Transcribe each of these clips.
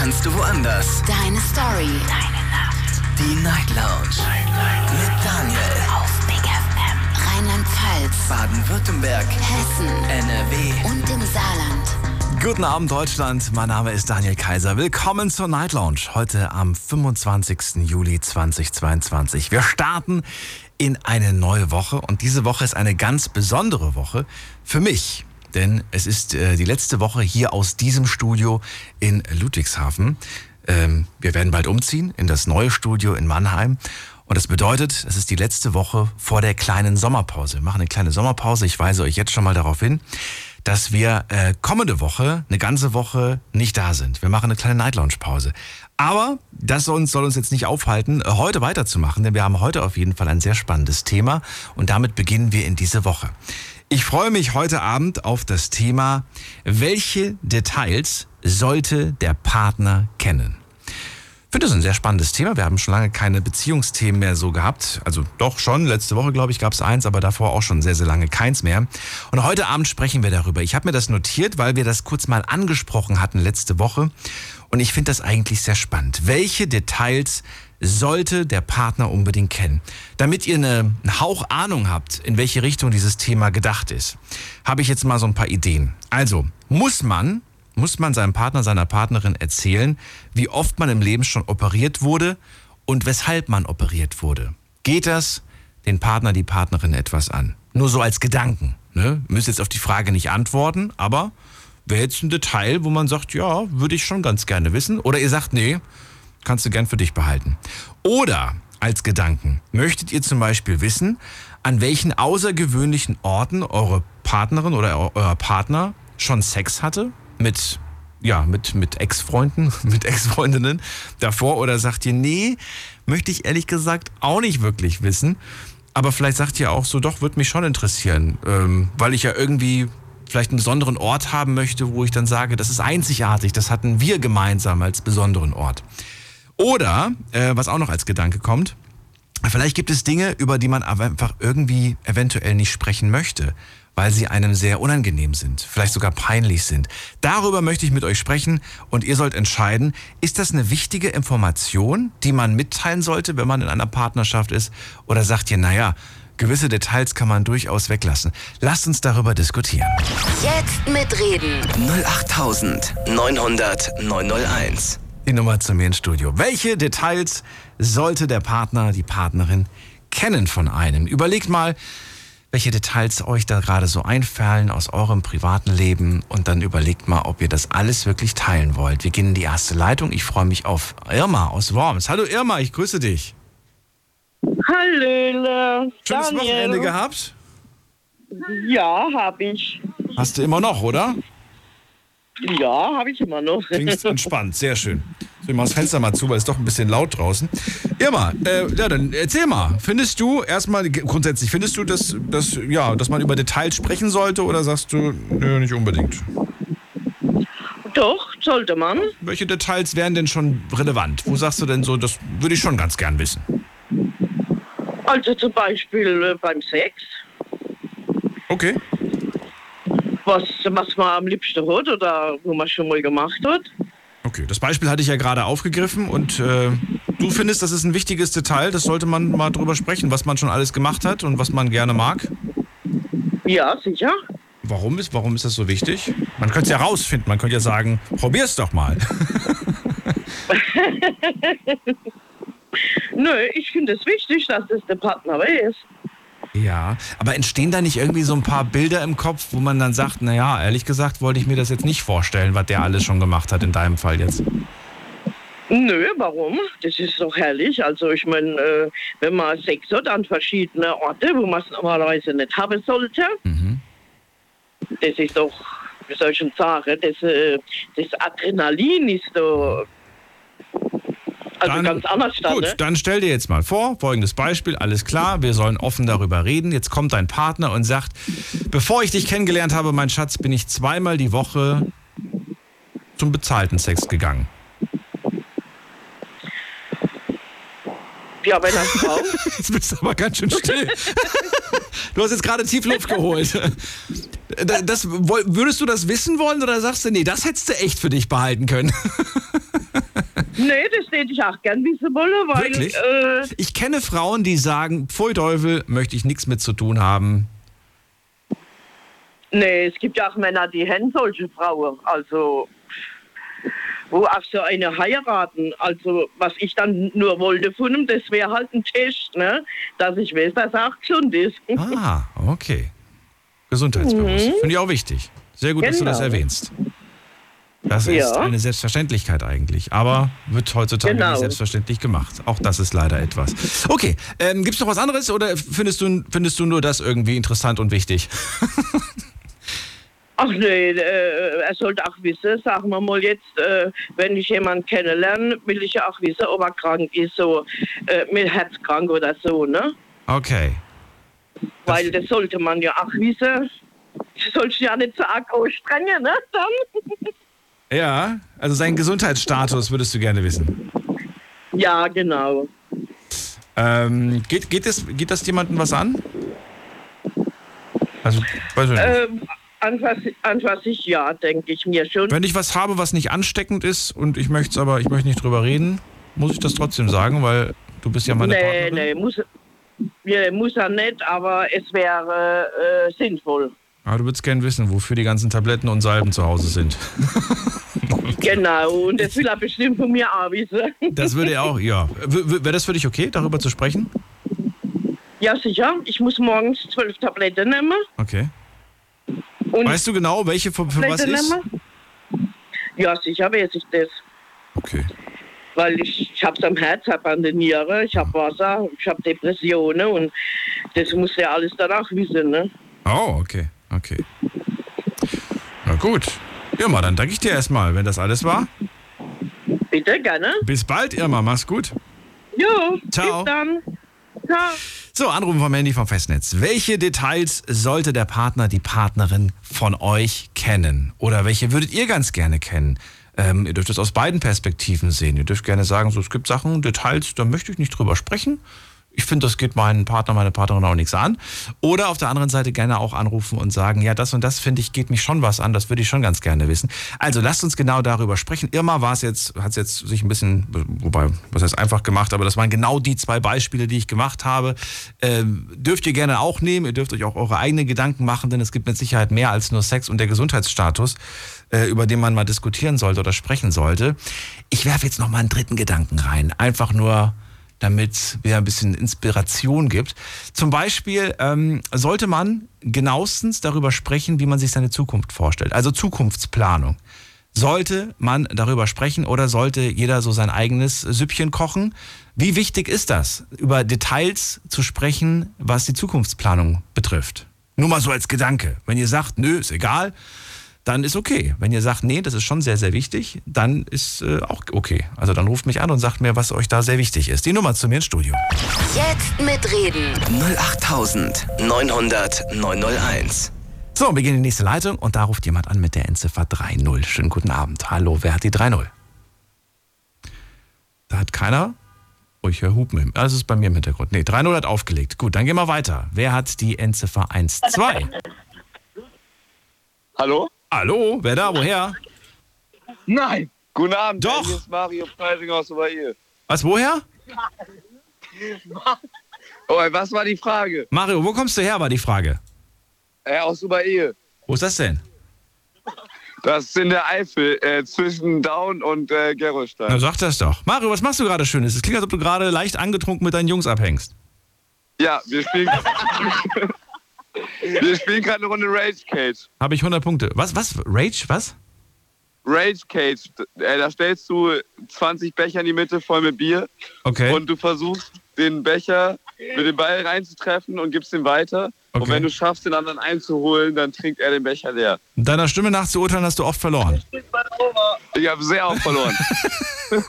kannst du woanders. Deine Story. Deine Nacht. Die Night Lounge. Night, Night. Mit Daniel. Auf Big FM. Rheinland-Pfalz. Baden-Württemberg. Hessen. NRW. Und im Saarland. Guten Abend Deutschland, mein Name ist Daniel Kaiser. Willkommen zur Night Lounge. Heute am 25. Juli 2022. Wir starten in eine neue Woche und diese Woche ist eine ganz besondere Woche für mich. Denn es ist äh, die letzte Woche hier aus diesem Studio in Ludwigshafen. Ähm, wir werden bald umziehen in das neue Studio in Mannheim. Und das bedeutet, es ist die letzte Woche vor der kleinen Sommerpause. Wir machen eine kleine Sommerpause. Ich weise euch jetzt schon mal darauf hin, dass wir äh, kommende Woche, eine ganze Woche nicht da sind. Wir machen eine kleine Night Lounge Pause. Aber das soll uns, soll uns jetzt nicht aufhalten, äh, heute weiterzumachen, denn wir haben heute auf jeden Fall ein sehr spannendes Thema und damit beginnen wir in diese Woche. Ich freue mich heute Abend auf das Thema, welche Details sollte der Partner kennen? Ich finde das ein sehr spannendes Thema. Wir haben schon lange keine Beziehungsthemen mehr so gehabt. Also doch schon, letzte Woche glaube ich gab es eins, aber davor auch schon sehr, sehr lange keins mehr. Und heute Abend sprechen wir darüber. Ich habe mir das notiert, weil wir das kurz mal angesprochen hatten letzte Woche. Und ich finde das eigentlich sehr spannend. Welche Details sollte der Partner unbedingt kennen. Damit ihr eine, einen Hauch Ahnung habt, in welche Richtung dieses Thema gedacht ist, habe ich jetzt mal so ein paar Ideen. Also, muss man, muss man seinem Partner, seiner Partnerin erzählen, wie oft man im Leben schon operiert wurde und weshalb man operiert wurde. Geht das den Partner, die Partnerin etwas an? Nur so als Gedanken. Ne? Müsst jetzt auf die Frage nicht antworten, aber wäre jetzt ein Detail, wo man sagt, ja, würde ich schon ganz gerne wissen. Oder ihr sagt, nee, kannst du gern für dich behalten. Oder als Gedanken, möchtet ihr zum Beispiel wissen, an welchen außergewöhnlichen Orten eure Partnerin oder euer Partner schon Sex hatte? Mit, ja, mit, mit Ex-Freunden, mit Ex-Freundinnen davor? Oder sagt ihr, nee, möchte ich ehrlich gesagt auch nicht wirklich wissen. Aber vielleicht sagt ihr auch so, doch, würde mich schon interessieren, ähm, weil ich ja irgendwie vielleicht einen besonderen Ort haben möchte, wo ich dann sage, das ist einzigartig, das hatten wir gemeinsam als besonderen Ort. Oder, äh, was auch noch als Gedanke kommt, vielleicht gibt es Dinge, über die man aber einfach irgendwie eventuell nicht sprechen möchte, weil sie einem sehr unangenehm sind, vielleicht sogar peinlich sind. Darüber möchte ich mit euch sprechen und ihr sollt entscheiden, ist das eine wichtige Information, die man mitteilen sollte, wenn man in einer Partnerschaft ist? Oder sagt ihr, naja, gewisse Details kann man durchaus weglassen. Lasst uns darüber diskutieren. Jetzt mitreden. 08900 901. Die Nummer zu mir ins Studio. Welche Details sollte der Partner, die Partnerin kennen von einem? Überlegt mal, welche Details euch da gerade so einfallen aus eurem privaten Leben und dann überlegt mal, ob ihr das alles wirklich teilen wollt. Wir gehen in die erste Leitung. Ich freue mich auf Irma aus Worms. Hallo Irma, ich grüße dich. Hallöle. Schönes Daniel. Wochenende gehabt? Ja, habe ich. Hast du immer noch, oder? Ja, habe ich immer noch. Klingst entspannt, sehr schön. So, ich mach das Fenster mal zu, weil es ist doch ein bisschen laut draußen. Irma, äh, ja, dann erzähl mal. Findest du erstmal grundsätzlich, findest du, dass, dass, ja, dass man über Details sprechen sollte oder sagst du, nö, nicht unbedingt? Doch, sollte man. Welche Details wären denn schon relevant? Wo sagst du denn so, das würde ich schon ganz gern wissen? Also zum Beispiel äh, beim Sex, Okay. Was, was man am liebsten hat oder wo man schon mal gemacht hat. Okay, das Beispiel hatte ich ja gerade aufgegriffen und äh, du findest, das ist ein wichtiges Detail, das sollte man mal drüber sprechen, was man schon alles gemacht hat und was man gerne mag. Ja, sicher. Warum ist, warum ist das so wichtig? Man könnte es ja rausfinden, man könnte ja sagen, probier's doch mal. Nö, ich finde es wichtig, dass es der Partner weiß. Ja, aber entstehen da nicht irgendwie so ein paar Bilder im Kopf, wo man dann sagt, naja, ehrlich gesagt wollte ich mir das jetzt nicht vorstellen, was der alles schon gemacht hat in deinem Fall jetzt. Nö, warum? Das ist doch herrlich. Also ich meine, äh, wenn man Sex hat an verschiedene Orte, wo man es normalerweise nicht haben sollte, das ist doch, wie soll ich schon sagen, das, äh, das Adrenalin ist doch also Dann- ganz anders dann, Gut, ne? dann stell dir jetzt mal vor, folgendes Beispiel, alles klar, wir sollen offen darüber reden. Jetzt kommt dein Partner und sagt, bevor ich dich kennengelernt habe, mein Schatz, bin ich zweimal die Woche zum bezahlten Sex gegangen. Ja, bei einer Frau. Jetzt bist du aber ganz schön still. Du hast jetzt gerade tief Luft geholt. Das, würdest du das wissen wollen oder sagst du, nee, das hättest du echt für dich behalten können? Nee, das hätte ich auch gern wissen wollen, weil. Wirklich? Äh, Ich kenne Frauen, die sagen, pfui Teufel, möchte ich nichts mit zu tun haben. nee, es gibt ja auch Männer, die haben solche Frauen. Also. Wo auch so eine heiraten. Also, was ich dann nur wollte von ihm, das wäre halt ein Test, ne? Dass ich weiß, dass er auch gesund ist. Ah, okay. Gesundheitsbewusst. Finde ich auch wichtig. Sehr gut, dass du das Genau. erwähnst. Das ist Ja. eine Selbstverständlichkeit eigentlich, aber wird heutzutage Genau. nicht selbstverständlich gemacht. Auch das ist leider etwas. Okay, ähm, gibt es noch was anderes oder findest du, findest du nur das irgendwie interessant und wichtig? Ach nee, äh, er sollte auch wissen, sagen wir mal jetzt, äh, wenn ich jemanden kennenlerne, will ich ja auch wissen, ob er krank ist, so äh, mit Herzkrank oder so, ne? Okay. Weil das sollte man ja auch wissen. Du sollst ja nicht so arg anstrengen, ne? Dann. Ja, also seinen Gesundheitsstatus würdest du gerne wissen. Ja, genau. Ähm, geht, geht, das, geht das jemandem was an? Also, weiß ich nicht. Ähm, an, was, an was ich ja, denke ich mir schon. Wenn ich was habe, was nicht ansteckend ist und ich möchte es aber, ich möchte nicht drüber reden, muss ich das trotzdem sagen, weil du bist ja meine nee, Partnerin. nee, muss, ja, muss er nicht, aber es wäre äh, sinnvoll. Aber du würdest gerne wissen, wofür die ganzen Tabletten und Salben zu Hause sind. Genau, und das will er bestimmt von mir auch wissen. Das würde er auch, ja. Wäre das für dich okay, darüber zu sprechen? Ja, sicher. Ich muss morgens zwölf Tabletten nehmen. Okay. Und Weißt du genau, welche für, für was Tabletten ist? nehmen? Ja, sicher weiß ich das. Okay. Weil ich, ich hab's am Herz, hab an den Nieren, ich hab Wasser, ich hab Depressionen und das muss ja alles danach wissen, ne? Oh, okay, okay. Na gut. Irma, dann danke ich dir erstmal, wenn das alles war. Bitte, gerne. Bis bald, Irma, mach's gut. Jo, Ciao. bis dann. Ciao. So, Anrufen vom Handy vom Festnetz. Welche Details sollte der Partner, die Partnerin von euch kennen? Oder welche würdet ihr ganz gerne kennen? Ähm, ihr dürft es aus beiden Perspektiven sehen. Ihr dürft gerne sagen, so, es gibt Sachen, Details, da möchte ich nicht drüber sprechen. Ich finde, das geht meinen Partner, meine Partnerin auch nichts an. Oder auf der anderen Seite gerne auch anrufen und sagen, ja, das und das finde ich, geht mich schon was an, das würde ich schon ganz gerne wissen. Also lasst uns genau darüber sprechen. Irma war es jetzt, hat es jetzt sich ein bisschen, wobei, was heißt einfach gemacht, aber das waren genau die zwei Beispiele, die ich gemacht habe. Ähm, dürft ihr gerne auch nehmen, ihr dürft euch auch eure eigenen Gedanken machen, denn es gibt mit Sicherheit mehr als nur Sex und der Gesundheitsstatus, äh, über den man mal diskutieren sollte oder sprechen sollte. Ich werfe jetzt noch mal einen dritten Gedanken rein. Einfach nur damit wieder ein bisschen Inspiration gibt. Zum Beispiel ähm, sollte man genauestens darüber sprechen, wie man sich seine Zukunft vorstellt. Also Zukunftsplanung. Sollte man darüber sprechen oder sollte jeder so sein eigenes Süppchen kochen? Wie wichtig ist das, über Details zu sprechen, was die Zukunftsplanung betrifft? Nur mal so als Gedanke. Wenn ihr sagt, nö, ist egal, dann ist okay. Wenn ihr sagt, nee, das ist schon sehr, sehr wichtig, dann ist äh, auch okay. Also dann ruft mich an und sagt mir, was euch da sehr wichtig ist. Die Nummer zu mir ins Studio. Jetzt mitreden. 08900 901. So, wir gehen in die nächste Leitung und da ruft jemand an mit der Endziffer 30. Schönen guten Abend. Hallo, wer hat die 30? Da hat keiner. Oh, ich höre Hupen. im- Das ist bei mir im Hintergrund. Nee, 30 hat aufgelegt. Gut, dann gehen wir weiter. Wer hat die Endziffer 12? Hallo? Hallo, wer da? Woher? Nein! Guten Abend, Doch. hier ist Mario Freising aus Oberil. Was, woher? Oh, was war die Frage? Mario, wo kommst du her, war die Frage. Äh, aus Oberil. Wo ist das denn? Das ist in der Eifel, äh, zwischen Daun und äh, Gerolstein. Na, sag das doch. Mario, was machst du gerade Schönes? Es klingt, als ob du gerade leicht angetrunken mit deinen Jungs abhängst. Ja, wir spielen. wir spielen gerade eine Runde Rage Cage. Habe ich 100 Punkte. Was, was? Rage? Was? Rage Cage, äh, da stellst du 20 Becher in die Mitte voll mit Bier Okay. und du versuchst den Becher mit dem Ball reinzutreffen und gibst ihn weiter. Und Okay. wenn du schaffst, den anderen einzuholen, dann trinkt er den Becher leer. Deiner Stimme nach zu urteilen hast du oft verloren. Ich habe sehr oft verloren.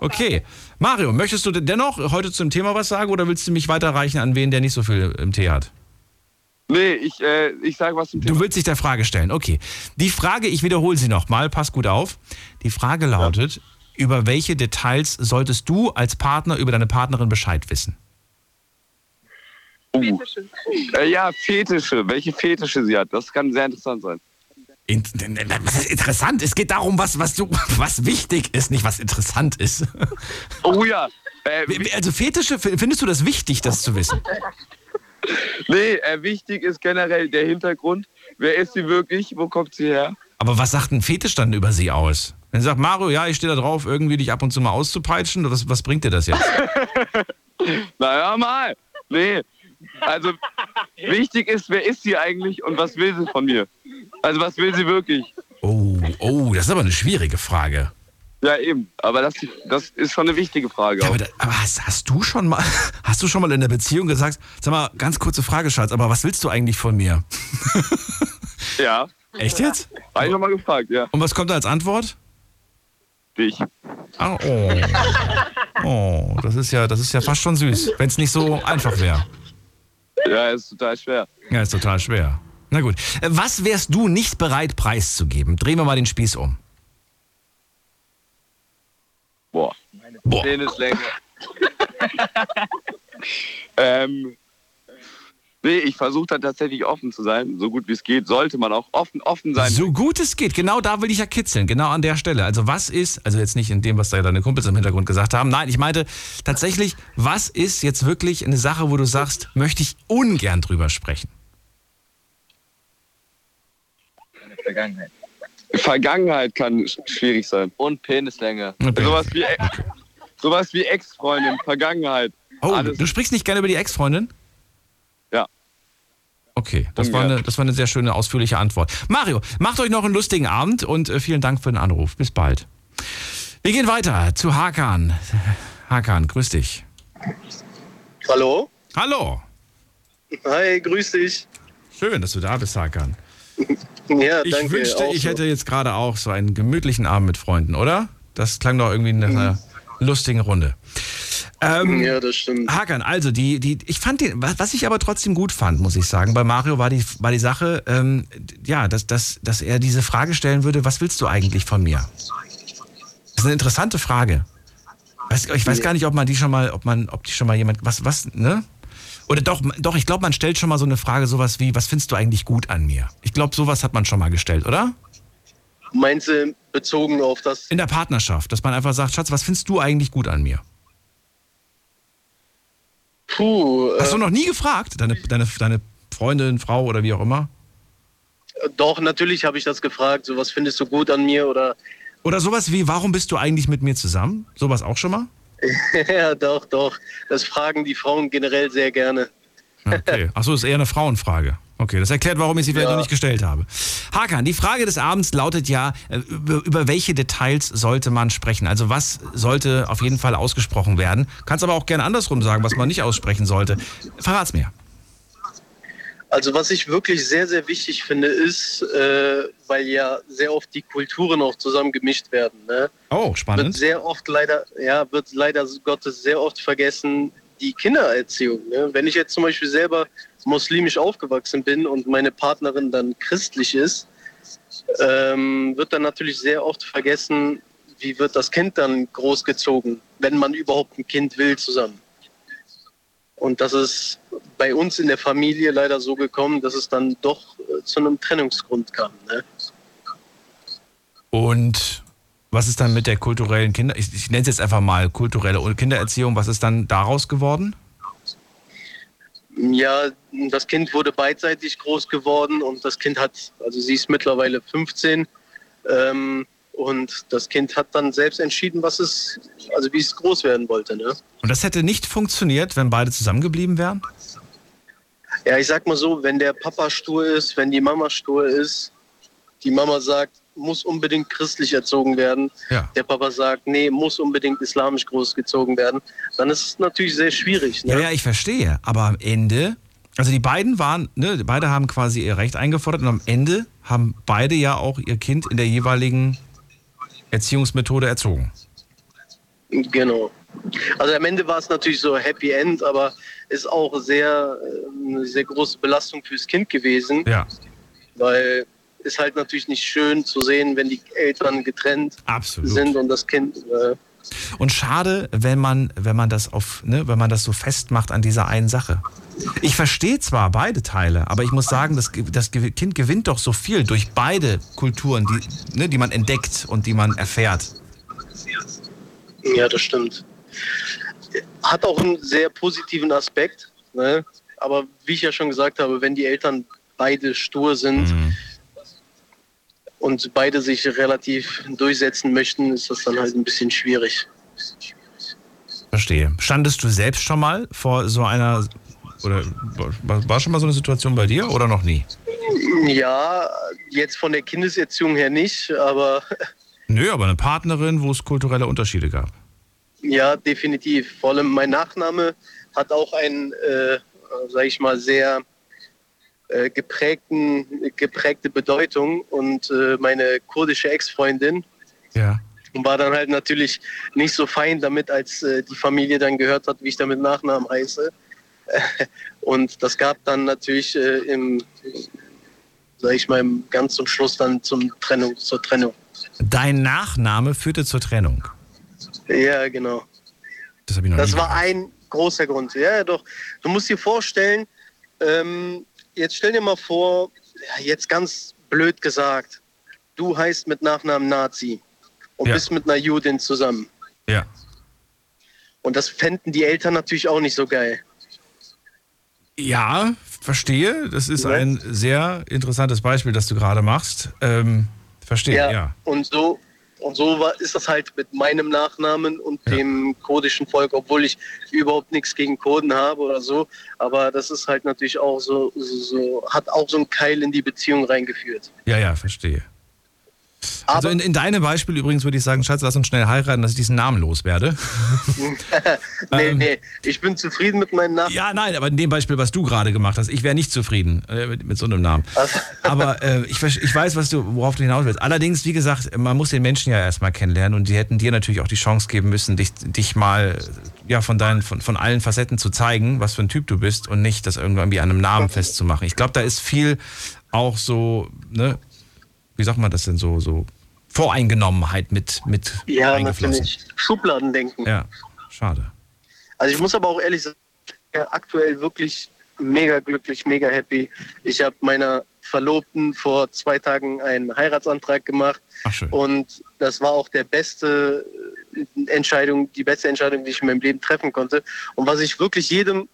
Okay. Mario, möchtest du dennoch heute zum Thema was sagen oder willst du mich weiterreichen an wen, der nicht so viel im Tee hat? Nee, ich, äh, ich sag was zum Thema. Du willst dich der Frage stellen. Okay. Die Frage, ich wiederhole sie nochmal, pass gut auf. Die Frage lautet, über welche Details solltest du als Partner über deine Partnerin Bescheid wissen? Uh. Äh, ja, Fetische. Welche Fetische sie hat. Das kann sehr interessant sein. In, was ist interessant? Es geht darum, was, was, du, was wichtig ist, nicht was interessant ist. Oh ja. Äh, Also Fetische, findest du das wichtig, das zu wissen? nee, äh, wichtig ist generell der Hintergrund. Wer ist sie wirklich? Wo kommt sie her? Aber was sagt ein Fetisch dann über sie aus? Wenn sie sagt, Mario, ja, ich stehe da drauf, irgendwie dich ab und zu mal auszupeitschen, was, was bringt dir das jetzt? naja, mal. Nee. Also wichtig ist, wer ist sie eigentlich und was will sie von mir? Also was will sie wirklich? Oh, oh, das ist aber eine schwierige Frage. Ja, eben. Aber das, das ist schon eine wichtige Frage. Ja, aber, da, aber hast, hast du schon mal, hast du schon mal in der Beziehung gesagt, sag mal, ganz kurze Frage, Schatz, aber was willst du eigentlich von mir? ja. Echt jetzt? Habe ich nochmal gefragt, ja. Und was kommt da als Antwort? Dich. Ah, oh. oh, das ist ja, das ist ja fast schon süß, wenn es nicht so einfach wäre. Ja, ist total schwer. Ja, ist total schwer. Na gut. Äh, Was wärst du nicht bereit preiszugeben? Drehen wir mal den Spieß um. Boah. Boah. Penislänge. ähm, nee, ich versuche da tatsächlich offen zu sein, so gut wie es geht. Sollte man auch offen, offen sein. So gut es geht, genau da will ich ja kitzeln, genau an der Stelle. Also was ist, also jetzt nicht in dem, was da deine Kumpels im Hintergrund gesagt haben, nein, ich meinte tatsächlich, was ist jetzt wirklich eine Sache, wo du sagst, möchte ich ungern drüber sprechen? Vergangenheit. Vergangenheit kann sch- schwierig sein. Und Penislänge. Okay. Sowas wie, sowas wie Ex-Freundin, Vergangenheit. Oh, Alles. du sprichst nicht gerne über die Ex-Freundin? Ja. Okay, das war, eine, das war eine sehr schöne, ausführliche Antwort. Mario, macht euch noch einen lustigen Abend und äh, vielen Dank für den Anruf. Bis bald. Wir gehen weiter zu Hakan. Hakan, grüß dich. Hallo? Hallo. Hi, grüß dich. Schön, dass du da bist, Hakan. Ja, Ich danke. wünschte, ich so. hätte jetzt gerade auch so einen gemütlichen Abend mit Freunden, oder? Das klang doch irgendwie nach einer lustigen Runde. Ähm, Ja, das stimmt. Hakan, also die, die, ich fand den, was ich aber trotzdem gut fand, muss ich sagen, bei Mario war die, war die Sache, ähm, ja, dass, dass, dass er diese Frage stellen würde, was willst du eigentlich von mir? Das ist eine interessante Frage. Weiß, ich weiß gar nicht, ob man die schon mal, ob man, ob die schon mal jemand, was, was, ne? Oder doch, doch, ich glaube, man stellt schon mal so eine Frage, sowas wie, was findest du eigentlich gut an mir? Ich glaube, sowas hat man schon mal gestellt, oder? Meinst du bezogen auf das? In der Partnerschaft, dass man einfach sagt, Schatz, was findest du eigentlich gut an mir? Puh, Hast du äh, noch nie gefragt, deine, deine, deine Freundin, Frau oder wie auch immer? doch, natürlich habe ich das gefragt. So, was findest du gut an mir? Oder Oder sowas wie, warum bist du eigentlich mit mir zusammen? Sowas auch schon mal? ja, doch, doch. Das fragen die Frauen generell sehr gerne. Okay. Achso, ist eher eine Frauenfrage. Okay, das erklärt, warum ich sie vielleicht Ja. noch nicht gestellt habe. Hakan, die Frage des Abends lautet ja, äh, über, über welche Details sollte man sprechen? Also was sollte auf jeden Fall ausgesprochen werden? Kannst aber auch gerne andersrum sagen, was man nicht aussprechen sollte. Verrat's mir. Also was ich wirklich sehr, sehr wichtig finde, ist, äh, weil ja sehr oft die Kulturen auch zusammen gemischt werden. Ne? Oh, Wird spannend. sehr oft leider, ja, wird leider Gottes sehr oft vergessen, die Kindererziehung. Ne? Wenn ich jetzt zum Beispiel selber muslimisch aufgewachsen bin und meine Partnerin dann christlich ist, ähm, wird dann natürlich sehr oft vergessen, wie wird das Kind dann großgezogen, wenn man überhaupt ein Kind will zusammen. Und das ist bei uns in der Familie leider so gekommen, dass es dann doch äh, zu einem Trennungsgrund kam. Ne? Und was ist dann mit der kulturellen Kinder... Ich, ich nenne es jetzt einfach mal kulturelle Kindererziehung. Was ist dann daraus geworden? Ja, das Kind wurde beidseitig groß geworden und das Kind hat, also sie ist mittlerweile 15 ähm, und das Kind hat dann selbst entschieden, was es, also wie es groß werden wollte. Ne? Und das hätte nicht funktioniert, wenn beide zusammengeblieben wären? Ja, ich sag mal so, wenn der Papa stur ist, wenn die Mama stur ist, die Mama sagt, muss unbedingt christlich erzogen werden, Ja. der Papa sagt, nee, muss unbedingt islamisch großgezogen werden, dann ist es natürlich sehr schwierig. Ne? Ja, ja, ich verstehe. Aber am Ende, also die beiden waren, ne, beide haben quasi ihr Recht eingefordert und am Ende haben beide ja auch ihr Kind in der jeweiligen Erziehungsmethode erzogen. Genau. Also am Ende war es natürlich so Happy End, aber ist auch sehr, äh, eine sehr große Belastung fürs Kind gewesen, Ja, weil ist halt natürlich nicht schön zu sehen, wenn die Eltern getrennt absolut. sind und das Kind äh, Und schade, wenn man, wenn man das auf, ne, wenn man das so festmacht an dieser einen Sache. Ich verstehe zwar beide Teile, aber ich muss sagen, das, das Kind gewinnt doch so viel durch beide Kulturen, die, ne, die man entdeckt und die man erfährt. Ja, das stimmt. Hat auch einen sehr positiven Aspekt. Ne? Aber wie ich ja schon gesagt habe, wenn die Eltern beide stur sind und beide sich relativ durchsetzen möchten, ist das dann halt ein bisschen schwierig. Verstehe. Standest du selbst schon mal vor so einer, oder war schon mal so eine Situation bei dir oder noch nie? Ja, jetzt von der Kindeserziehung her nicht, aber Nö, aber eine Partnerin, wo es kulturelle Unterschiede gab. ja, definitiv. Vor allem mein Nachname hat auch einen, äh, sag ich mal, sehr äh, geprägten, geprägte Bedeutung und äh, meine kurdische Ex-Freundin Ja. war dann halt natürlich nicht so fein damit, als äh, die Familie dann gehört hat, wie ich da mit Nachnamen heiße. Und das gab dann natürlich äh, im, sag ich mal, ganz zum Schluss dann zum Trennung, zur Trennung. Dein Nachname führte zur Trennung. Ja, genau. Das Das war ein großer Grund. Ja, ja, doch. Du musst dir vorstellen, ähm, jetzt stell dir mal vor, ja, jetzt ganz blöd gesagt, du heißt mit Nachnamen Nazi und Ja. bist mit einer Judin zusammen. Ja. Und das fänden die Eltern natürlich auch nicht so geil. Ja, verstehe. Das ist Ja. ein sehr interessantes Beispiel, das du gerade machst. Ähm, verstehe, ja. Und so, und so war, ist das halt mit meinem Nachnamen und Ja. dem kurdischen Volk, obwohl ich überhaupt nichts gegen Kurden habe oder so. Aber das ist halt natürlich auch so, so, so hat auch so einen Keil in die Beziehung reingeführt. Ja, ja, verstehe. Also in, in deinem Beispiel übrigens würde ich sagen, Schatz, lass uns schnell heiraten, dass ich diesen Namen loswerde. nee, ähm, nee, ich bin zufrieden mit meinem Nachnamen. Ja, nein, aber in dem Beispiel, was du gerade gemacht hast, ich wäre nicht zufrieden äh, mit, mit so einem Namen. Aber äh, ich, ich weiß, was du, worauf du hinaus willst. Allerdings, wie gesagt, man muss den Menschen ja erstmal kennenlernen und die hätten dir natürlich auch die Chance geben müssen, dich, dich mal ja, von, deinen, von, von allen Facetten zu zeigen, was für ein Typ du bist und nicht das irgendwie an einem Namen festzumachen. Ich glaube, da ist viel auch so, ne, wie sagt man das denn so, so Voreingenommenheit mit, mit Ja, eingeflossen. natürlich. Schubladendenken. Ja, schade. Also ich muss aber auch ehrlich sagen, aktuell wirklich mega glücklich, mega happy. Ich habe meiner Verlobten vor zwei Tagen einen Heiratsantrag gemacht Ach schön. und das war auch der beste äh, Entscheidung, die beste Entscheidung, die ich in meinem Leben treffen konnte. Und was ich wirklich jedem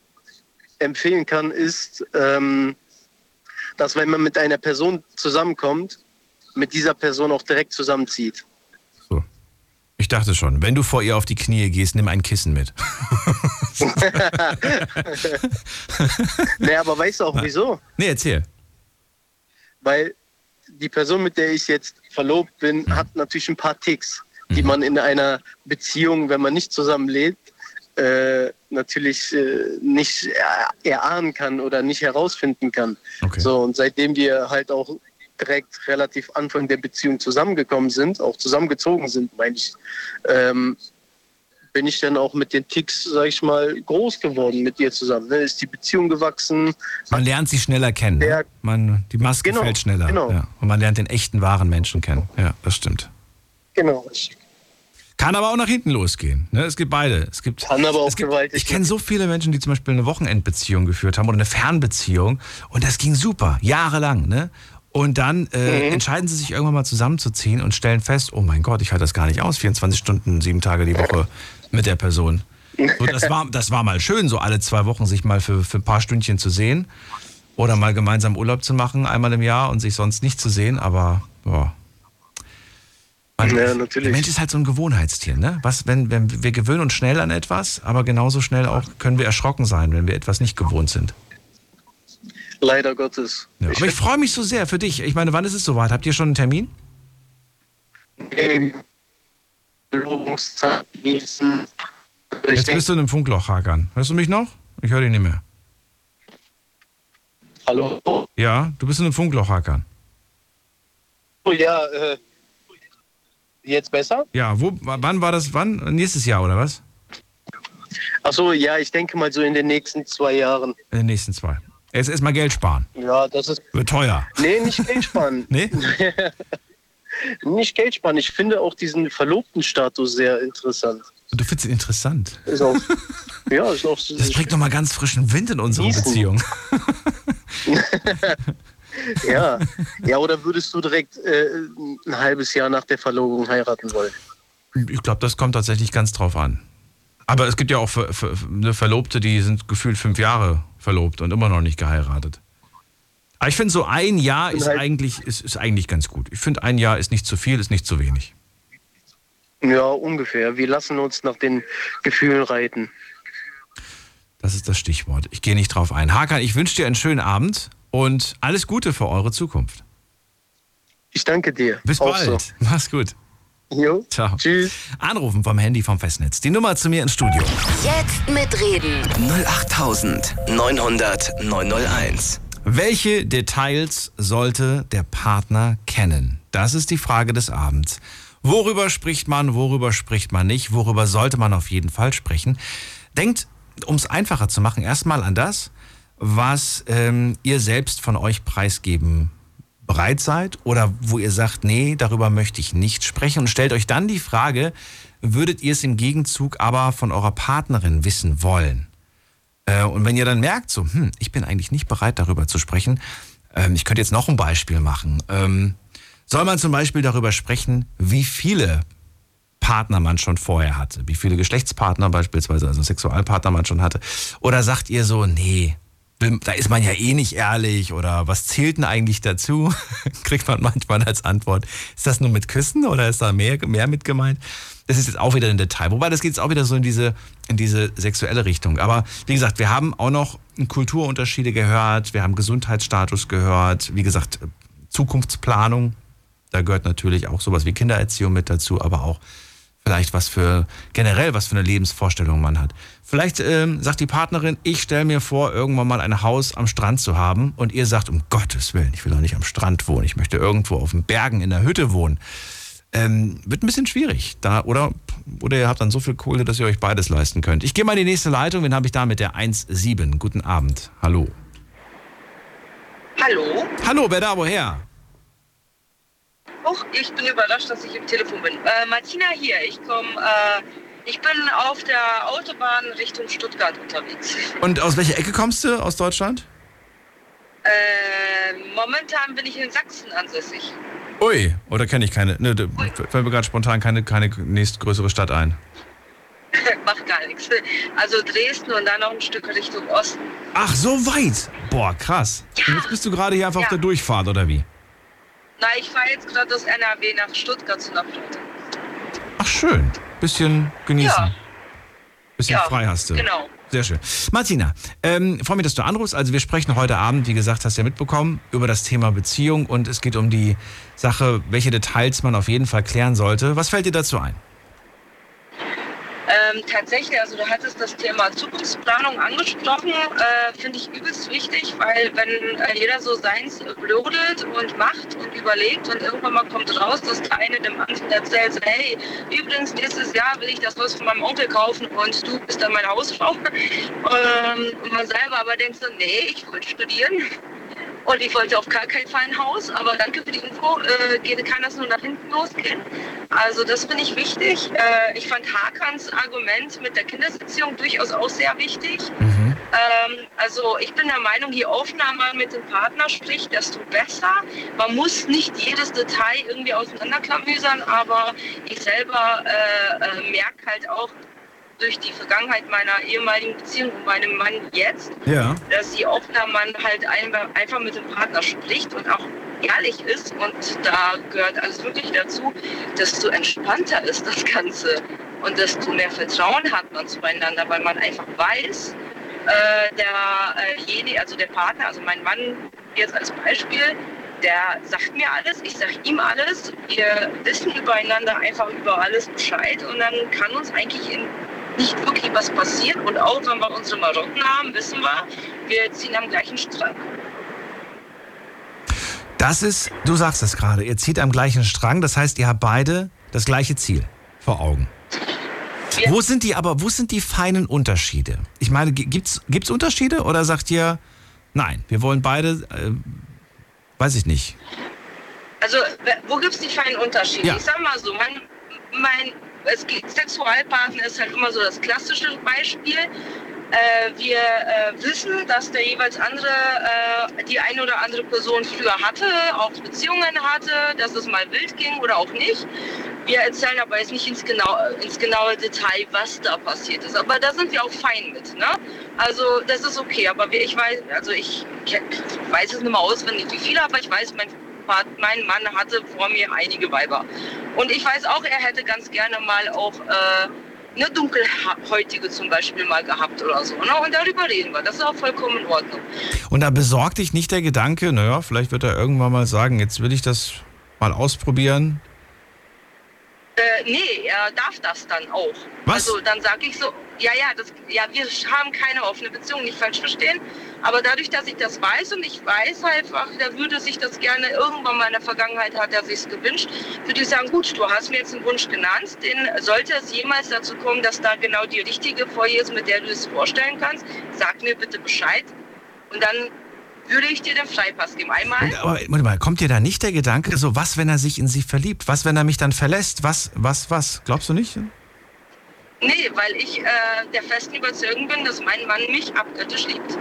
empfehlen kann, ist, ähm, dass wenn man mit einer Person zusammenkommt, mit dieser Person auch direkt zusammenzieht. So. Ich dachte schon, wenn du vor ihr auf die Knie gehst, nimm ein Kissen mit. Nee, aber weißt du auch wieso? nee, erzähl. weil die Person, mit der ich jetzt verlobt bin, Mhm. hat natürlich ein paar Ticks, die man in einer Beziehung, wenn man nicht zusammenlebt, äh, natürlich äh, nicht er- erahnen kann oder nicht herausfinden kann. Okay. So, und seitdem wir halt auch direkt relativ Anfang der Beziehung zusammengekommen sind, auch zusammengezogen sind, meine ich, ähm, bin ich dann auch mit den Ticks, sag ich mal, groß geworden mit ihr zusammen. Ne? Ist die Beziehung gewachsen, Man lernt sie schneller kennen. Ne? Ja. Man, die Maske Genau, fällt schneller. genau. Ja. Und man lernt den echten, wahren Menschen kennen. Ja, das stimmt. genau. Kann aber auch nach hinten losgehen. Ne? Es gibt beide. Es gibt, Kann aber auch gibt, gewaltig Ich kenne so viele Menschen, die zum Beispiel eine Wochenendbeziehung geführt haben oder eine Fernbeziehung und das ging super, jahrelang. Ne? Und dann äh, entscheiden sie sich irgendwann mal zusammenzuziehen und stellen fest, oh mein Gott, ich halte das gar nicht aus, 24 Stunden, sieben Tage die Woche mit der Person. So, das, war, das war mal schön, so alle zwei Wochen sich mal für, für ein paar Stündchen zu sehen oder mal gemeinsam Urlaub zu machen, einmal im Jahr und sich sonst nicht zu sehen, aber boah. Man, Ja, Der. Mensch ist halt so ein Gewohnheitstier, ne? Was, wenn, wenn wir gewöhnen uns schnell an etwas, aber genauso schnell auch können wir erschrocken sein, wenn wir etwas nicht gewohnt sind. Leider Gottes. Ja, aber ich freue mich so sehr für dich. Ich meine, wann ist es soweit? Habt ihr schon einen Termin? Jetzt bist du in einem Funkloch, Hakan. Hörst du mich noch? Ich höre dich nicht mehr. hallo? Ja, du bist in einem Funkloch, Hakan. Oh, ja, äh, jetzt besser? Ja, wo, wann war das? Wann? Nächstes Jahr oder was? Achso, ja, ich denke mal so in den nächsten zwei Jahren. In den nächsten zwei. Jetzt erstmal Geld sparen. Ja, das ist. Wird teuer. Nee, nicht Geld sparen. Nee? Nicht Geld sparen. Ich finde auch diesen verlobten Status sehr interessant. Du findest ihn interessant. Ist auch, ja, ist auch Das bringt nochmal ganz frischen Wind in unsere Genießen. Beziehung. ja. ja, oder würdest du direkt äh, ein halbes Jahr nach der Verlobung heiraten wollen? Ich glaube, das kommt tatsächlich ganz drauf an. Aber es gibt ja auch Ver Ver eine Verlobte, die sind gefühlt fünf Jahre verlobt und immer noch nicht geheiratet. Aber ich finde, so ein Jahr ist halt- eigentlich, ist, ist eigentlich ganz gut. Ich finde, ein Jahr ist nicht zu viel, ist nicht zu wenig. Ja, ungefähr. Wir lassen uns nach den Gefühlen reiten. Das ist das Stichwort. Ich gehe nicht drauf ein. Hakan, ich wünsche dir einen schönen Abend und alles Gute für eure Zukunft. Ich danke dir. Bis Auch bald. Mach's gut. Jo. Ciao. Tschüss. Anrufen vom Handy vom Festnetz. Die Nummer zu mir ins Studio. Jetzt mitreden. 08900 901. Welche Details sollte der Partner kennen? Das ist die Frage des Abends. Worüber spricht man, worüber spricht man nicht, worüber sollte man auf jeden Fall sprechen? Denkt, um es einfacher zu machen, erstmal an das, was ähm, ihr selbst von euch preisgeben bereit seid oder wo ihr sagt, nee, darüber möchte ich nicht sprechen und stellt euch dann die Frage, würdet ihr es im Gegenzug aber von eurer Partnerin wissen wollen? Äh, und wenn ihr dann merkt, so, hm, ich bin eigentlich nicht bereit, darüber zu sprechen, ähm, ich könnte jetzt noch ein Beispiel machen. Ähm, soll man zum Beispiel darüber sprechen, wie viele Partner man schon vorher hatte, wie viele Geschlechtspartner beispielsweise, also Sexualpartner man schon hatte? Oder sagt ihr so, nee, da ist man ja eh nicht ehrlich oder was zählt denn eigentlich dazu? Kriegt man manchmal als Antwort. Ist das nur mit Küssen oder ist da mehr, mehr mit gemeint? Das ist jetzt auch wieder ein Detail. Wobei, das geht jetzt auch wieder so in diese, in diese sexuelle Richtung. Aber wie gesagt, wir haben auch noch Kulturunterschiede gehört, wir haben Gesundheitsstatus gehört, wie gesagt, Zukunftsplanung. Da gehört natürlich auch sowas wie Kindererziehung mit dazu, aber auch vielleicht was für generell was für eine Lebensvorstellung man hat. Vielleicht ähm, sagt die Partnerin, ich stelle mir vor, irgendwann mal ein Haus am Strand zu haben und ihr sagt, um Gottes Willen, ich will doch nicht am Strand wohnen, ich möchte irgendwo auf den Bergen in der Hütte wohnen. Ähm, wird ein bisschen schwierig. Da, oder, oder ihr habt dann so viel Kohle, dass ihr euch beides leisten könnt. Ich gehe mal in die nächste Leitung. Wen habe ich da mit der 1.7? Guten Abend. Hallo. Hallo? Hallo, wer da, woher? Och, ich bin überrascht, dass ich im Telefon bin. Äh, Martina hier. Ich komme, äh, ich bin auf der Autobahn Richtung Stuttgart unterwegs. Und aus welcher Ecke kommst du aus Deutschland? Äh, momentan bin ich in Sachsen ansässig. Ui, oder kenne ich keine? Ne, da fällt mir gerade spontan keine, keine nächstgrößere Stadt ein. Macht gar nichts. Also Dresden und dann noch ein Stück Richtung Osten. Ach, so weit. Boah, krass. Und jetzt bist du gerade hier einfach auf Ja. der Durchfahrt, oder wie? Na, ich fahre jetzt gerade aus NRW nach Stuttgart zu einer Flotte. Ach, schön. Bisschen genießen. Ja. Bisschen Ja, frei hast du. genau. Sehr schön. Martina, ähm, freue mich, dass du anrufst. Also wir sprechen heute Abend, wie gesagt, hast du ja mitbekommen, über das Thema Beziehung und es geht um die Sache, welche Details man auf jeden Fall klären sollte. Was fällt dir dazu ein? Ähm, tatsächlich, also du hattest das Thema Zukunftsplanung angesprochen, äh, finde ich übelst wichtig, weil wenn äh, jeder so seins blödelt und macht und überlegt und irgendwann mal kommt raus, dass der eine dem anderen erzählt, hey, übrigens nächstes Jahr will ich das Haus von meinem Onkel kaufen und du bist dann meine Hausfrau. ähm, und man selber aber denkt so, nee, ich wollte studieren. Und ich wollte auf gar keinen Fall ein Haus, aber danke für die Info. Äh, kann das nur nach hinten losgehen? Also das finde ich wichtig. Äh, ich fand Hakans Argument mit der Kindersitzung durchaus auch sehr wichtig. Ähm, also ich bin der Meinung, je offener man mit dem Partner spricht, desto besser. Man muss nicht jedes Detail irgendwie auseinanderklamüsern, aber ich selber äh, äh, merke halt auch durch die Vergangenheit meiner ehemaligen Beziehung und meinem Mann jetzt, Ja. dass je offener man halt ein- einfach mit dem Partner spricht und auch ehrlich ist und da gehört alles wirklich dazu, desto entspannter ist das Ganze und desto mehr Vertrauen hat man zueinander, weil man einfach weiß, äh, derjenige, also der Partner, also mein Mann jetzt als Beispiel, der sagt mir alles, ich sag ihm alles, wir wissen übereinander einfach über alles Bescheid und dann kann uns eigentlich in nicht wirklich was passiert und auch wenn wir unsere Marotten haben, wissen wir, wir ziehen am gleichen Strang. Das ist, du sagst es gerade, ihr zieht am gleichen Strang, das heißt, ihr habt beide das gleiche Ziel vor Augen. Ja. Wo sind die aber, wo sind die feinen Unterschiede? Ich meine, gi- gibt's, gibt's Unterschiede oder sagt ihr, nein, wir wollen beide, äh, weiß ich nicht. Also wo gibt es die feinen Unterschiede? Ja. Ich sag mal so, mein, mein es geht, Sexualpartner ist halt immer so das klassische Beispiel. Äh, wir äh, wissen, dass der jeweils andere, äh, die eine oder andere Person früher hatte, auch Beziehungen hatte, dass es mal wild ging oder auch nicht. Wir erzählen aber jetzt nicht ins, genau, ins genaue Detail, was da passiert ist. Aber da sind wir auch fein mit. Ne? Also das ist okay. Aber ich weiß, also ich, ich weiß es nicht mehr auswendig, wie viele, aber ich weiß, mein, Part- mein Mann hatte vor mir einige Weiber. Und ich weiß auch, er hätte ganz gerne mal auch äh, eine dunkelhäutige zum Beispiel mal gehabt oder so. Ne? Und darüber reden wir. Das ist auch vollkommen in Ordnung. Und da besorgt dich nicht der Gedanke, naja, vielleicht wird er irgendwann mal sagen, jetzt will ich das mal ausprobieren. Äh, nee, er darf das dann auch. Was? Also dann sage ich so, ja, ja, das, ja, wir haben keine offene Beziehung, nicht falsch verstehen. Aber dadurch, dass ich das weiß und ich weiß einfach, der würde sich das gerne irgendwann mal in der Vergangenheit hat er sich gewünscht, würde ich sagen, gut, du hast mir jetzt einen Wunsch genannt, den sollte es jemals dazu kommen, dass da genau die richtige vor ist, mit der du es vorstellen kannst, sag mir bitte Bescheid und dann würde ich dir den Freipass geben. Einmal. Aber warte mal, kommt dir da nicht der Gedanke, so was, wenn er sich in sie verliebt? Was, wenn er mich dann verlässt? Was, was, was? Glaubst du nicht? Nee, weil ich äh, der festen Überzeugung bin, dass mein Mann mich abgöttisch liebt.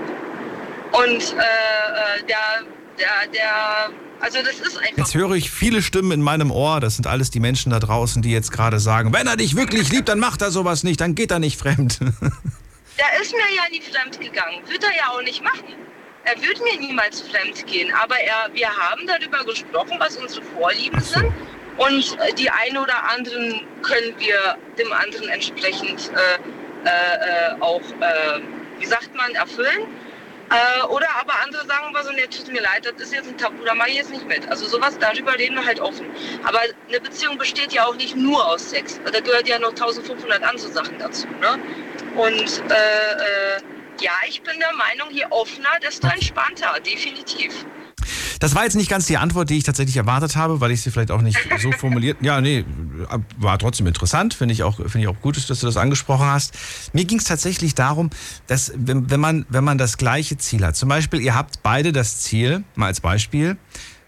Und äh, äh, der, der, der, also das ist einfach. Jetzt höre ich viele Stimmen in meinem Ohr. Das sind alles die Menschen da draußen, die jetzt gerade sagen, wenn er dich wirklich liebt, dann macht er sowas nicht, dann geht er nicht fremd. Der ist mir ja nie fremd gegangen. Wird er ja auch nicht machen. Er wird mir niemals fremd gehen. Aber er, wir haben darüber gesprochen, was unsere Vorlieben so. sind. Und äh, die einen oder anderen können wir dem anderen entsprechend äh, äh, äh, auch, äh, wie sagt man, erfüllen. Äh, oder aber andere sagen wir so, nee, tut mir leid, das ist jetzt ein Tabu, da mache ich jetzt nicht mit. Also sowas, darüber reden wir halt offen. Aber eine Beziehung besteht ja auch nicht nur aus Sex. Da gehört ja noch 1500 andere Sachen dazu. Ne? Und ja, ich bin der Meinung, je offener, desto entspannter, definitiv. Das war jetzt nicht ganz die Antwort, die ich tatsächlich erwartet habe, weil ich sie vielleicht auch nicht so formuliert. Ja, nee, war trotzdem interessant. Finde ich auch, finde ich auch gut, dass du das angesprochen hast. Mir ging es tatsächlich darum, dass wenn, wenn man, wenn man das gleiche Ziel hat, zum Beispiel, ihr habt beide das Ziel, mal als Beispiel,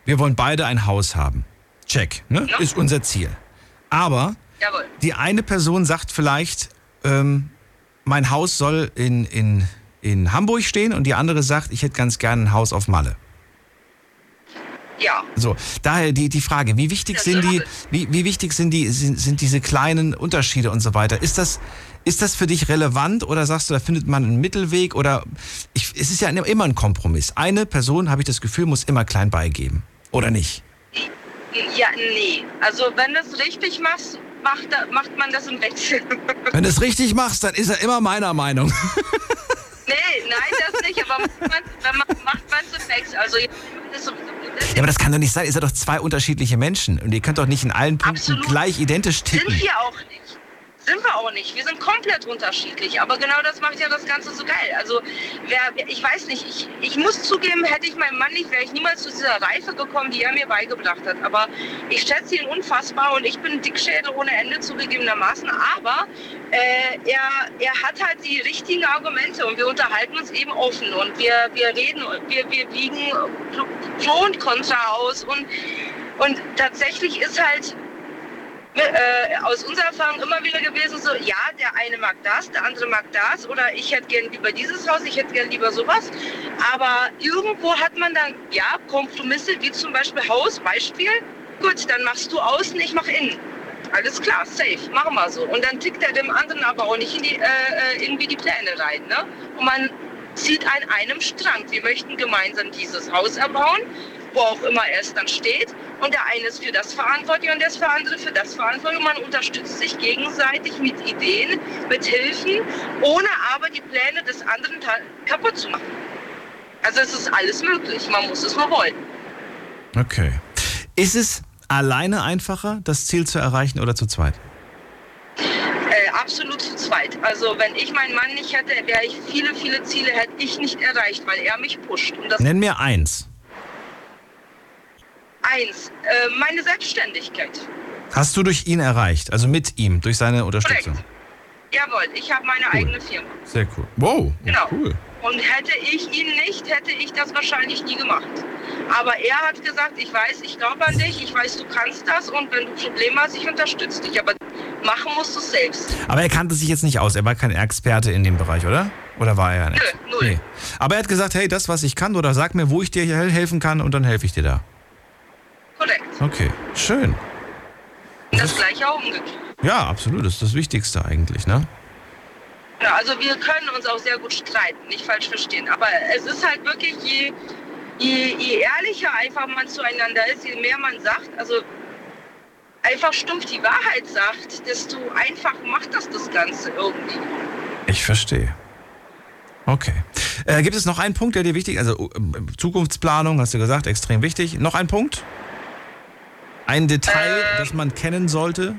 wir wollen beide ein Haus haben. Check, ne? Ja. Ist unser Ziel. Aber Jawohl. die eine Person sagt vielleicht, ähm, mein Haus soll in, in, in Hamburg stehen und die andere sagt, ich hätte ganz gerne ein Haus auf Malle. Ja. So, daher die, die Frage, wie wichtig sind die, wie, wie wichtig sind die, sind, sind diese kleinen Unterschiede und so weiter? Ist das, ist das für dich relevant oder sagst du, da findet man einen Mittelweg oder ich, es ist ja immer ein Kompromiss. Eine Person, habe ich das Gefühl, muss immer klein beigeben. Oder nicht? Ja, nee. Also wenn du es richtig machst, macht, macht man das im Wechsel. Wenn du es richtig machst, dann ist er immer meiner Meinung. nee, nein, das nicht. Aber macht man, wenn man macht man im Wechsel. Also ja, aber das kann doch nicht sein. Ihr seid doch zwei unterschiedliche Menschen und ihr könnt doch nicht in allen Punkten Absolut. gleich identisch sind ticken. wir auch nicht. Sind wir auch nicht. Wir sind komplett unterschiedlich. Aber genau das macht ja das Ganze so geil. Also, wer, ich weiß nicht, ich, ich muss zugeben, hätte ich meinen Mann nicht, wäre ich niemals zu dieser Reife gekommen, die er mir beigebracht hat. Aber ich schätze ihn unfassbar und ich bin Dickschädel ohne Ende zugegebenermaßen. Aber äh, er, er hat halt die richtigen Argumente und wir unterhalten uns eben offen und wir, wir reden, und wir, wir wiegen Pro und Contra aus und, und tatsächlich ist halt äh, aus unserer Erfahrung immer wieder gewesen, so, ja, der eine mag das, der andere mag das oder ich hätte gern lieber dieses Haus, ich hätte gern lieber sowas. Aber irgendwo hat man dann, ja, Kompromisse, wie zum Beispiel Haus, Beispiel. Gut, dann machst du außen, ich mach innen. Alles klar, safe, machen wir so. Und dann tickt er dem anderen aber auch nicht in die, äh, äh, irgendwie die Pläne rein. Ne? Und man zieht an einem Strang. Wir möchten gemeinsam dieses Haus erbauen, wo auch immer es dann steht. Und der eine ist für das verantwortlich und der andere für das verantwortlich. Und man unterstützt sich gegenseitig mit Ideen, mit Hilfen, ohne aber die Pläne des anderen kaputt zu machen. Also es ist alles möglich, man muss es nur wollen. Okay. Ist es alleine einfacher, das Ziel zu erreichen oder zu zweit? Äh, absolut zu zweit. Also wenn ich meinen Mann nicht hätte, wäre ich viele, viele Ziele hätte ich nicht erreicht, weil er mich pusht. Und das Nenn mir eins. Eins, äh, meine Selbstständigkeit. Hast du durch ihn erreicht, also mit ihm, durch seine Unterstützung? Jawohl, ich habe meine eigene Firma. Sehr cool. Wow, Genau. cool. Und hätte ich ihn nicht, hätte ich das wahrscheinlich nie gemacht. Aber er hat gesagt, ich weiß, ich glaube an dich, ich weiß, du kannst das und wenn du Probleme hast, ich unterstütze dich. Aber machen musst du es selbst. Aber er kannte sich jetzt nicht aus. Er war kein Experte in dem Bereich, oder? Oder war er nicht? Nö, null. Nee. Aber er hat gesagt, hey, das, was ich kann, oder sag mir, wo ich dir hel- helfen kann und dann helfe ich dir da. Korrekt. Okay, schön. Und das gleiche auch umgekehrt. Ja, absolut. Das ist das Wichtigste eigentlich, ne? Ja, also wir können uns auch sehr gut streiten, nicht falsch verstehen. Aber es ist halt wirklich, je, je, je ehrlicher einfach man zueinander ist, je mehr man sagt, also einfach stumpf die Wahrheit sagt, desto einfacher macht das das Ganze irgendwie. Ich verstehe. Okay. Äh, gibt es noch einen Punkt, der dir wichtig ist? Also äh, Zukunftsplanung, hast du gesagt, extrem wichtig. Noch ein Punkt? Ein Detail, Ähm. das man kennen sollte?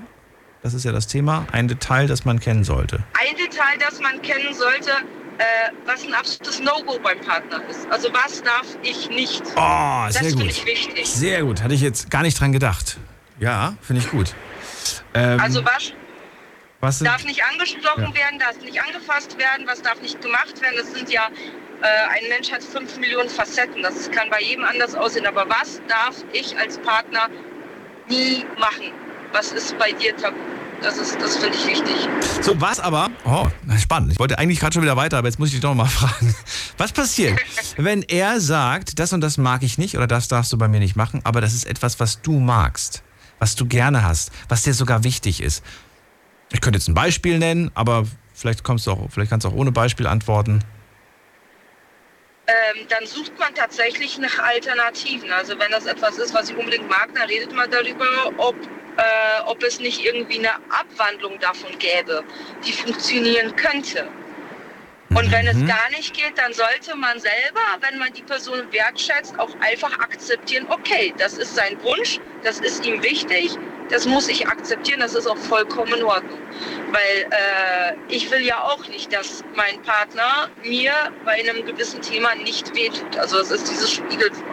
Das ist ja das Thema. Ein Detail, das man kennen sollte. Ein Detail, das man kennen sollte, äh, was ein absolutes No-Go beim Partner ist. Also was darf ich nicht? Oh, das sehr finde gut. ich wichtig. Sehr gut. Hatte ich jetzt gar nicht dran gedacht. Ja, finde ich gut. Ähm, Also was was darf nicht angesprochen Ja. werden, darf nicht angefasst werden, was darf nicht gemacht werden. Das sind ja, äh, ein Mensch hat fünf Millionen Facetten. Das kann bei jedem anders aussehen. Aber was darf ich als Partner nie machen? Was ist bei dir tabu? Das ist, das finde ich wichtig. So, was aber? Oh, spannend. Ich wollte eigentlich gerade schon wieder weiter, aber jetzt muss ich dich doch mal fragen. Was passiert, wenn er sagt, das und das mag ich nicht oder das darfst du bei mir nicht machen, aber das ist etwas, was du magst, was du gerne hast, was dir sogar wichtig ist? Ich könnte jetzt ein Beispiel nennen, aber vielleicht kommst du auch, vielleicht kannst du auch ohne Beispiel antworten. Ähm, dann sucht man tatsächlich nach Alternativen. Also wenn das etwas ist, was ich unbedingt mag, dann redet man darüber, ob, äh, ob es nicht irgendwie eine Abwandlung davon gäbe, die funktionieren könnte. Und wenn es gar nicht geht, dann sollte man selber, wenn man die Person wertschätzt, auch einfach akzeptieren, okay, das ist sein Wunsch, das ist ihm wichtig, das muss ich akzeptieren, das ist auch vollkommen in Ordnung. Weil äh, ich will ja auch nicht, dass mein Partner mir bei einem gewissen Thema nicht wehtut. Also das ist dieses Spiegel von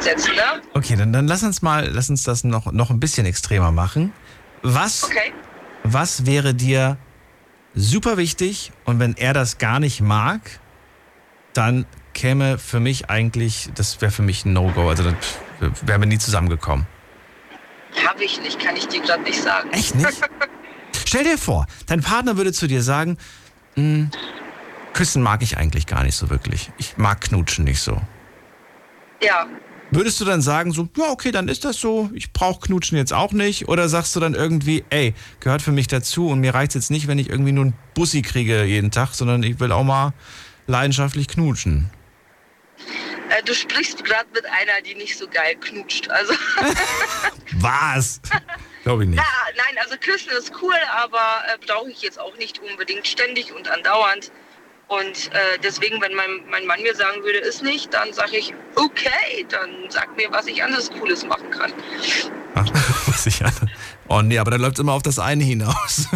setzen, ne? okay, dann, dann lass uns mal, lass uns das noch, noch ein bisschen extremer machen. Was, Okay. was wäre dir super wichtig und wenn er das gar nicht mag, dann käme für mich eigentlich, das wäre für mich ein No-Go. Also dann wären wir nie zusammengekommen. Habe ich nicht, kann ich dir gerade nicht sagen. Echt nicht? Stell dir vor, dein Partner würde zu dir sagen, "Mm, Küssen mag ich eigentlich gar nicht so wirklich. Ich mag Knutschen nicht so. Ja. Würdest du dann sagen, so, ja, okay, dann ist das so, ich brauche Knutschen jetzt auch nicht? Oder sagst du dann irgendwie, ey, gehört für mich dazu und mir reicht jetzt nicht, wenn ich irgendwie nur einen Bussi kriege jeden Tag, sondern ich will auch mal leidenschaftlich knutschen? Äh, du sprichst gerade mit einer, die nicht so geil knutscht. Also Was? Glaube ich nicht. Ja, nein, also küssen ist cool, aber äh, brauche ich jetzt auch nicht unbedingt ständig und andauernd. Und äh, deswegen, wenn mein, mein Mann mir sagen würde, ist nicht, dann sage ich, okay, dann sag mir, was ich anderes Cooles machen kann. Ach, was ich an. Oh nee, aber dann läuft es immer auf das eine hinaus.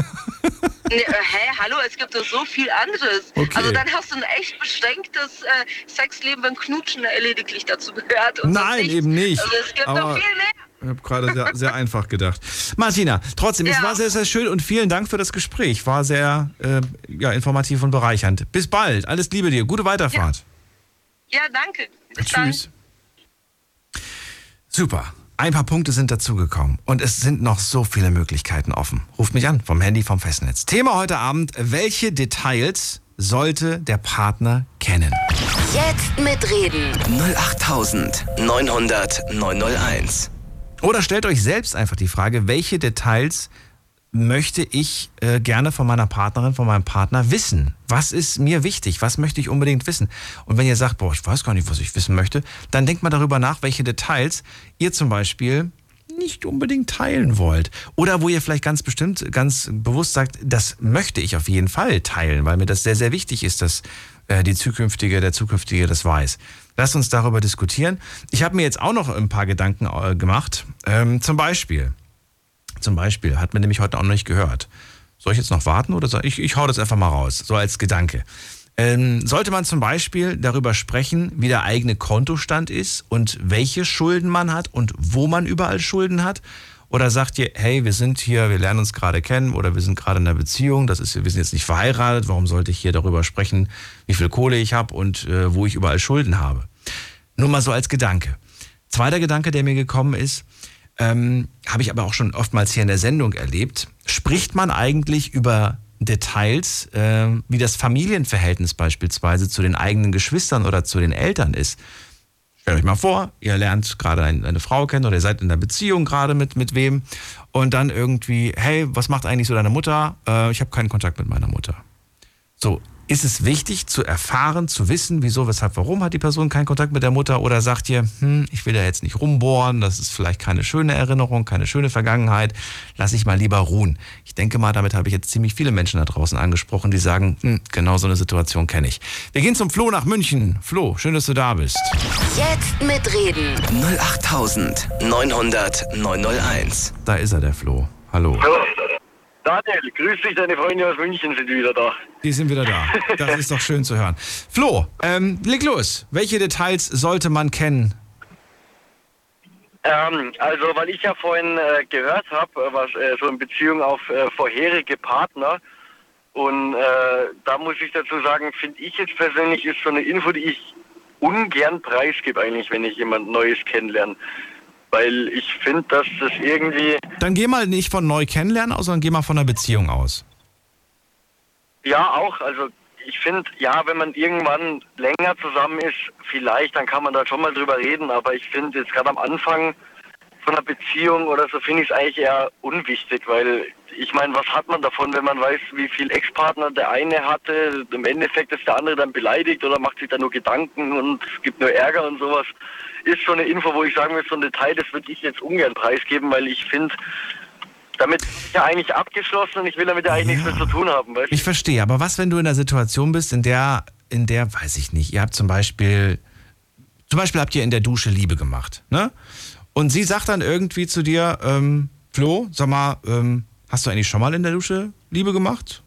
Nee, äh, hä, hallo, es gibt doch so viel anderes. Okay. Also dann hast du ein echt beschränktes äh, Sexleben, wenn Knutschen lediglich dazu gehört. Nein, eben nicht. Also es gibt Aber- noch viel mehr. Ich habe gerade sehr, sehr einfach gedacht. Martina, trotzdem, es Ja. war sehr, sehr schön und vielen Dank für das Gespräch. War sehr äh, ja, informativ und bereichernd. Bis bald. Alles Liebe dir. Gute Weiterfahrt. Ja, danke. Bis dann. Tschüss. Super. Ein paar Punkte sind dazugekommen und es sind noch so viele Möglichkeiten offen. Ruft mich an vom Handy vom Festnetz. Thema heute Abend, welche Details sollte der Partner kennen? Jetzt mitreden. 08900 901. Oder stellt euch selbst einfach die Frage, welche Details möchte ich äh, gerne von meiner Partnerin, von meinem Partner wissen? Was ist mir wichtig? Was möchte ich unbedingt wissen? Und wenn ihr sagt, boah, ich weiß gar nicht, was ich wissen möchte, dann denkt mal darüber nach, welche Details ihr zum Beispiel nicht unbedingt teilen wollt. Oder wo ihr vielleicht ganz bestimmt, ganz bewusst sagt, das möchte ich auf jeden Fall teilen, weil mir das sehr, sehr wichtig ist, dass die zukünftige, der zukünftige das weiß. Lasst uns darüber diskutieren. Ich habe mir jetzt auch noch ein paar Gedanken äh, gemacht. Ähm, zum Beispiel, zum Beispiel, hat man nämlich heute auch noch nicht gehört. Soll ich jetzt noch warten oder soll ich, ich hau das einfach mal raus, so als Gedanke. Ähm, sollte man zum Beispiel darüber sprechen, wie der eigene Kontostand ist und welche Schulden man hat und wo man überall Schulden hat Oder sagt ihr, hey, wir sind hier, wir lernen uns gerade kennen oder wir sind gerade in einer Beziehung, das ist, wir sind jetzt nicht verheiratet, warum sollte ich hier darüber sprechen, wie viel Kohle ich habe und äh, wo ich überall Schulden habe? Nur mal so als Gedanke. Zweiter Gedanke, der mir gekommen ist, ähm, habe ich aber auch schon oftmals hier in der Sendung erlebt. Spricht man eigentlich über Details, äh, wie das Familienverhältnis beispielsweise zu den eigenen Geschwistern oder zu den Eltern ist? Stellt euch mal vor, ihr lernt gerade eine Frau kennen oder ihr seid in einer Beziehung gerade mit, mit wem und dann irgendwie, hey, was macht eigentlich so deine Mutter? Äh, ich habe keinen Kontakt mit meiner Mutter. So, ist es wichtig zu erfahren, zu wissen, wieso, weshalb, warum hat die Person keinen Kontakt mit der Mutter oder sagt ihr, hm, ich will da jetzt nicht rumbohren, das ist vielleicht keine schöne Erinnerung, keine schöne Vergangenheit, lass ich mal lieber ruhen. Ich denke mal, damit habe ich jetzt ziemlich viele Menschen da draußen angesprochen, die sagen, hm, genau so eine Situation kenne ich. Wir gehen zum Flo nach München. Flo, schön, dass du da bist. Jetzt mitreden. 08900 901. Da ist er, der Flo. Hallo. Daniel, grüß dich, deine Freunde aus München sind wieder da. Die sind wieder da. Das ist doch schön zu hören. Flo, ähm, leg los. Welche Details sollte man kennen? Ähm, also, weil ich ja vorhin äh, gehört habe, äh, was äh, so in Beziehung auf äh, vorherige Partner und äh, da muss ich dazu sagen, finde ich jetzt persönlich ist so eine Info, die ich ungern preisgebe eigentlich, wenn ich jemand Neues kennenlerne. Weil ich finde, dass das irgendwie, Dann geh mal nicht von neu kennenlernen aus, sondern geh mal von einer Beziehung aus. ja auch, also ich finde, ja, wenn man irgendwann länger zusammen ist, vielleicht, dann kann man da schon mal drüber reden, aber ich finde jetzt gerade am Anfang von einer Beziehung oder so finde ich es eigentlich eher unwichtig, weil ich meine, was hat man davon, wenn man weiß, wie viel Ex-Partner der eine hatte? Im Endeffekt ist der andere dann beleidigt oder macht sich da nur Gedanken und es gibt nur Ärger und sowas. Ist schon eine Info, wo ich sagen will, so ein Detail, das würde ich jetzt ungern preisgeben, weil ich finde, damit ist ja eigentlich abgeschlossen und ich will damit ja eigentlich nichts mehr zu tun haben, weißt? Ich verstehe, aber was, wenn du in einer Situation bist, in der, in der, weiß ich nicht, ihr habt zum Beispiel, zum Beispiel habt ihr in der Dusche Liebe gemacht, ne? Und sie sagt dann irgendwie zu dir, ähm, Flo, sag mal, ähm, hast du eigentlich schon mal in der Dusche Liebe gemacht?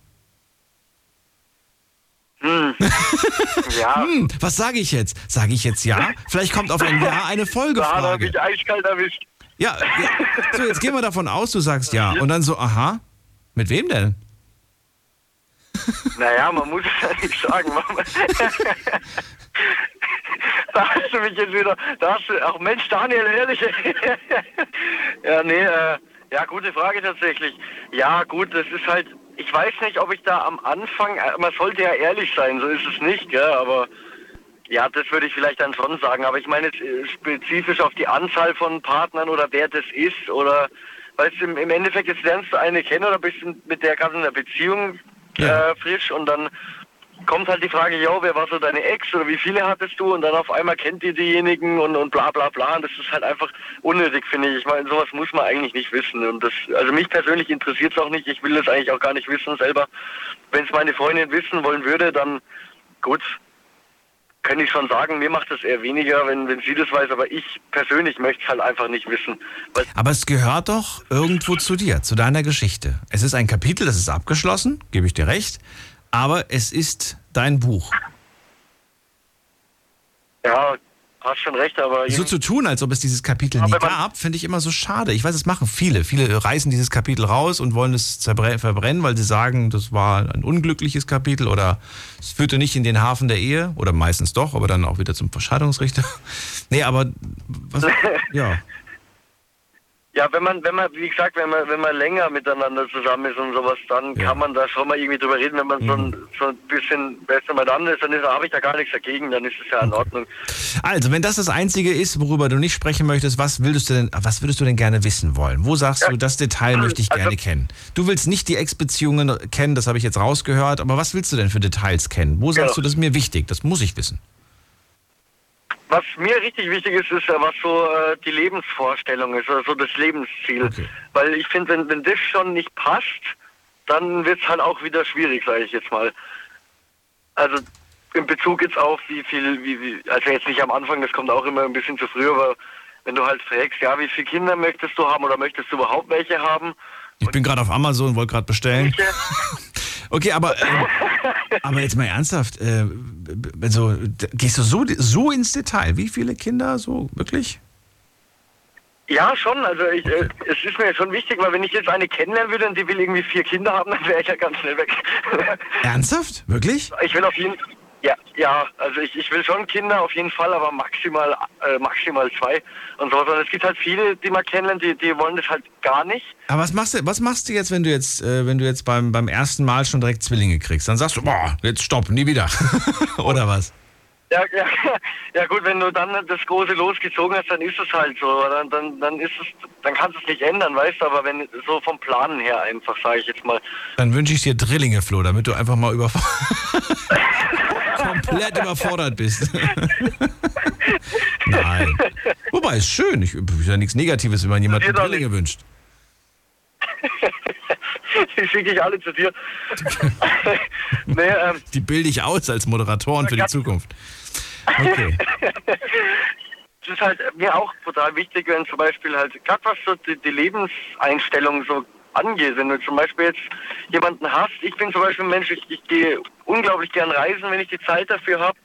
Hm. ja, Hm, was sage ich jetzt? Sage ich jetzt ja? Vielleicht kommt auf ein Ja eine da hat er Folgefrage. mich eiskalt erwischt. Ja, ja, so jetzt gehen wir davon aus, du sagst ja. Und dann so, aha, mit wem denn? Naja, man muss es ja nicht sagen. Da hast du mich jetzt wieder, da hast du, ach Mensch, Daniel, ehrlich. ja, nee, äh, ja, gute Frage tatsächlich. Ja, gut, das ist halt, ich weiß nicht, ob ich da am Anfang, äh, man sollte ja ehrlich sein, so ist es nicht, gell, aber ja, das würde ich vielleicht dann schon sagen. Aber ich meine jetzt äh, spezifisch auf die Anzahl von Partnern oder wer das ist oder, weißt du, im, im Endeffekt, jetzt lernst du eine kennen oder bist du mit der gerade in einer Beziehung Ja. äh, frisch und dann kommt halt die Frage, ja, wer war so deine Ex oder wie viele hattest du und dann auf einmal kennt ihr diejenigen und, und bla bla bla und das ist halt einfach unnötig, finde ich. Ich meine, sowas muss man eigentlich nicht wissen und das, also mich persönlich interessiert es auch nicht, ich will das eigentlich auch gar nicht wissen selber. Wenn es meine Freundin wissen wollen würde, dann gut, kann ich schon sagen, mir macht es eher weniger, wenn, wenn sie das weiß, aber ich persönlich möchte es halt einfach nicht wissen. Aber es gehört doch irgendwo zu dir, zu deiner Geschichte. Es ist ein Kapitel, das ist abgeschlossen, gebe ich dir recht, aber es ist dein Buch. ja, hast schon recht, aber So zu tun, als ob es dieses Kapitel nie gab, finde ich immer so schade. Ich weiß, es machen viele. Viele reißen dieses Kapitel raus und wollen es verbrennen, weil sie sagen, das war ein unglückliches Kapitel oder es führte nicht in den Hafen der Ehe oder meistens doch, aber dann auch wieder zum Verschreitungsrichter. Nee, aber was, ja. Ja, wenn man, wenn man, wie gesagt, wenn man, wenn man länger miteinander zusammen ist und sowas, dann Ja. Mhm. kann man da schon mal irgendwie drüber reden. Wenn man so, ein, so ein bisschen besser miteinander ist, dann ist- habe ich da gar nichts dagegen, dann ist es ja in Ordnung. Also, wenn das das Einzige ist, worüber du nicht sprechen möchtest, was würdest du denn, was würdest du denn gerne wissen wollen? Wo sagst du, das Detail möchte ich also- gerne kennen? Du willst nicht die Ex-Beziehungen kennen, das habe ich jetzt rausgehört, aber was willst du denn für Details kennen? Wo sagst Ja. du, das ist mir wichtig, das muss ich wissen? Was mir richtig wichtig ist, ist ja, was so äh, die Lebensvorstellung ist, also das Lebensziel. Okay. Weil ich finde, wenn, wenn das schon nicht passt, dann wird es halt auch wieder schwierig, sage ich jetzt mal. Also in Bezug jetzt auf wie viel, wie, wie, also jetzt nicht am Anfang, das kommt auch immer ein bisschen zu früh, aber wenn du halt fragst, ja, wie viele Kinder möchtest du haben oder möchtest du überhaupt welche haben? Ich bin gerade auf Amazon, wollte gerade bestellen. Okay, aber, ähm, aber jetzt mal ernsthaft, äh, also gehst du so, so ins Detail? Wie viele Kinder so, wirklich? Ja, schon. Also ich, äh, es ist mir schon wichtig, weil wenn ich jetzt eine kennenlernen würde und die will irgendwie vier Kinder haben, dann wäre ich ja ganz schnell weg. Ernsthaft? Wirklich? Ich will auf jeden ja, ja, also ich, ich will schon Kinder auf jeden Fall, aber maximal äh, maximal zwei und so. Und es gibt halt viele, die man kennenlernt, die, die wollen das halt gar nicht. Aber was machst du, was machst du jetzt, wenn du jetzt, äh, wenn du jetzt beim, beim ersten Mal schon direkt Zwillinge kriegst? Dann sagst du, boah, jetzt stopp, nie wieder. Oder was? Ja, ja, ja gut, wenn du dann das große losgezogen hast, dann ist es halt so. Dann, dann, dann ist es, dann kannst du es nicht ändern, weißt du, aber wenn so vom Planen her einfach, sage ich jetzt mal. Dann wünsche ich dir Drillinge, Flo, damit du einfach mal über komplett überfordert bist. Nein. Wobei, ist schön. Ich ist ja nichts Negatives, wenn man jemanden Drillinge wünscht. Die schicke ich alle zu dir. nee, ähm, die bilde ich aus als Moderatoren für die Zukunft. Okay. Es ist halt mir auch total wichtig, wenn zum Beispiel halt, gerade was so die, die Lebenseinstellung so angeht, wenn du zum Beispiel jetzt jemanden hast, ich bin zum Beispiel ein Mensch, ich, ich gehe unglaublich gern reisen, wenn ich die Zeit dafür habe.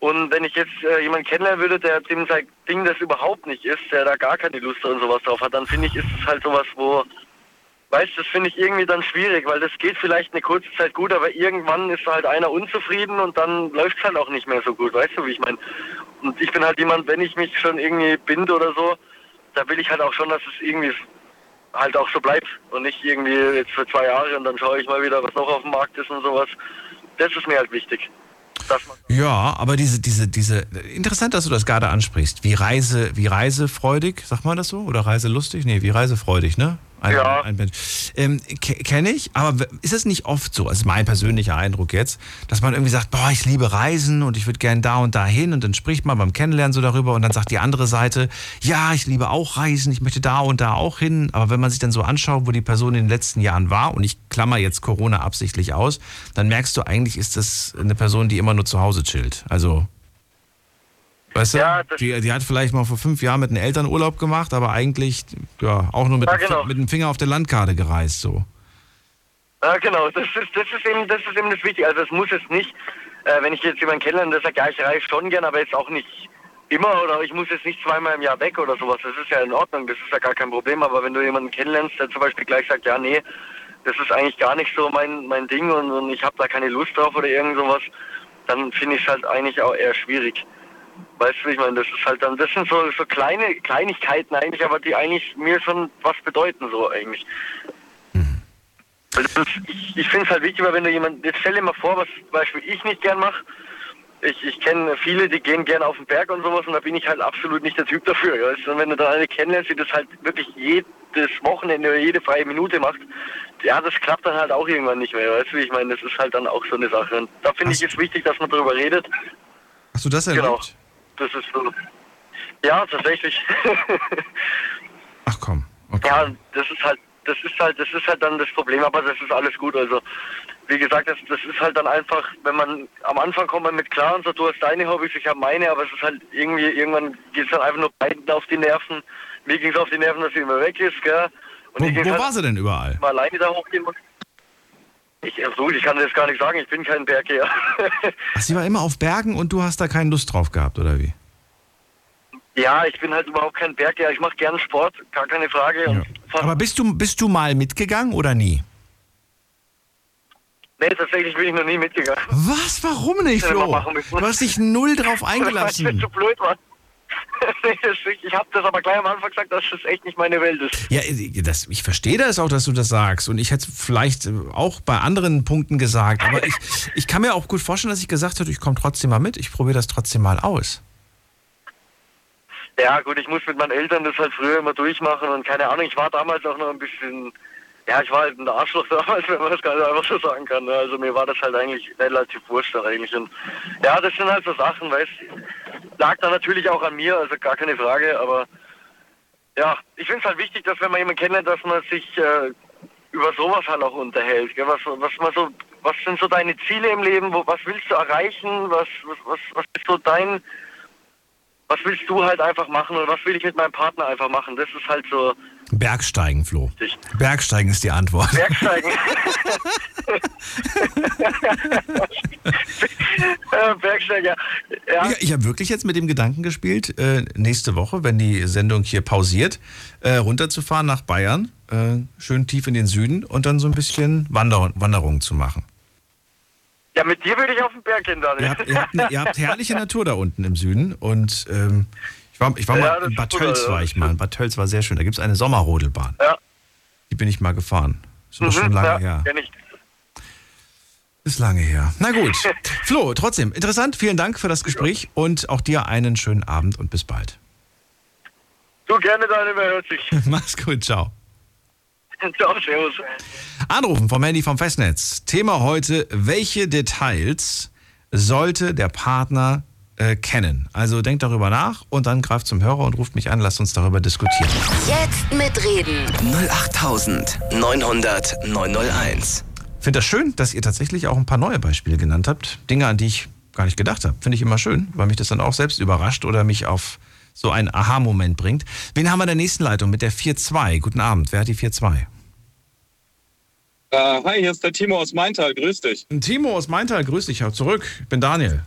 Und wenn ich jetzt äh, jemanden kennenlernen würde, der dem sein Ding das überhaupt nicht ist, der da gar keine Lust und sowas drauf hat, dann finde ich, ist es halt sowas, wo Weißt das finde ich irgendwie dann schwierig, weil das geht vielleicht eine kurze Zeit gut, aber irgendwann ist halt einer unzufrieden und dann läuft es halt auch nicht mehr so gut, weißt du, wie ich meine? Und ich bin halt jemand, wenn ich mich schon irgendwie binde oder so, da will ich halt auch schon, dass es irgendwie halt auch so bleibt und nicht irgendwie jetzt für zwei Jahre und dann schaue ich mal wieder, was noch auf dem Markt ist und sowas. Das ist mir halt wichtig. Ja, aber diese, diese, diese, interessant, dass du das gerade ansprichst. Wie Reise, wie reisefreudig, sagt man das so? Oder reiselustig? Nee, wie reisefreudig, ne? Ein, ja. Ein, ähm, Kenne ich, aber ist es nicht oft so, also mein persönlicher Eindruck jetzt, dass man irgendwie sagt, boah, ich liebe Reisen und ich würde gern da und da hin und dann spricht man beim Kennenlernen so darüber und dann sagt die andere Seite, ja, ich liebe auch Reisen, ich möchte da und da auch hin, aber wenn man sich dann so anschaut, wo die Person in den letzten Jahren war und ich klammer jetzt Corona absichtlich aus, dann merkst du eigentlich, ist das eine Person, die immer nur zu Hause chillt. Also Weißt du, ja, die, die, hat vielleicht mal vor fünf Jahren mit den Eltern Urlaub gemacht, aber eigentlich ja, auch nur mit, ja, genau. mit dem Finger auf der Landkarte gereist. So. Ja, genau, das ist, das ist, eben, das ist eben das Wichtige. Also es muss es nicht, äh, wenn ich jetzt jemanden kennenlerne, der sagt, ja, ich reise schon gern, aber jetzt auch nicht immer oder ich muss jetzt nicht zweimal im Jahr weg oder sowas. Das ist ja in Ordnung, das ist ja gar kein Problem. Aber wenn du jemanden kennenlernst, der zum Beispiel gleich sagt, ja, nee, das ist eigentlich gar nicht so mein, mein Ding und, und ich habe da keine Lust drauf oder irgend sowas, dann finde ich es halt eigentlich auch eher schwierig. Weißt du, ich meine, das ist halt dann, das sind so, so kleine Kleinigkeiten eigentlich, aber die eigentlich mir schon was bedeuten, so eigentlich. Mhm. Also ich, ich finde es halt wichtig, weil wenn du jemand, jetzt stell dir mal vor, was zum Beispiel ich nicht gern mache, ich, ich kenne viele, die gehen gerne auf den Berg und sowas und da bin ich halt absolut nicht der Typ dafür. Weißt? Und wenn du da eine kennenlernst, die das halt wirklich jedes Wochenende oder jede freie Minute macht, ja, das klappt dann halt auch irgendwann nicht mehr. Weißt du, ich meine, das ist halt dann auch so eine Sache. Und da finde ich es wichtig, dass man darüber redet. Hast du das erlebt? Genau das ist so. Ja, tatsächlich. Ach komm. Okay. Ja, das ist halt, das ist halt, das ist halt dann das Problem, aber das ist alles gut. Also wie gesagt, das, das ist halt dann einfach, wenn man am Anfang kommt man mit klar und so, du hast deine Hobbys, ich habe meine, aber es ist halt irgendwie, irgendwann geht es dann einfach nur beiden auf die Nerven. Mir ging es auf die Nerven, dass sie immer weg ist, gell? Und wo, wo halt war sie denn überall? Mal alleine da hochgehen muss. Ich, so, ich kann das gar nicht sagen, ich bin kein Berggeher. Ach, sie war immer auf Bergen und du hast da keine Lust drauf gehabt, oder wie? Ja, ich bin halt überhaupt kein Berggeher. Ich mache gerne Sport, gar keine Frage. Ja. Aber bist du, bist du mal mitgegangen oder nie? Nee, tatsächlich bin ich noch nie mitgegangen. Was? Warum nicht, Flo? Du hast dich null drauf eingelassen. Weil ich zu blöd war. ich habe das aber gleich am Anfang gesagt, dass das echt nicht meine Welt ist. Ja, das, ich verstehe das auch, dass du das sagst. Und ich hätte es vielleicht auch bei anderen Punkten gesagt. Aber ich, ich kann mir auch gut vorstellen, dass ich gesagt hätte, ich komme trotzdem mal mit. Ich probiere das trotzdem mal aus. Ja, gut, ich muss mit meinen Eltern das halt früher immer durchmachen und keine Ahnung, ich war damals auch noch ein bisschen, ja, ich war halt ein Arschloch damals, wenn man das ganz einfach so sagen kann. Ne? Also mir war das halt eigentlich relativ wurscht eigentlich. Und ja, das sind halt so Sachen, weißt du lag da natürlich auch an mir, also gar keine Frage, aber ja, ich finde es halt wichtig, dass wenn man jemanden kennenlernt, dass man sich äh, über sowas halt auch unterhält. Gell? Was, was, man so, was sind so deine Ziele im Leben? Wo, was willst du erreichen? Was, was, was, was ist so dein, was willst du halt einfach machen oder was will ich mit meinem Partner einfach machen? Das ist halt so. Bergsteigen, Flo. Richtig. Bergsteigen ist die Antwort. Bergsteigen. Bergsteigen, ja. ja. Ich, ich habe wirklich jetzt mit dem Gedanken gespielt, äh, nächste Woche, wenn die Sendung hier pausiert, äh, runterzufahren nach Bayern, äh, schön tief in den Süden und dann so ein bisschen Wander Wanderung zu machen. Ja, mit dir würde ich auf den Berg hin, Daniel. Ihr habt, ihr, habt, ihr habt herrliche Natur da unten im Süden und ähm, war, ich war Ja, mal in Bad Tölz war ich mal. In Bad Tölz war sehr schön. Da gibt es eine Sommerrodelbahn. Ja. Die bin ich mal gefahren. Ist Mhm, schon lange ja, her. ich. Ist lange her. Na gut. Flo, trotzdem, interessant. Vielen Dank für das Gespräch und auch dir einen schönen Abend und bis bald. Du gerne, wer hört sich. Mach's gut, ciao. Ciao, servus. Anrufen vom Handy vom Festnetz. Thema heute, welche Details sollte der Partner äh, kennen? Also denkt darüber nach und dann greift zum Hörer und ruft mich an, lasst uns darüber diskutieren. Jetzt mitreden. 08900 901. Ich finde das schön, dass ihr tatsächlich auch ein paar neue Beispiele genannt habt. Dinge, an die ich gar nicht gedacht habe. Finde ich immer schön, weil mich das dann auch selbst überrascht oder mich auf so einen Aha-Moment bringt. Wen haben wir in der nächsten Leitung mit der 4-2? Guten Abend, wer hat die 4-2? Äh, hi, hier ist der Timo aus Maintal. Grüß dich. Timo aus Maintal, grüß dich, hau zurück. Ich bin Daniel.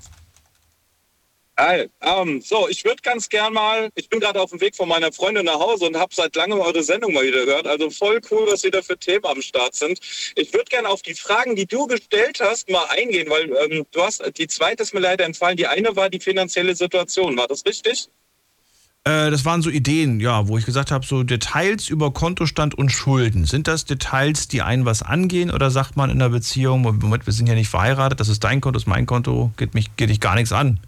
Hi. Ähm, so, ich würde ganz gern mal, ich bin gerade auf dem Weg von meiner Freundin nach Hause und habe seit langem eure Sendung mal wieder gehört. Also voll cool, was da für Themen am Start sind. Ich würde gerne auf die Fragen, die du gestellt hast, mal eingehen, weil ähm, du hast, die zweite ist mir leider entfallen. Die eine war die finanzielle Situation. War das richtig? Äh, das waren so Ideen, ja, wo ich gesagt habe, so Details über Kontostand und Schulden. Sind das Details, die einen was angehen oder sagt man in einer Beziehung, Moment, wir sind ja nicht verheiratet, das ist dein Konto, das ist mein Konto, geht, mich, geht dich gar nichts an,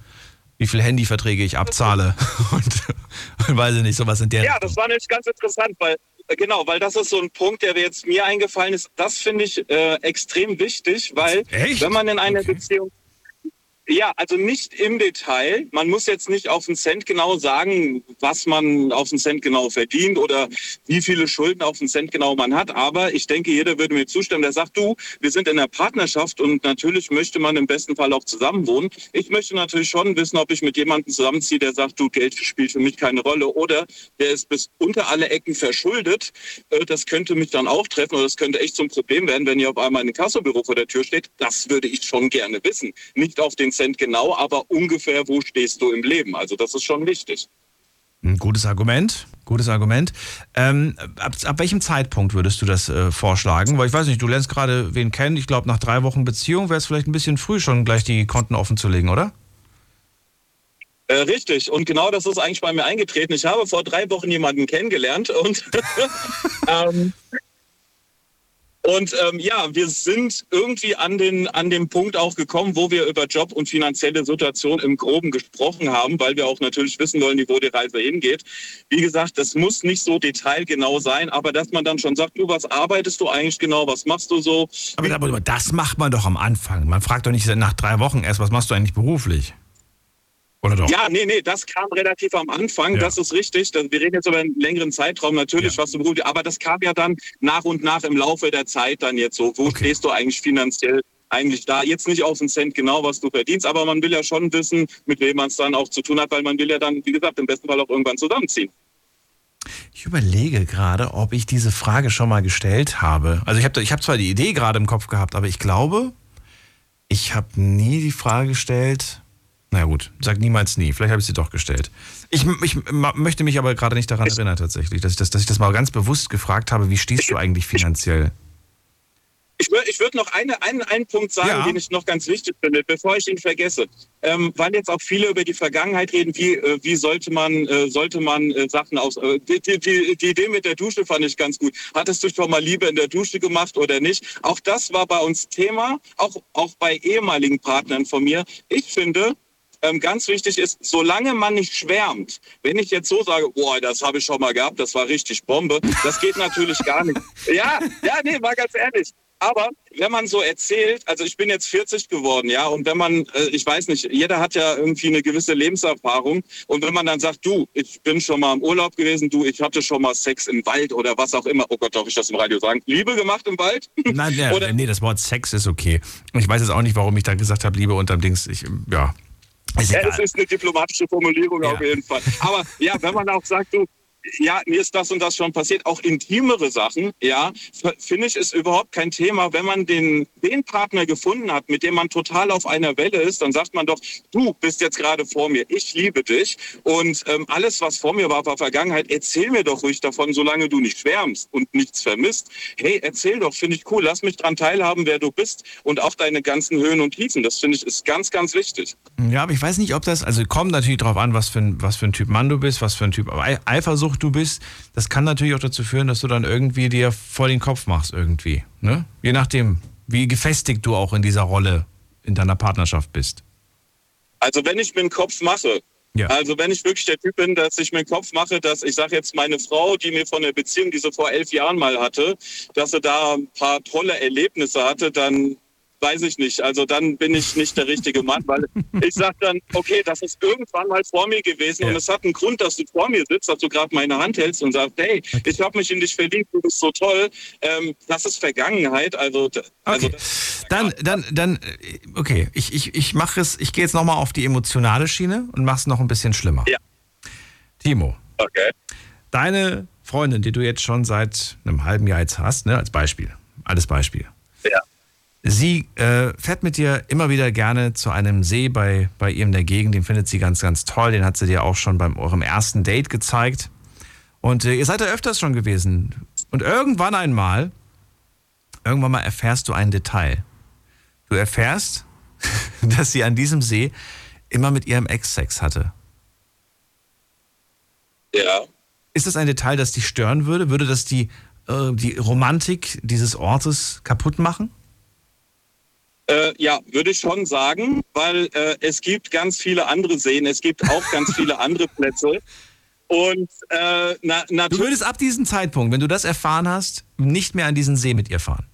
wie viel Handyverträge ich abzahle und, und weiß ich nicht, sowas in der Ja, das war nämlich ganz interessant, weil äh, genau, weil das ist so ein Punkt, der jetzt mir eingefallen ist. Das finde ich äh, extrem wichtig, weil Echt? wenn man in einer Okay. Beziehung ja, also nicht im Detail. Man muss jetzt nicht auf den Cent genau sagen, was man auf den Cent genau verdient oder wie viele Schulden auf den Cent genau man hat. Aber ich denke, jeder würde mir zustimmen, der sagt, du, wir sind in einer Partnerschaft und natürlich möchte man im besten Fall auch zusammen wohnen. Ich möchte natürlich schon wissen, ob ich mit jemandem zusammenziehe, der sagt, du, Geld spielt für mich keine Rolle oder der ist bis unter alle Ecken verschuldet. Äh, Das könnte mich dann auch treffen oder das könnte echt zum Problem werden, wenn ihr auf einmal ein Kassobüro vor der Tür steht. Das würde ich schon gerne wissen. Nicht auf den Cent genau, aber ungefähr, wo stehst du im Leben. Also das ist schon wichtig. Ein gutes Argument, gutes Argument. Ähm, ab, ab welchem Zeitpunkt würdest du das äh, vorschlagen? Weil ich weiß nicht, du lernst gerade wen kennen. Ich glaube, nach drei Wochen Beziehung wäre es vielleicht ein bisschen früh, schon gleich die Konten offen zu legen, oder? Äh, richtig. Und genau das ist eigentlich bei mir eingetreten. Ich habe vor drei Wochen jemanden kennengelernt und ähm, und ähm, ja, wir sind irgendwie an den an den Punkt auch gekommen, wo wir über Job und finanzielle Situation im Groben gesprochen haben, weil wir auch natürlich wissen wollen, wo die Reise hingeht. Wie gesagt, das muss nicht so detailgenau sein, aber dass man dann schon sagt, du, was arbeitest du eigentlich genau, was machst du so? Aber, aber das macht man doch am Anfang. Man fragt doch nicht nach drei Wochen erst, was machst du eigentlich beruflich? Oder doch? Ja, nee, nee, das kam relativ am Anfang, Ja. das ist richtig. Wir reden jetzt über einen längeren Zeitraum natürlich, Ja. was du beruflich, aber das kam ja dann nach und nach im Laufe der Zeit dann jetzt so. Wo Okay. stehst du eigentlich finanziell eigentlich da? Jetzt nicht auf den Cent genau, was du verdienst, aber man will ja schon wissen, mit wem man es dann auch zu tun hat, weil man will ja dann, wie gesagt, im besten Fall auch irgendwann zusammenziehen. Ich überlege gerade, ob ich diese Frage schon mal gestellt habe. Also ich habe ich hab zwar die Idee gerade im Kopf gehabt, aber ich glaube, ich habe nie die Frage gestellt. Na gut, sag niemals nie. Vielleicht habe ich sie doch gestellt. Ich, ich möchte mich aber gerade nicht daran erinnern tatsächlich, dass ich, das, dass ich das mal ganz bewusst gefragt habe, wie stehst du eigentlich finanziell? Ich, ich würde noch eine, einen, einen Punkt sagen, Ja. den ich noch ganz wichtig finde, bevor ich ihn vergesse. Ähm, weil jetzt auch viele über die Vergangenheit reden, wie, äh, wie sollte man, äh, sollte man äh, Sachen aus. Äh, die, die, die, die Idee mit der Dusche fand ich ganz gut. Hattest du schon mal Liebe in der Dusche gemacht oder nicht? Auch das war bei uns Thema, auch, auch bei ehemaligen Partnern von mir. Ich finde, ähm, ganz wichtig ist, solange man nicht schwärmt, wenn ich jetzt so sage, boah, das habe ich schon mal gehabt, das war richtig Bombe, das geht natürlich gar nicht. Ja, ja, nee, mal ganz ehrlich. Aber wenn man so erzählt, also ich bin jetzt 40 geworden, ja, und wenn man, äh, ich weiß nicht, jeder hat ja irgendwie eine gewisse Lebenserfahrung und wenn man dann sagt, du, ich bin schon mal im Urlaub gewesen, du, ich hatte schon mal Sex im Wald oder was auch immer, oh Gott, darf ich das im Radio sagen? Liebe gemacht im Wald? Nein, ja, nee, das Wort Sex ist okay. Ich weiß jetzt auch nicht, warum ich da gesagt habe, Liebe unterm Dings. Ich, ja, ist Ja, es ist eine diplomatische Formulierung Ja. auf jeden Fall. Aber ja, wenn man auch sagt, du, ja, mir ist das und das schon passiert, auch intimere Sachen, ja, finde ich, ist überhaupt kein Thema. Wenn man den, den Partner gefunden hat, mit dem man total auf einer Welle ist, dann sagt man doch, du bist jetzt gerade vor mir, ich liebe dich und ähm, alles, was vor mir war, war Vergangenheit. Erzähl mir doch ruhig davon, solange du nicht schwärmst und nichts vermisst. Hey, erzähl doch, finde ich cool, lass mich dran teilhaben, wer du bist und auch deine ganzen Höhen und Tiefen. Das finde ich ist ganz, ganz wichtig. Ja, aber ich weiß nicht, ob das, also kommt natürlich drauf an, was für ein, was für ein Typ Mann du bist, was für ein Typ Ei- Eifersucht du bist. Das kann natürlich auch dazu führen, dass du dann irgendwie dir voll den Kopf machst irgendwie. Ne? Je nachdem, wie gefestigt du auch in dieser Rolle in deiner Partnerschaft bist. Also wenn ich mir einen Kopf mache, Ja. also wenn ich wirklich der Typ bin, dass ich mir einen Kopf mache, dass ich sage jetzt meine Frau, die mir von der Beziehung, die sie vor elf Jahren mal hatte, dass sie da ein paar tolle Erlebnisse hatte, dann weiß ich nicht. Also dann bin ich nicht der richtige Mann, weil ich sage dann, okay, das ist irgendwann mal vor mir gewesen und es hat einen Grund, dass du vor mir sitzt, dass du gerade meine Hand hältst und sagst, hey, ich habe mich in dich verliebt, du bist so toll. Ähm, das ist Vergangenheit. Also, also Okay. Dann, dann, dann, äh, okay, ich, ich, ich mache es, ich gehe jetzt nochmal auf die emotionale Schiene und mache es noch ein bisschen schlimmer. Ja. Timo, okay. deine Freundin, die du jetzt schon seit einem halben Jahr jetzt hast, ne, als Beispiel, alles Beispiel. Ja. Sie äh, fährt mit dir immer wieder gerne zu einem See bei, bei ihr in der Gegend. Den findet sie ganz, ganz toll. Den hat sie dir auch schon beim eurem ersten Date gezeigt. Und äh, ihr seid da öfters schon gewesen. Und irgendwann einmal, irgendwann mal erfährst du ein Detail. Du erfährst, dass sie an diesem See immer mit ihrem Ex Sex hatte. Ja. Ist das ein Detail, das dich stören würde? Würde das die, äh, die Romantik dieses Ortes kaputt machen? Äh, ja, würde ich schon sagen, weil äh, es gibt ganz viele andere Seen, es gibt auch ganz viele andere Plätze. Und äh, na, Du würdest ab diesem Zeitpunkt, wenn du das erfahren hast, nicht mehr an diesen See mit ihr fahren.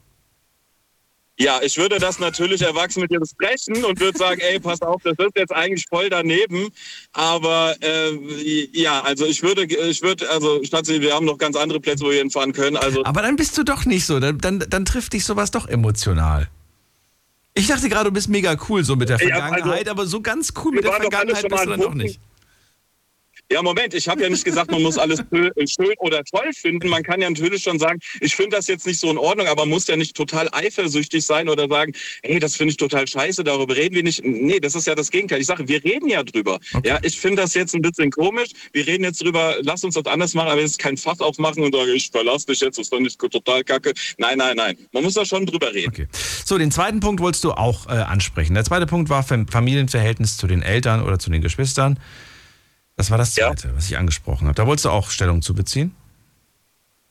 Ja, ich würde das natürlich erwachsen mit ihr besprechen und würde sagen, ey, pass auf, das ist jetzt eigentlich voll daneben. Aber äh, ja, also ich würde, ich würde, also Stadtse, wir haben noch ganz andere Plätze, wo wir hinfahren können. Also Aber dann bist du doch nicht so. Dann, dann, dann trifft dich sowas doch emotional. Ich dachte gerade, du bist mega cool so mit der Ja, Vergangenheit, also, aber so ganz cool mit der Vergangenheit bist du an dann doch nicht. Ja, Moment, ich habe ja nicht gesagt, man muss alles schön schön oder toll finden. Man kann ja natürlich schon sagen, ich finde das jetzt nicht so in Ordnung, aber muss ja nicht total eifersüchtig sein oder sagen, hey, das finde ich total scheiße, darüber reden wir nicht. Nee, das ist ja das Gegenteil. Ich sage, wir reden ja drüber. Ja, ich finde das jetzt ein bisschen komisch. Wir reden jetzt drüber, lass uns das anders machen, aber jetzt kein Fass aufmachen und sagen, ich verlasse dich jetzt, das finde ich total kacke. Nein, nein, nein. Man muss da schon drüber reden. Okay. So, den zweiten Punkt wolltest du auch äh, ansprechen. Der zweite Punkt war Fam- Familienverhältnis zu den Eltern oder zu den Geschwistern. Das war das zweite, was ich angesprochen habe. Da wolltest du auch Stellung zu beziehen?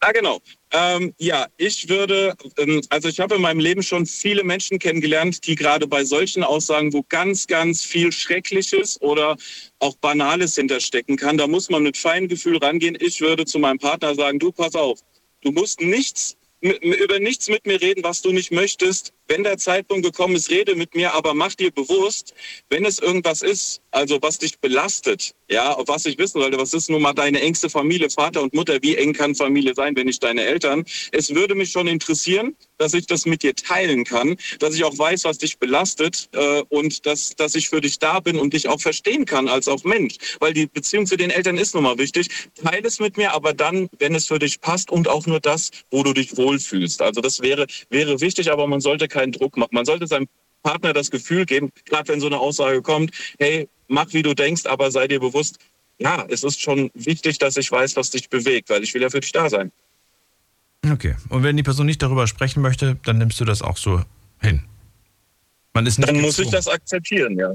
Ah, genau. Ähm, ja, ich würde, ähm, also ich habe in meinem Leben schon viele Menschen kennengelernt, die gerade bei solchen Aussagen, wo ganz, ganz viel Schreckliches oder auch Banales hinterstecken kann, da muss man mit feinem Gefühl rangehen. Ich würde zu meinem Partner sagen, du pass auf, du musst nichts über nichts mit mir reden, was du nicht möchtest. Wenn der Zeitpunkt gekommen ist, rede mit mir, aber mach dir bewusst, wenn es irgendwas ist, also was dich belastet, ja, auf was ich wissen sollte, was ist nun mal deine engste Familie, Vater und Mutter, wie eng kann Familie sein, wenn nicht deine Eltern? Es würde mich schon interessieren, dass ich das mit dir teilen kann, dass ich auch weiß, was dich belastet äh, und dass, dass ich für dich da bin und dich auch verstehen kann als auch Mensch, weil die Beziehung zu den Eltern ist nun mal wichtig. Teile es mit mir, aber dann, wenn es für dich passt und auch nur das, wo du dich wohlfühlst. Also das wäre, wäre wichtig, aber man sollte keinen Druck machen. Man sollte seinem Partner das Gefühl geben, gerade wenn so eine Aussage kommt, hey, mach wie du denkst, aber sei dir bewusst, ja, es ist schon wichtig, dass ich weiß, was dich bewegt, weil ich will ja für dich da sein. Okay. Und wenn die Person nicht darüber sprechen möchte, dann nimmst du das auch so hin. Man ist nicht Dann muss ich das akzeptieren, ja.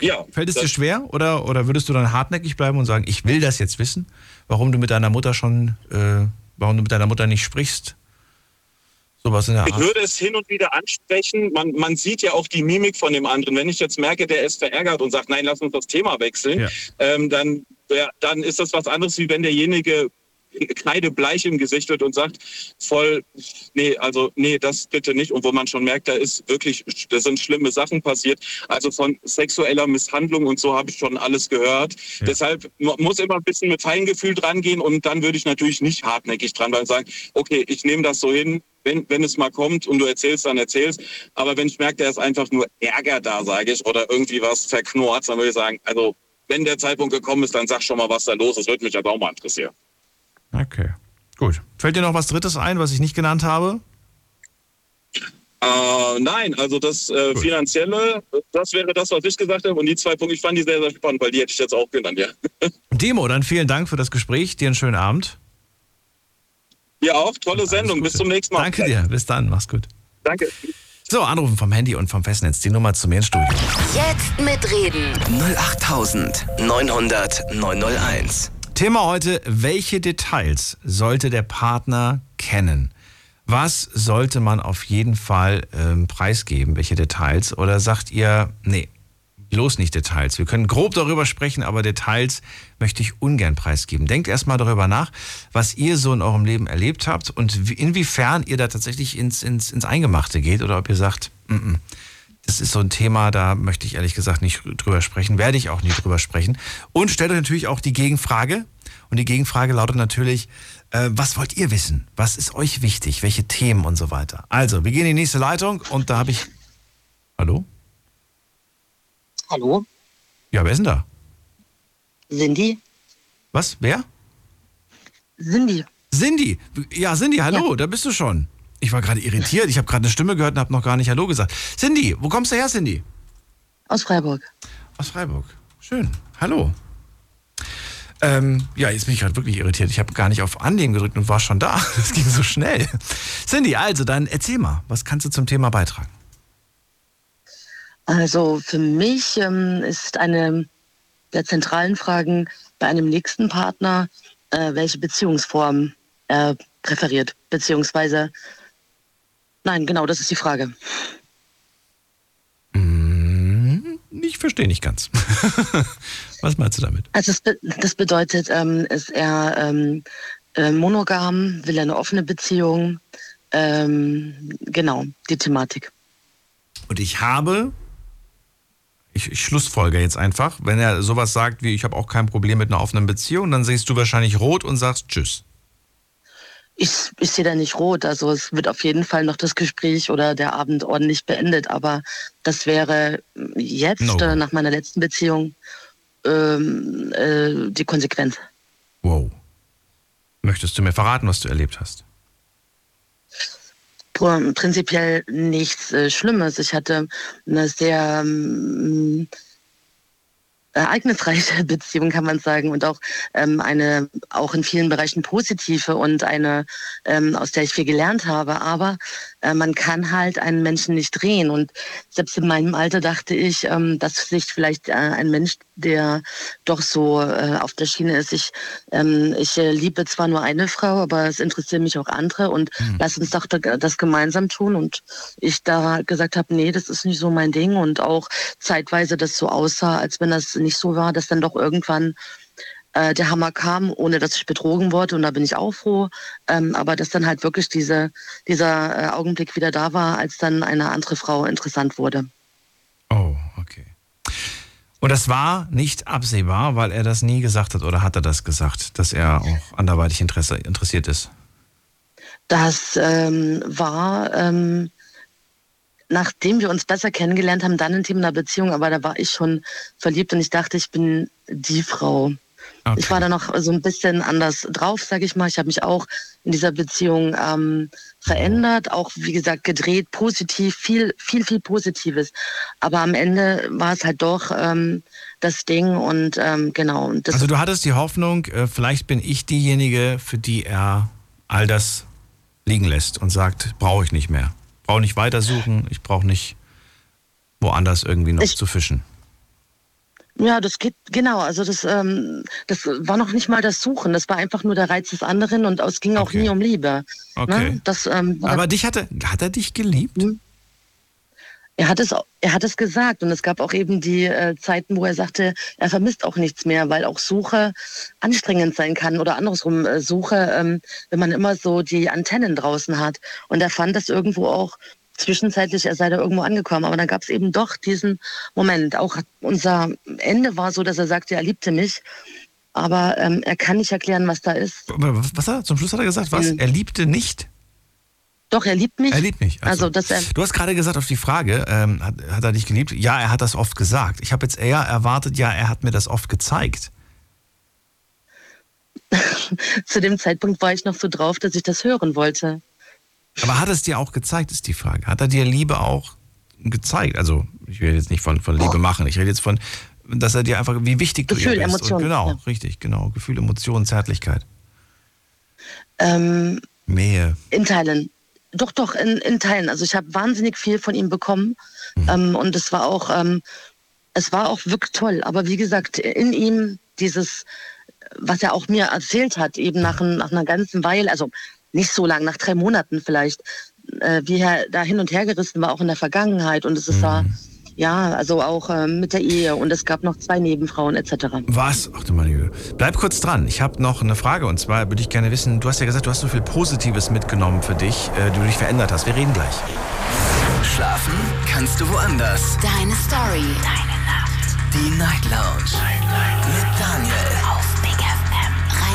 Ja. Fällt es dir schwer oder, oder würdest du dann hartnäckig bleiben und sagen, ich will das jetzt wissen, warum du mit deiner Mutter schon, äh, warum du mit deiner Mutter nicht sprichst? Sowas in der Ich Art. würde es hin und wieder ansprechen. Man, man sieht ja auch die Mimik von dem anderen. Wenn ich jetzt merke, der ist verärgert und sagt, nein, lass uns das Thema wechseln, Ja. ähm, dann, ja, dann ist das was anderes, wie wenn derjenige kreidebleich im Gesicht wird und sagt, voll, nee, also nee, das bitte nicht. Und wo man schon merkt, da ist wirklich, da sind schlimme Sachen passiert. Also von sexueller Misshandlung und so habe ich schon alles gehört. Deshalb man muss immer ein bisschen mit Feingefühl dran gehen und dann würde ich natürlich nicht hartnäckig dran bleiben und sagen, okay, ich nehme das so hin, wenn, wenn es mal kommt und du erzählst, dann erzählst. Aber wenn ich merke, da ist einfach nur Ärger da, sage ich, oder irgendwie was verknurrt, dann würde ich sagen, also wenn der Zeitpunkt gekommen ist, dann sag schon mal, was da los ist. Würde mich jetzt auch mal interessieren. Okay, gut. Fällt dir noch was Drittes ein, was ich nicht genannt habe? Äh, nein, also das äh, Finanzielle, das wäre das, was ich gesagt habe. Und die zwei Punkte, ich fand die sehr, sehr spannend, weil die hätte ich jetzt auch genannt, ja. Demo, dann vielen Dank für das Gespräch. Dir einen schönen Abend. Dir auch, tolle Sendung. Bis zum nächsten Mal. Danke dir. Bis dann. Mach's gut. Danke. So, anrufen vom Handy und vom Festnetz. Die Nummer zu mir ins Studio. Jetzt mitreden. 08900 901. Thema heute, welche Details sollte der Partner kennen? Was sollte man auf jeden Fall ähm, preisgeben? Welche Details? Oder sagt ihr, nee, bloß nicht Details. Wir können grob darüber sprechen, aber Details möchte ich ungern preisgeben. Denkt erstmal darüber nach, was ihr so in eurem Leben erlebt habt und wie- inwiefern ihr da tatsächlich ins, ins, ins Eingemachte geht oder ob ihr sagt, mm -mm, das ist so ein Thema, da möchte ich ehrlich gesagt nicht drüber sprechen, werde ich auch nie drüber sprechen. Und stellt euch natürlich auch die Gegenfrage. Und die Gegenfrage lautet natürlich, äh, was wollt ihr wissen? Was ist euch wichtig? Welche Themen und so weiter? Also, wir gehen in die nächste Leitung und da habe ich. Hallo? Hallo? Ja, wer ist denn da? Cindy? Was? Wer? Cindy. Cindy. Ja, Cindy, hallo, da bist du schon. Ich war gerade irritiert. Ich habe gerade eine Stimme gehört und habe noch gar nicht Hallo gesagt. Cindy, wo kommst du her, Cindy? Aus Freiburg. Aus Freiburg. Schön. Hallo. Ähm, ja, jetzt bin ich gerade wirklich irritiert. Ich habe gar nicht auf Annehmen gedrückt und war schon da. Das ging so schnell. Cindy, also dann erzähl mal, was kannst du zum Thema beitragen? Also für mich ähm, ist eine der zentralen Fragen bei einem nächsten Partner, äh, welche Beziehungsform er präferiert, beziehungsweise nein, genau, das ist die Frage. Hm, Ich verstehe nicht ganz. was meinst du damit? Also das, das bedeutet, ähm, ist er ähm, äh, monogam, will er eine offene Beziehung, ähm, genau, die Thematik. Und ich habe, ich, ich schlussfolge jetzt einfach, wenn er sowas sagt wie, ich habe auch kein Problem mit einer offenen Beziehung, dann siehst du wahrscheinlich rot und sagst Tschüss. Ich, ich sehe da nicht rot. Also es wird auf jeden Fall noch das Gespräch oder der Abend ordentlich beendet. Aber das wäre jetzt, No. äh, nach meiner letzten Beziehung, ähm, äh, die Konsequenz. Wow. Möchtest du mir verraten, was du erlebt hast? Pr- Prinzipiell nichts äh, Schlimmes. Ich hatte eine sehr ähm, ereignisreiche Beziehung, kann man sagen, und auch ähm, eine, auch in vielen Bereichen positive und eine, ähm, aus der ich viel gelernt habe. Aber äh, man kann halt einen Menschen nicht drehen. Und selbst in meinem Alter dachte ich, ähm, dass sich vielleicht äh, ein Mensch, der doch so äh, auf der Schiene ist, ich, ähm, ich liebe zwar nur eine Frau, aber es interessieren mich auch andere und lass uns doch da- das gemeinsam tun. Und ich da gesagt habe, nee, das ist nicht so mein Ding. Und auch zeitweise das so aussah, als wenn das nicht so war, dass dann doch irgendwann äh, der Hammer kam, ohne dass ich betrogen wurde. Und da bin ich auch froh. Ähm, aber dass dann halt wirklich diese, dieser äh, Augenblick wieder da war, als dann eine andere Frau interessant wurde. Oh, okay. Und das war nicht absehbar, weil er das nie gesagt hat oder hat er das gesagt, dass er auch anderweitig Interesse, interessiert ist? Das ähm, war, ähm, nachdem wir uns besser kennengelernt haben, dann in einer Beziehung, aber da war ich schon verliebt und ich dachte, ich bin die Frau. Ich war da noch so ein bisschen anders drauf, sag ich mal. Ich habe mich auch in dieser Beziehung ähm, verändert, auch wie gesagt gedreht, positiv, viel, viel, viel Positives. Aber am Ende war es halt doch ähm, das Ding und ähm, genau. Und das Also du hattest die Hoffnung, äh, vielleicht bin ich diejenige, für die er all das liegen lässt und sagt, brauche ich nicht mehr. Brauche nicht weitersuchen, ich brauche nicht woanders irgendwie noch Ich- zu fischen. Ja, das geht, genau. Also das, ähm, das war noch nicht mal das Suchen. Das war einfach nur der Reiz des anderen und es ging auch nie um Liebe. Okay. Ne? Das, ähm, Aber dich hatte, hat er dich geliebt? er hat es, er hat es gesagt und es gab auch eben die äh, Zeiten, wo er sagte, er vermisst auch nichts mehr, weil auch Suche anstrengend sein kann oder andersrum äh, Suche, ähm, wenn man immer so die Antennen draußen hat. Und er fand das irgendwo auch zwischenzeitlich, er sei da irgendwo angekommen. Aber dann gab es eben doch diesen Moment. Auch unser Ende war so, dass er sagte, er liebte mich. Aber ähm, er kann nicht erklären, was da ist. Was, hat er? Zum Schluss hat er gesagt, was? Mhm. Er liebte nicht? Doch, er liebt mich. Er liebt mich. Also, dass er, Du hast gerade gesagt auf die Frage, ähm, hat, hat er dich geliebt? Ja, er hat das oft gesagt. Ich habe jetzt eher erwartet, ja, er hat mir das oft gezeigt. zu dem Zeitpunkt war ich noch so drauf, dass ich das hören wollte. Aber hat es dir auch gezeigt, ist die Frage. Hat er dir Liebe auch gezeigt? Also, ich will jetzt nicht von, von Liebe machen, ich rede jetzt von, dass er dir einfach, wie wichtig du Gefühl, ihr bist. Emotion, Und genau, ja. richtig, genau. Gefühl, Emotion, Zärtlichkeit. Ähm, Nähe. in Teilen. Doch, doch, in, in Teilen. Also ich habe wahnsinnig viel von ihm bekommen. Ähm, und es war auch, ähm, es war auch wirklich toll. Aber wie gesagt, in ihm dieses, was er auch mir erzählt hat, eben nach, ein- nach einer ganzen Weile, also nicht so lang, nach drei Monaten vielleicht, äh, wie er da hin und her gerissen war, auch in der Vergangenheit. Und es ist da, ja, also auch ähm, mit der Ehe. Und es gab noch zwei Nebenfrauen etc. Was? Ach du meine Güte. Bleib kurz dran. Ich habe noch eine Frage und zwar würde ich gerne wissen, du hast ja gesagt, du hast so viel Positives mitgenommen für dich, äh, die du dich verändert hast. Wir reden gleich. Schlafen kannst du woanders. Deine Story. Deine Nacht. Die Night Lounge. Mit Daniel.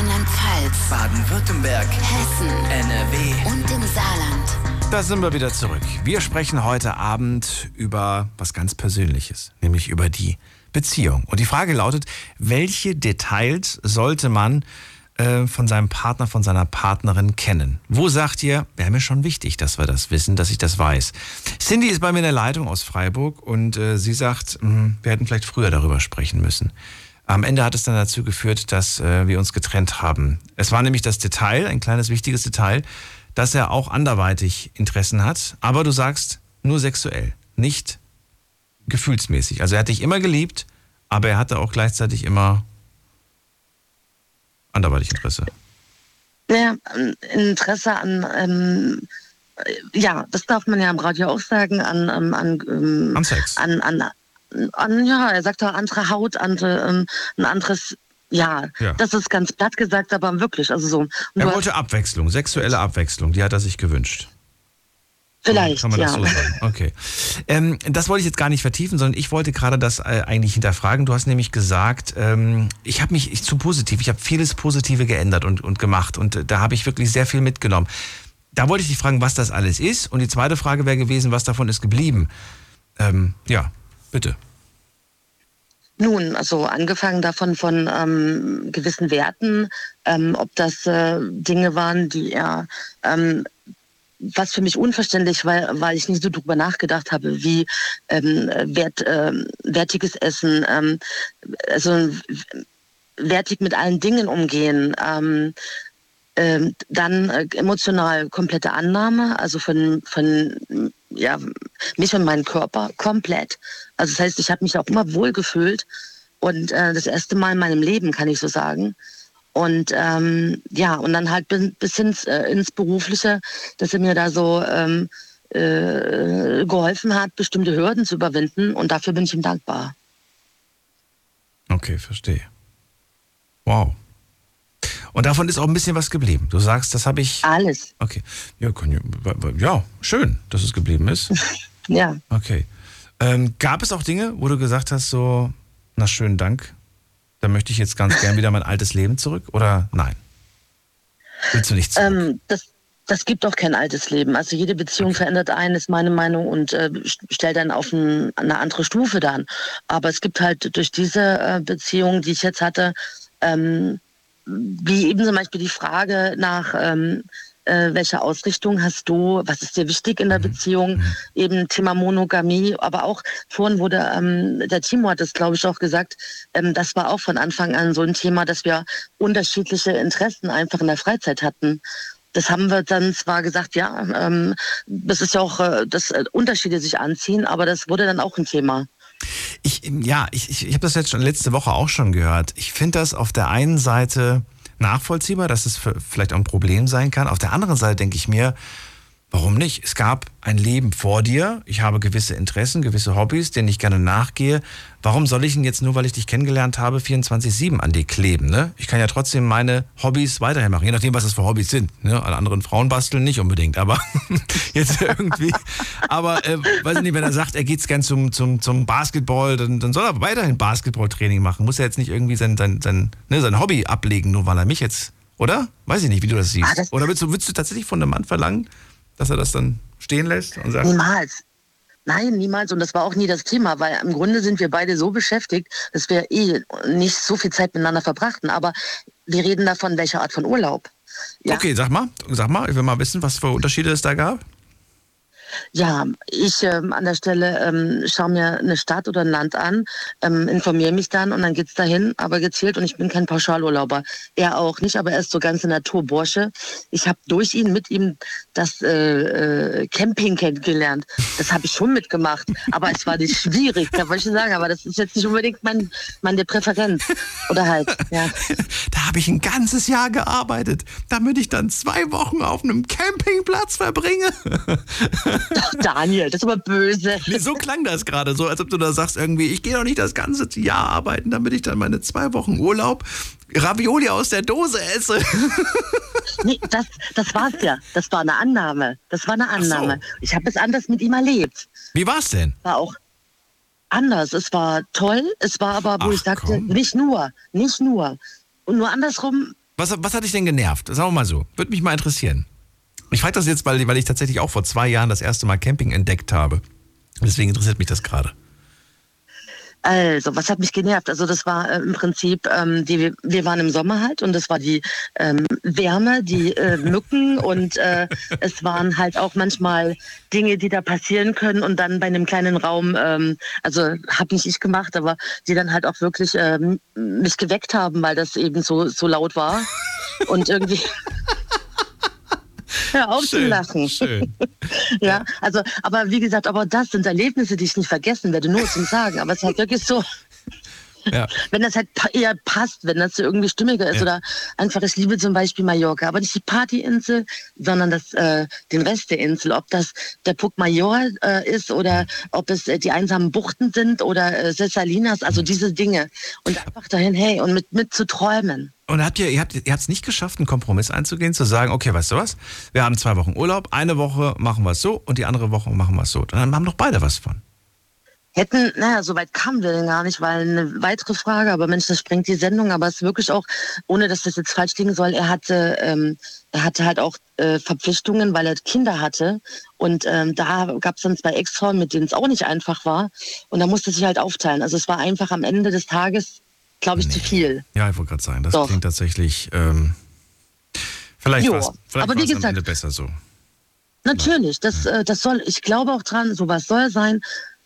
Rheinland-Pfalz. Baden-Württemberg. Hessen. NRW. Und im Saarland. Da sind wir wieder zurück. Wir sprechen heute Abend über was ganz Persönliches, nämlich über die Beziehung. Und die Frage lautet, welche Details sollte man äh, von seinem Partner, von seiner Partnerin kennen? Wo sagt ihr, wäre mir schon wichtig, dass wir das wissen, dass ich das weiß? Cindy ist bei mir in der Leitung aus Freiburg und äh, sie sagt, mh, wir hätten vielleicht früher darüber sprechen müssen. Am Ende hat es dann dazu geführt, dass äh, wir uns getrennt haben. Es war nämlich das Detail, ein kleines wichtiges Detail, dass er auch anderweitig Interessen hat, aber du sagst nur sexuell, nicht gefühlsmäßig. Also er hat dich immer geliebt, aber er hatte auch gleichzeitig immer anderweitig Interesse. Ja, ein Interesse an, ähm, äh, ja, das darf man ja im Radio auch sagen, an, ähm, an, ähm, An Sex. An, an, an, ja, er sagt auch andere Haut, andere, ähm, ein anderes, ja, Ja. das ist ganz platt gesagt, aber wirklich, also so. Er wollte Abwechslung, sexuelle Abwechslung, die hat er sich gewünscht. Vielleicht, Kann man das ja. so sagen? Okay. Ähm, das wollte ich jetzt gar nicht vertiefen, sondern ich wollte gerade das äh, eigentlich hinterfragen. Du hast nämlich gesagt, ähm, ich habe mich ich, zu positiv, ich habe vieles Positive geändert und, und gemacht und äh, da habe ich wirklich sehr viel mitgenommen. Da wollte ich dich fragen, was das alles ist. Und die zweite Frage wäre gewesen, was davon ist geblieben. Ähm, ja, bitte. Nun, also angefangen davon von ähm, gewissen Werten, ähm, ob das äh, Dinge waren, die er, ähm, was für mich unverständlich war, weil ich nicht so drüber nachgedacht habe, wie ähm, wert, ähm, wertiges Essen, ähm, also wertig mit allen Dingen umgehen. Ähm, ähm, dann äh, emotional komplette Annahme, also von, von ja, mich und meinen Körper komplett. Also das heißt, ich habe mich auch immer wohl gefühlt und äh, das erste Mal in meinem Leben, kann ich so sagen. Und ähm, ja, und dann halt bis, bis ins, äh, ins Berufliche, dass er mir da so ähm, äh, geholfen hat, bestimmte Hürden zu überwinden. Und dafür bin ich ihm dankbar. Okay, verstehe. Wow. Und davon ist auch ein bisschen was geblieben. Du sagst, das habe ich. Alles. Okay. Ja, ja, schön, dass es geblieben ist. Ja. Okay. Ähm, gab es auch Dinge, wo du gesagt hast, so, na schönen Dank, da möchte ich jetzt ganz gern wieder mein altes Leben zurück? Oder nein? Willst du nicht zurück? Ähm, das, das gibt auch kein altes Leben. Also jede Beziehung verändert einen, ist meine Meinung, und äh, stellt dann auf ein, eine andere Stufe dann. Aber es gibt halt durch diese äh, Beziehung, die ich jetzt hatte, ähm, wie eben zum Beispiel die Frage nach, ähm, äh, welche Ausrichtung hast du, was ist dir wichtig in der Beziehung, eben Thema Monogamie, aber auch vorhin wurde, ähm, der Timo hat es glaube ich auch gesagt, ähm, das war auch von Anfang an so ein Thema, dass wir unterschiedliche Interessen einfach in der Freizeit hatten. Das haben wir dann zwar gesagt, ja, ähm, das ist ja auch, äh, dass äh, Unterschiede sich anziehen, aber das wurde dann auch ein Thema. Ich, ja, ich, ich, ich habe das jetzt schon letzte Woche auch schon gehört. Ich finde das auf der einen Seite nachvollziehbar, dass es vielleicht auch ein Problem sein kann. Auf der anderen Seite denke ich mir, warum nicht? Es gab ein Leben vor dir. Ich habe gewisse Interessen, gewisse Hobbys, denen ich gerne nachgehe. Warum soll ich denn jetzt nur, weil ich dich kennengelernt habe, 24-7 an dir kleben? Ne? Ich kann ja trotzdem meine Hobbys weiterhin machen, je nachdem, was das für Hobbys sind. Ne? An anderen Frauen basteln nicht unbedingt, aber jetzt irgendwie. Aber äh, weiß ich nicht, wenn er sagt, er geht gern zum, zum, zum Basketball, dann, dann soll er weiterhin Basketballtraining machen. Muss er jetzt nicht irgendwie sein, sein, sein, ne, sein Hobby ablegen, nur weil er mich jetzt, oder? Weiß ich nicht, wie du das siehst. oder willst du, willst du tatsächlich von einem Mann verlangen, dass er das dann stehen lässt und sagt, Niemals. Nein, niemals. Und das war auch nie das Thema, weil im Grunde sind wir beide so beschäftigt, dass wir eh nicht so viel Zeit miteinander verbrachten. Aber wir reden davon, welche Art von Urlaub. Ja. Okay, sag mal, sag mal, ich will mal wissen, was für Unterschiede es da gab. Ja, ich ähm, an der Stelle ähm, schaue mir eine Stadt oder ein Land an, ähm, informiere mich dann und dann geht's dahin, aber gezielt und ich bin kein Pauschalurlauber. Er auch nicht, aber er ist so ganze Naturbursche. Ich habe durch ihn, mit ihm das äh, äh, Camping kennengelernt. Das habe ich schon mitgemacht, aber es war nicht schwierig, da wollte ich sagen, aber das ist jetzt nicht unbedingt mein, meine Präferenz. Oder halt, ja. Da habe ich ein ganzes Jahr gearbeitet, damit ich dann zwei Wochen auf einem Campingplatz verbringe. Doch, Daniel, das ist aber böse. Nee, so klang das gerade, so als ob du da sagst irgendwie, ich gehe doch nicht das ganze Jahr arbeiten, damit ich dann meine zwei Wochen Urlaub Ravioli aus der Dose esse. Nee, das, das war's ja. Das war eine Annahme. Das war eine Annahme. So. Ich habe es anders mit ihm erlebt. Wie war's denn? War auch anders. Es war toll. Es war aber, wo Ach, ich sagte, komm. nicht nur, nicht nur. Und nur andersrum. Was, was hat dich denn genervt? Sagen wir mal so. Würde mich mal interessieren. Ich frage das jetzt, weil, weil ich tatsächlich auch vor zwei Jahren das erste Mal Camping entdeckt habe. Deswegen interessiert mich das gerade. Also, was hat mich genervt? Also, das war äh, im Prinzip, ähm, die, wir waren im Sommer halt und das war die ähm, Wärme, die äh, Mücken und äh, es waren halt auch manchmal Dinge, die da passieren können und dann bei einem kleinen Raum, ähm, also habe nicht ich gemacht, aber die dann halt auch wirklich ähm, mich geweckt haben, weil das eben so, so laut war und irgendwie. Hör auf schön, zu lachen. Schön. ja, also, aber wie gesagt, aber das sind Erlebnisse, die ich nicht vergessen werde, nur zum Sagen. Aber es ist halt wirklich so. Ja. Wenn das halt eher passt, wenn das irgendwie stimmiger ist ja. oder einfach, ich liebe zum Beispiel Mallorca, aber nicht die Partyinsel, sondern das, äh, den Rest der Insel. Ob das der Puck Major äh, ist oder ob es äh, die einsamen Buchten sind oder äh, Salinas, also diese Dinge. Und einfach dahin, hey, und mit, mit zu träumen. Und habt ihr, ihr habt ihr es nicht geschafft, einen Kompromiss einzugehen, zu sagen, okay, weißt du was? Wir haben zwei Wochen Urlaub, eine Woche machen wir es so und die andere Woche machen wir es so. Und dann haben doch beide was von. Hätten, naja, so weit kamen wir denn gar nicht, weil eine weitere Frage, aber Mensch, das sprengt die Sendung, aber es ist wirklich auch, ohne dass das jetzt falsch klingen soll, er hatte, ähm, er hatte halt auch äh, Verpflichtungen, weil er Kinder hatte. Und ähm, da gab es dann zwei Ex-Frauen, mit denen es auch nicht einfach war. Und da musste sich halt aufteilen. Also es war einfach am Ende des Tages glaube ich, nee. zu viel. Ja, ich wollte gerade sagen, das Doch. klingt tatsächlich. Ähm, vielleicht war es am Ende besser so. Natürlich, das, äh, das soll, ich glaube auch dran, sowas soll sein.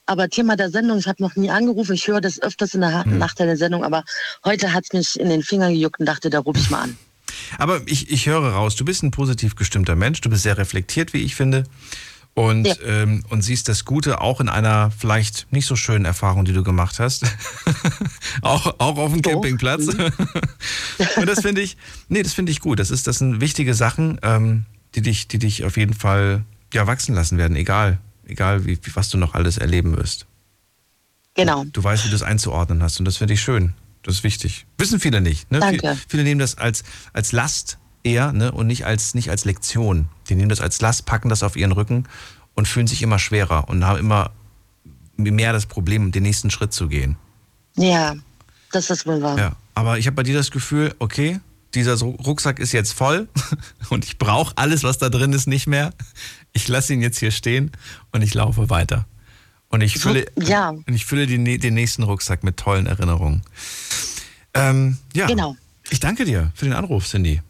Aber Thema der Sendung, ich habe noch nie angerufen, ich höre das öfters in der hm. Nacht der Sendung, aber heute hat es mich in den Fingern gejuckt und dachte, da rufe ich mal an. Aber ich, ich höre raus, du bist ein positiv gestimmter Mensch, du bist sehr reflektiert, wie ich finde und, ja. ähm, und siehst das Gute auch in einer vielleicht nicht so schönen Erfahrung, die du gemacht hast. auch, auch auf dem Doch. Campingplatz. Mhm. und das finde ich, nee, das finde ich gut. Das ist, das sind wichtige Sachen, ähm, die dich, die dich auf jeden Fall ja, wachsen lassen werden, egal, egal wie, was du noch alles erleben wirst. Genau. Du weißt, wie du es einzuordnen hast und das finde ich schön. Das ist wichtig. Wissen viele nicht. Ne? Danke. Viele, viele nehmen das als, als Last eher ne? und nicht als, nicht als Lektion. Die nehmen das als Last, packen das auf ihren Rücken und fühlen sich immer schwerer und haben immer mehr das Problem, den nächsten Schritt zu gehen. Ja, das ist wohl wahr. Ja, aber ich habe bei dir das Gefühl, okay, dieser Rucksack ist jetzt voll und ich brauche alles, was da drin ist, nicht mehr. Ich lasse ihn jetzt hier stehen und ich laufe weiter. Und ich fülle, ja. und ich fülle die, den nächsten Rucksack mit tollen Erinnerungen. Ähm, ja. Genau. Ich danke dir für den Anruf, Cindy.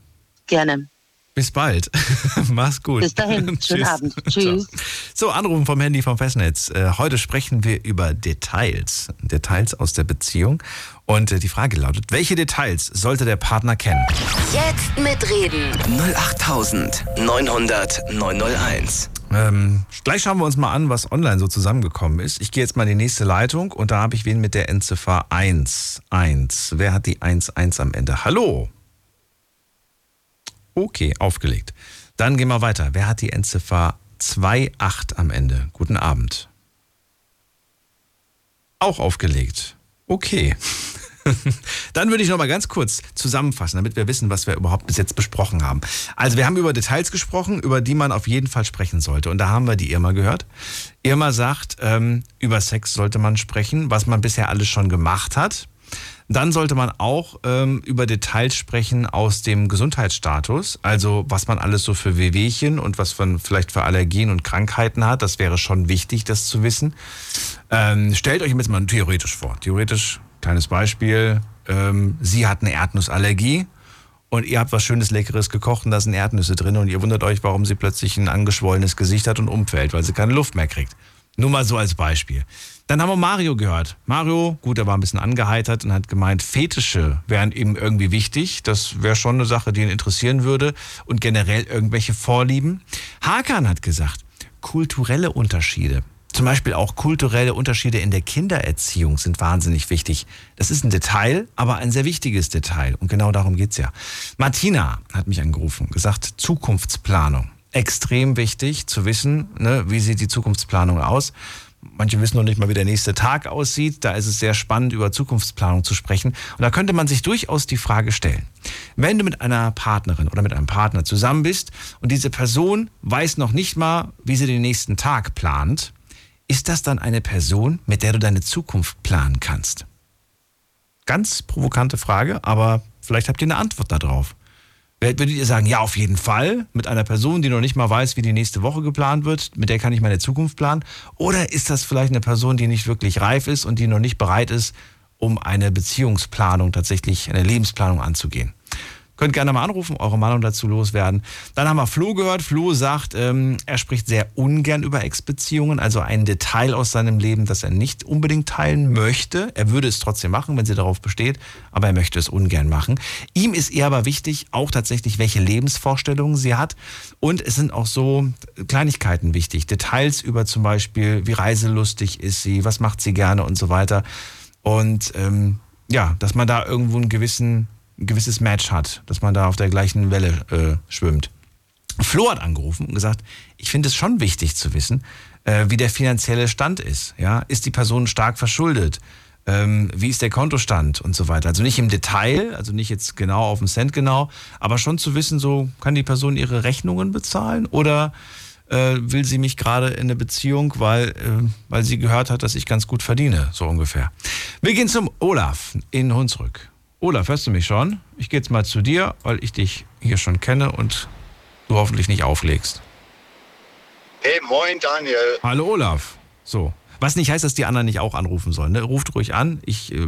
Gerne. Bis bald. Mach's gut. Bis dahin. Schönen Abend. Tschüss. So, Anrufen vom Handy vom Festnetz. Äh, heute sprechen wir über Details. Details aus der Beziehung. Und äh, die Frage lautet, welche Details sollte der Partner kennen? Jetzt mitreden. 08900 901. Ähm, gleich schauen wir uns mal an, was online so zusammengekommen ist. Ich gehe jetzt mal in die nächste Leitung und da habe ich wen mit der Endziffer 1. 1. Wer hat die 1 1 am Ende? Hallo. Okay, aufgelegt. Dann gehen wir weiter. Wer hat die Endziffer 28 am Ende? Guten Abend. Auch aufgelegt. Okay. Dann würde ich noch mal ganz kurz zusammenfassen, damit wir wissen, was wir überhaupt bis jetzt besprochen haben. Also wir haben über Details gesprochen, über die man auf jeden Fall sprechen sollte. Und da haben wir die Irma gehört. Irma sagt, ähm, über Sex sollte man sprechen, was man bisher alles schon gemacht hat. Dann sollte man auch ähm, über Details sprechen aus dem Gesundheitsstatus, also was man alles so für Wehwehchen und was man vielleicht für Allergien und Krankheiten hat. Das wäre schon wichtig, das zu wissen. Ähm, stellt euch jetzt mal theoretisch vor. Theoretisch, kleines Beispiel, ähm, Sie hat eine Erdnussallergie und ihr habt was Schönes, Leckeres gekocht und da sind Erdnüsse drin und ihr wundert euch, warum sie plötzlich ein angeschwollenes Gesicht hat und umfällt, weil sie keine Luft mehr kriegt. Nur mal so als Beispiel. Dann haben wir Mario gehört. Mario, gut, er war ein bisschen angeheitert und hat gemeint, Fetische wären ihm irgendwie wichtig. Das wäre schon eine Sache, die ihn interessieren würde. Und generell irgendwelche Vorlieben. Hakan hat gesagt, kulturelle Unterschiede. Zum Beispiel auch kulturelle Unterschiede in der Kindererziehung sind wahnsinnig wichtig. Das ist ein Detail, aber ein sehr wichtiges Detail. Und genau darum geht's ja. Martina hat mich angerufen, gesagt, Zukunftsplanung. Extrem wichtig zu wissen, ne, wie sieht die Zukunftsplanung aus. Manche wissen noch nicht mal, wie der nächste Tag aussieht. Da ist es sehr spannend, über Zukunftsplanung zu sprechen. Und da könnte man sich durchaus die Frage stellen, wenn du mit einer Partnerin oder mit einem Partner zusammen bist und diese Person weiß noch nicht mal, wie sie den nächsten Tag plant, ist das dann eine Person, mit der du deine Zukunft planen kannst? Ganz provokante Frage, aber vielleicht habt ihr eine Antwort darauf. Würdet ihr sagen, ja, auf jeden Fall, mit einer Person, die noch nicht mal weiß, wie die nächste Woche geplant wird, mit der kann ich meine Zukunft planen? Oder ist das vielleicht eine Person, die nicht wirklich reif ist und die noch nicht bereit ist, um eine Beziehungsplanung tatsächlich, eine Lebensplanung anzugehen? Könnt gerne mal anrufen, eure Meinung dazu loswerden. Dann haben wir Flo gehört. Flo sagt, ähm, er spricht sehr ungern über Ex-Beziehungen, also ein Detail aus seinem Leben, das er nicht unbedingt teilen möchte. Er würde es trotzdem machen, wenn sie darauf besteht, aber er möchte es ungern machen. Ihm ist eher aber wichtig, auch tatsächlich, welche Lebensvorstellungen sie hat. Und es sind auch so Kleinigkeiten wichtig. Details über zum Beispiel, wie reiselustig ist sie, was macht sie gerne und so weiter. Und ähm, ja, dass man da irgendwo einen gewissen gewisses Match hat, dass man da auf der gleichen Welle äh, schwimmt. Flo hat angerufen und gesagt, ich finde es schon wichtig zu wissen, äh, wie der finanzielle Stand ist. Ja? Ist die Person stark verschuldet? Ähm, wie ist der Kontostand und so weiter? Also nicht im Detail, also nicht jetzt genau auf den Cent genau, aber schon zu wissen, so kann die Person ihre Rechnungen bezahlen oder äh, will sie mich gerade in eine Beziehung, weil, äh, weil sie gehört hat, dass ich ganz gut verdiene, so ungefähr. Wir gehen zum Olaf in Hunsrück. Olaf, hörst du mich schon? Ich gehe jetzt mal zu dir, weil ich dich hier schon kenne und du hoffentlich nicht auflegst. Hey, moin Daniel. Hallo Olaf. So. Was nicht heißt, dass die anderen nicht auch anrufen sollen. Ne? Ruft ruhig an. Ich äh,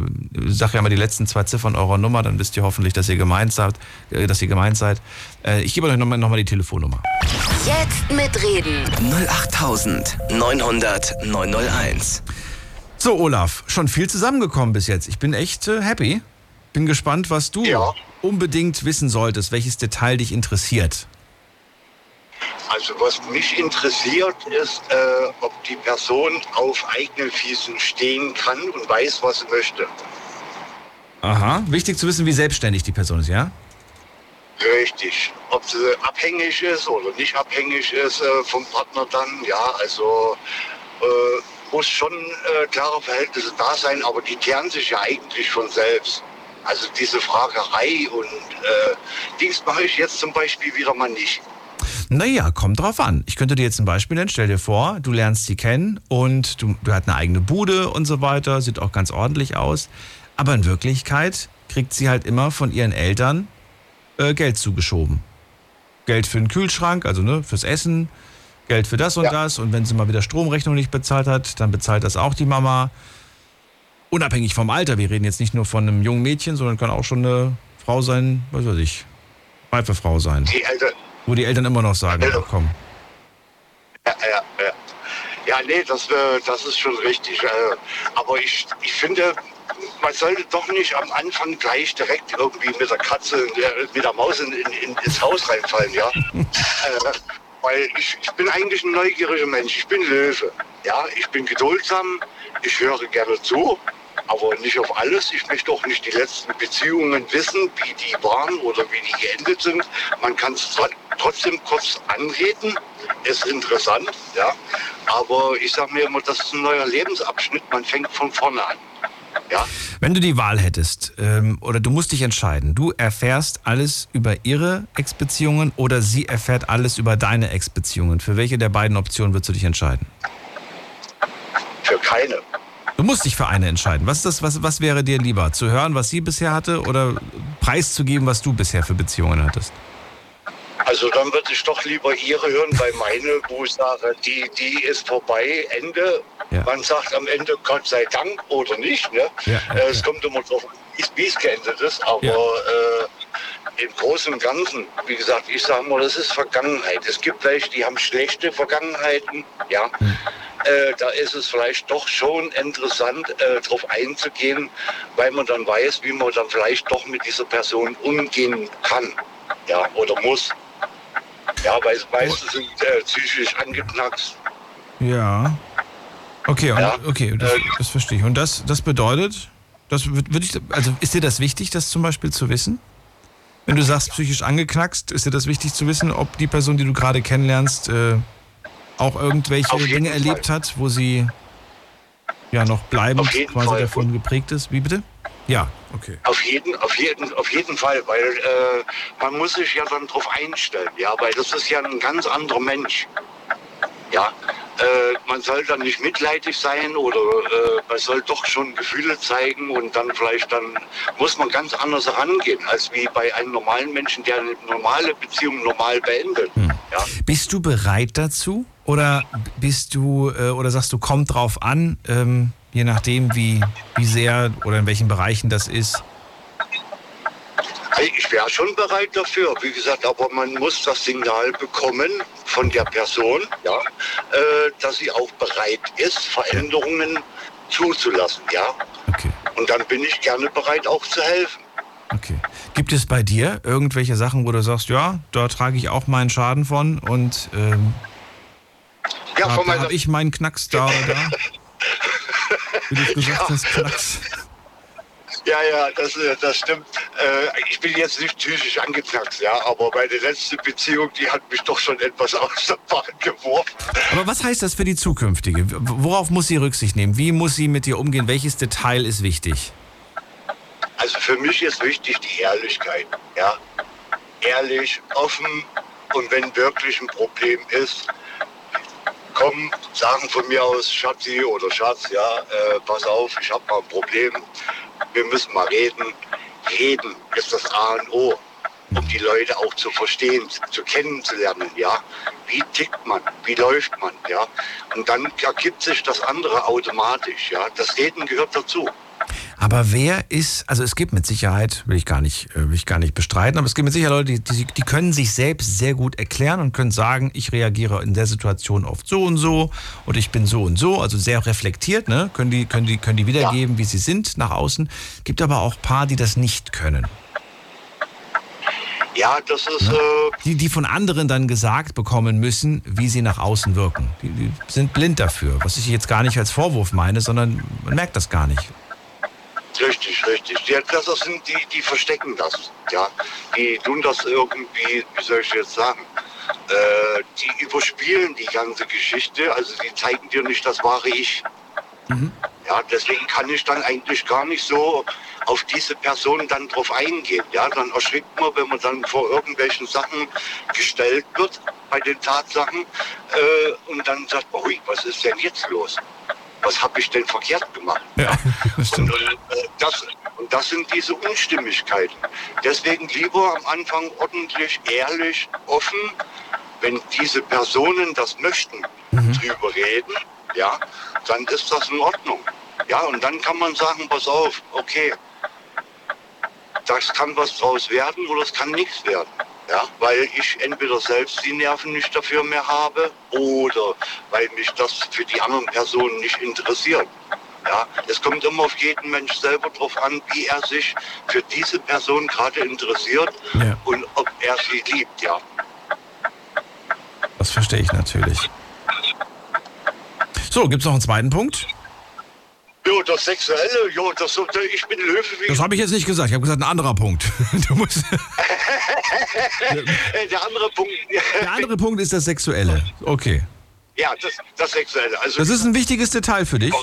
sage ja mal die letzten zwei Ziffern eurer Nummer, dann wisst ihr hoffentlich, dass ihr gemeint seid. Äh, dass ihr gemeint seid. Äh, ich gebe euch nochmal noch mal die Telefonnummer. Jetzt mitreden. 08900 901. So, Olaf, schon viel zusammengekommen bis jetzt. Ich bin echt äh, happy. Bin gespannt, was du ja. unbedingt wissen solltest, welches Detail dich interessiert. Also was mich interessiert ist, äh, ob die Person auf eigenen Füßen stehen kann und weiß, was sie möchte. Aha, wichtig zu wissen, wie selbstständig die Person ist, ja? Richtig. Ob sie abhängig ist oder nicht abhängig ist äh, vom Partner dann, ja, also äh, muss schon äh, klare Verhältnisse da sein, aber die klären sich ja eigentlich schon selbst. Also diese Fragerei und äh, Dings mache ich jetzt zum Beispiel wieder mal nicht. Naja, kommt drauf an. Ich könnte dir jetzt ein Beispiel nennen. Stell dir vor, du lernst sie kennen und du, du hat eine eigene Bude und so weiter, sieht auch ganz ordentlich aus. Aber in Wirklichkeit kriegt sie halt immer von ihren Eltern äh, Geld zugeschoben. Geld für den Kühlschrank, also ne, fürs Essen, Geld für das und ja. das. Und wenn sie mal wieder Stromrechnung nicht bezahlt hat, dann bezahlt das auch die Mama unabhängig vom Alter, wir reden jetzt nicht nur von einem jungen Mädchen, sondern kann auch schon eine Frau sein, was weiß ich, reife Frau sein. Die Eltern, wo die Eltern immer noch sagen, Eltern. komm. Ja, ja, ja. Ja, nee, das, äh, das ist schon richtig. Äh, aber ich, ich finde, man sollte doch nicht am Anfang gleich direkt irgendwie mit der Katze, mit der Maus in, in, ins Haus reinfallen, ja. äh, weil ich, ich bin eigentlich ein neugieriger Mensch. Ich bin Löwe. Ja, ich bin geduldsam, ich höre gerne zu, aber nicht auf alles. Ich möchte auch nicht die letzten Beziehungen wissen, wie die waren oder wie die geendet sind. Man kann es trotzdem kurz anreden, ist interessant, ja. Aber ich sage mir immer, das ist ein neuer Lebensabschnitt, man fängt von vorne an. Ja? Wenn du die Wahl hättest, ähm, oder du musst dich entscheiden, du erfährst alles über ihre Ex-Beziehungen oder sie erfährt alles über deine Ex-Beziehungen. Für welche der beiden Optionen würdest du dich entscheiden? Keine. Du musst dich für eine entscheiden. Was ist das, was, was wäre dir lieber? Zu hören, was sie bisher hatte oder preiszugeben, was du bisher für Beziehungen hattest? Also dann würde ich doch lieber ihre hören, weil meine, wo ich sage, die, die ist vorbei, Ende. Ja. Man sagt am Ende Gott sei Dank oder nicht. Ne? Ja, ja, äh, es kommt immer drauf an, wie es geendet ist. Aber äh, im Großen und Ganzen, wie gesagt, ich sage mal, das ist Vergangenheit. Es gibt welche, die haben schlechte Vergangenheiten. Ja. Äh, da ist es vielleicht doch schon interessant, äh, darauf einzugehen, weil man dann weiß, wie man dann vielleicht doch mit dieser Person umgehen kann. Ja, oder muss. Ja, weil meistens sind äh, psychisch angeknackst. Ja. Okay, Ja. okay, das, das verstehe ich. Und das, das bedeutet, das würd, würd ich, also ist dir das wichtig, das zum Beispiel zu wissen? Wenn du sagst, psychisch angeknackst, ist dir das wichtig zu wissen, ob die Person, die du gerade kennenlernst, äh, auch irgendwelche Dinge erlebt hat, wo sie ja noch bleibend quasi Fall. davon geprägt ist? Wie bitte? Ja, okay. Auf jeden, auf jeden, auf jeden Fall, weil äh, man muss sich ja dann darauf einstellen, ja, weil das ist ja ein ganz anderer Mensch. Ja, äh, man soll dann nicht mitleidig sein oder äh, man soll doch schon Gefühle zeigen und dann vielleicht dann muss man ganz anders herangehen, als wie bei einem normalen Menschen, der eine normale Beziehung normal beendet. Ja. Bist du bereit dazu? Oder bist du, äh, oder sagst du, kommt drauf an, ähm, je nachdem, wie, wie sehr oder in welchen Bereichen das ist? Ich wäre schon bereit dafür, wie gesagt, aber man muss das Signal bekommen von der Person, ja, äh, dass sie auch bereit ist, Veränderungen zuzulassen, ja. Und dann bin ich gerne bereit, auch zu helfen. Gibt es bei dir irgendwelche Sachen, wo du sagst, ja, da trage ich auch meinen Schaden von und ähm, Ja, da, da habe ich meinen Knacks da oder da? Wie du es gesagt hast, Knacks. Ja, ja, das, äh, das stimmt. Äh, ich bin jetzt nicht psychisch angeknackt, ja, aber meine letzte Beziehung, die hat mich doch schon etwas aus der Bahn geworfen. Aber was heißt das für die zukünftige? Worauf muss sie Rücksicht nehmen? Wie muss sie mit dir umgehen? Welches Detail ist wichtig? Also für mich ist wichtig die Ehrlichkeit. Ja? Ehrlich, offen und wenn wirklich ein Problem ist, komm, sagen von mir aus Schatzi oder Schatz, ja, äh, pass auf, ich habe mal ein Problem, wir müssen mal reden. Reden ist das A und O, um die Leute auch zu verstehen, zu kennenzulernen, ja. Wie tickt man, wie läuft man, ja. Und dann ergibt sich das andere automatisch, ja. Das Reden gehört dazu. Aber wer ist, also es gibt mit Sicherheit, will ich gar nicht, äh, will ich gar nicht bestreiten, aber es gibt mit Sicherheit Leute, die, die, die können sich selbst sehr gut erklären und können sagen, ich reagiere in der Situation oft so und so und ich bin so und so, also sehr reflektiert, ne? Können die, können die, können die wiedergeben, wie sie sind nach außen. Gibt aber auch paar, die das nicht können. Ja, das ist, äh, Die, die von anderen dann gesagt bekommen müssen, wie sie nach außen wirken. Die, die sind blind dafür, was ich jetzt gar nicht als Vorwurf meine, sondern man merkt das gar nicht. Richtig, richtig. Ja, das sind die, die verstecken das. Ja, die tun das irgendwie, wie soll ich jetzt sagen? Äh, die überspielen die ganze Geschichte. Also die zeigen dir nicht das wahre Ich. Ja, deswegen kann ich dann eigentlich gar nicht so auf diese Person dann drauf eingehen. Ja, dann erschrickt man, wenn man dann vor irgendwelchen Sachen gestellt wird bei den Tatsachen äh, und dann sagt ui, was ist denn jetzt los? Was habe ich denn verkehrt gemacht? Ja, das stimmt. Und, äh, das, und das sind diese Unstimmigkeiten. Deswegen lieber am Anfang ordentlich, ehrlich, offen, wenn diese Personen das möchten, drüber reden, ja, dann ist das in Ordnung. Ja, und dann kann man sagen, pass auf, okay, das kann was draus werden oder es kann nichts werden. Ja, weil ich entweder selbst die Nerven nicht dafür mehr habe oder weil mich das für die anderen Personen nicht interessiert. Ja, es kommt immer auf jeden Mensch selber drauf an, wie er sich für diese Person gerade interessiert Ja. und ob er sie liebt, ja. Das verstehe ich natürlich. So, gibt es noch einen zweiten Punkt? Jo, das Sexuelle, jo, das, ich bin Löwe Das habe ich jetzt nicht gesagt. Ich habe gesagt, ein anderer Punkt. Du musst, der andere Punkt. der andere Punkt ist das Sexuelle. Okay. Ja, das, das Sexuelle. Also, Das ist ein wichtiges Detail für dich.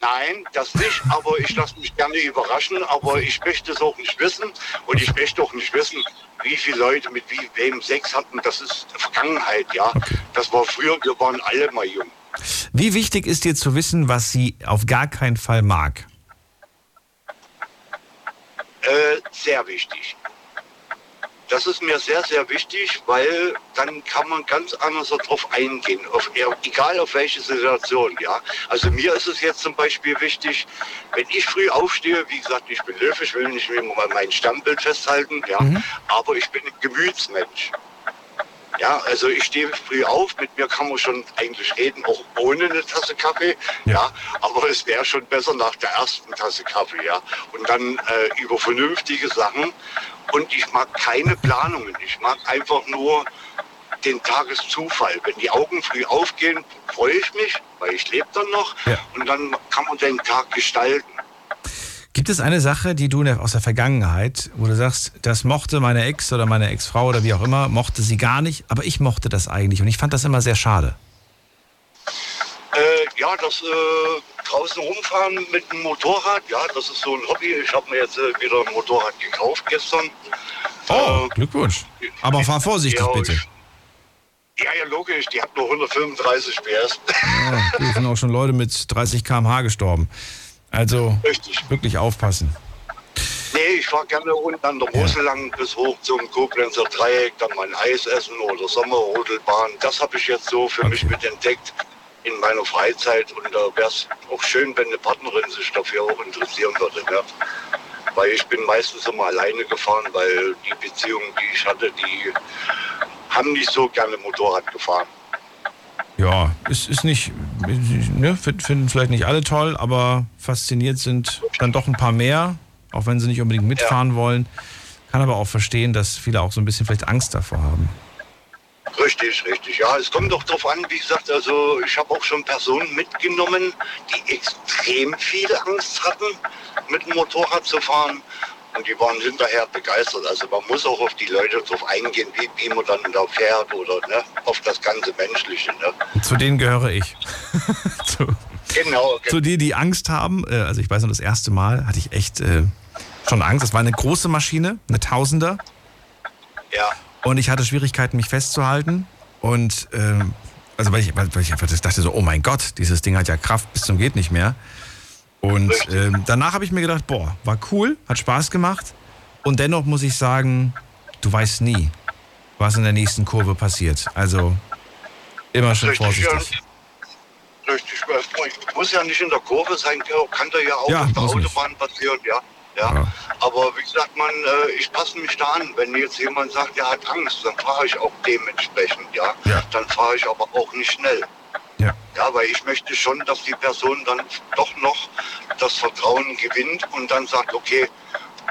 Nein, das nicht, aber ich lasse mich gerne überraschen, aber ich möchte es auch nicht wissen und ich möchte auch nicht wissen, wie viele Leute mit wie, wem Sex hatten. Das ist Vergangenheit, ja. Das war früher, wir waren alle mal jung. Wie wichtig ist dir zu wissen, was sie auf gar keinen Fall mag? Äh, sehr wichtig. Das ist mir sehr, sehr wichtig, weil dann kann man ganz anders darauf eingehen, auf, egal auf welche Situation. Ja? Also mir ist es jetzt zum Beispiel wichtig, wenn ich früh aufstehe, wie gesagt, ich bin Löwe, ich will nicht mehr mein Stammbild festhalten, ja? Mhm. aber ich bin ein Gemütsmensch. Ja, also ich stehe früh auf, mit mir kann man schon eigentlich reden, auch ohne eine Tasse Kaffee. Ja, ja aber es wäre schon besser nach der ersten Tasse Kaffee, ja. Und dann äh, über vernünftige Sachen. Und ich mag keine Planungen. Ich mag einfach nur den Tageszufall. Wenn die Augen früh aufgehen, freue ich mich, weil ich lebe dann noch. Ja. Und dann kann man den Tag gestalten. Gibt es eine Sache, die du aus der Vergangenheit, wo du sagst, das mochte meine Ex oder meine Ex-Frau oder wie auch immer, mochte sie gar nicht, aber ich mochte das eigentlich und ich fand das immer sehr schade? Äh, ja, das äh, draußen rumfahren mit dem Motorrad, ja, das ist so ein Hobby. Ich habe mir jetzt äh, wieder ein Motorrad gekauft gestern. Oh, Glückwunsch. Aber fahr vorsichtig ja, bitte. Ja, ja, logisch, die hat nur 135 PS. Ja, hier sind auch schon Leute mit 30 km/h gestorben. Also Richtig. wirklich aufpassen. Nee, ich fahre gerne unten an der Mosel ja. lang bis hoch zum Koblenzer Dreieck, dann mein Eis essen oder Sommerrodelbahn. Das habe ich jetzt so für okay. mich mit entdeckt in meiner Freizeit. Und da wäre es auch schön, wenn eine Partnerin sich dafür auch interessieren würde. Ja. Weil ich bin meistens immer alleine gefahren, weil die Beziehungen, die ich hatte, die haben nicht so gerne Motorrad gefahren. Ja, ist, ist nicht, ne, finden vielleicht nicht alle toll, aber fasziniert sind dann doch ein paar mehr, auch wenn sie nicht unbedingt mitfahren ja. wollen. Kann aber auch verstehen, dass viele auch so ein bisschen vielleicht Angst davor haben. Richtig, richtig. Ja, es kommt doch darauf an, wie gesagt, also ich habe auch schon Personen mitgenommen, die extrem viel Angst hatten, mit dem Motorrad zu fahren. Und die waren hinterher begeistert. Also man muss auch auf die Leute drauf eingehen, wie, wie man dann da fährt oder ne, auf das ganze Menschliche. Ne. Zu denen gehöre ich. zu, genau. Zu denen, die Angst haben. Äh, also ich weiß noch, das erste Mal hatte ich echt äh, schon Angst. Das war eine große Maschine, eine Tausender. Ja. Und ich hatte Schwierigkeiten, mich festzuhalten. Und äh, also weil ich, weil ich einfach dachte so, oh mein Gott, dieses Ding hat ja Kraft bis zum geht nicht mehr. Und ähm, danach habe ich mir gedacht, boah, war cool, hat Spaß gemacht. Und dennoch muss ich sagen, du weißt nie, was in der nächsten Kurve passiert. Also immer schön Richtig, vorsichtig. Ja. Richtig, muss ja nicht in der Kurve sein, kann da ja auch ja, auf der Autobahn nicht. passieren, ja. Ja. ja. Aber wie sagt man, äh, ich passe mich da an. Wenn jetzt jemand sagt, er hat Angst, dann fahre ich auch dementsprechend, ja. ja. Dann fahre ich aber auch nicht schnell. Ja. ja, weil ich möchte schon, dass die Person dann doch noch das Vertrauen gewinnt und dann sagt, okay,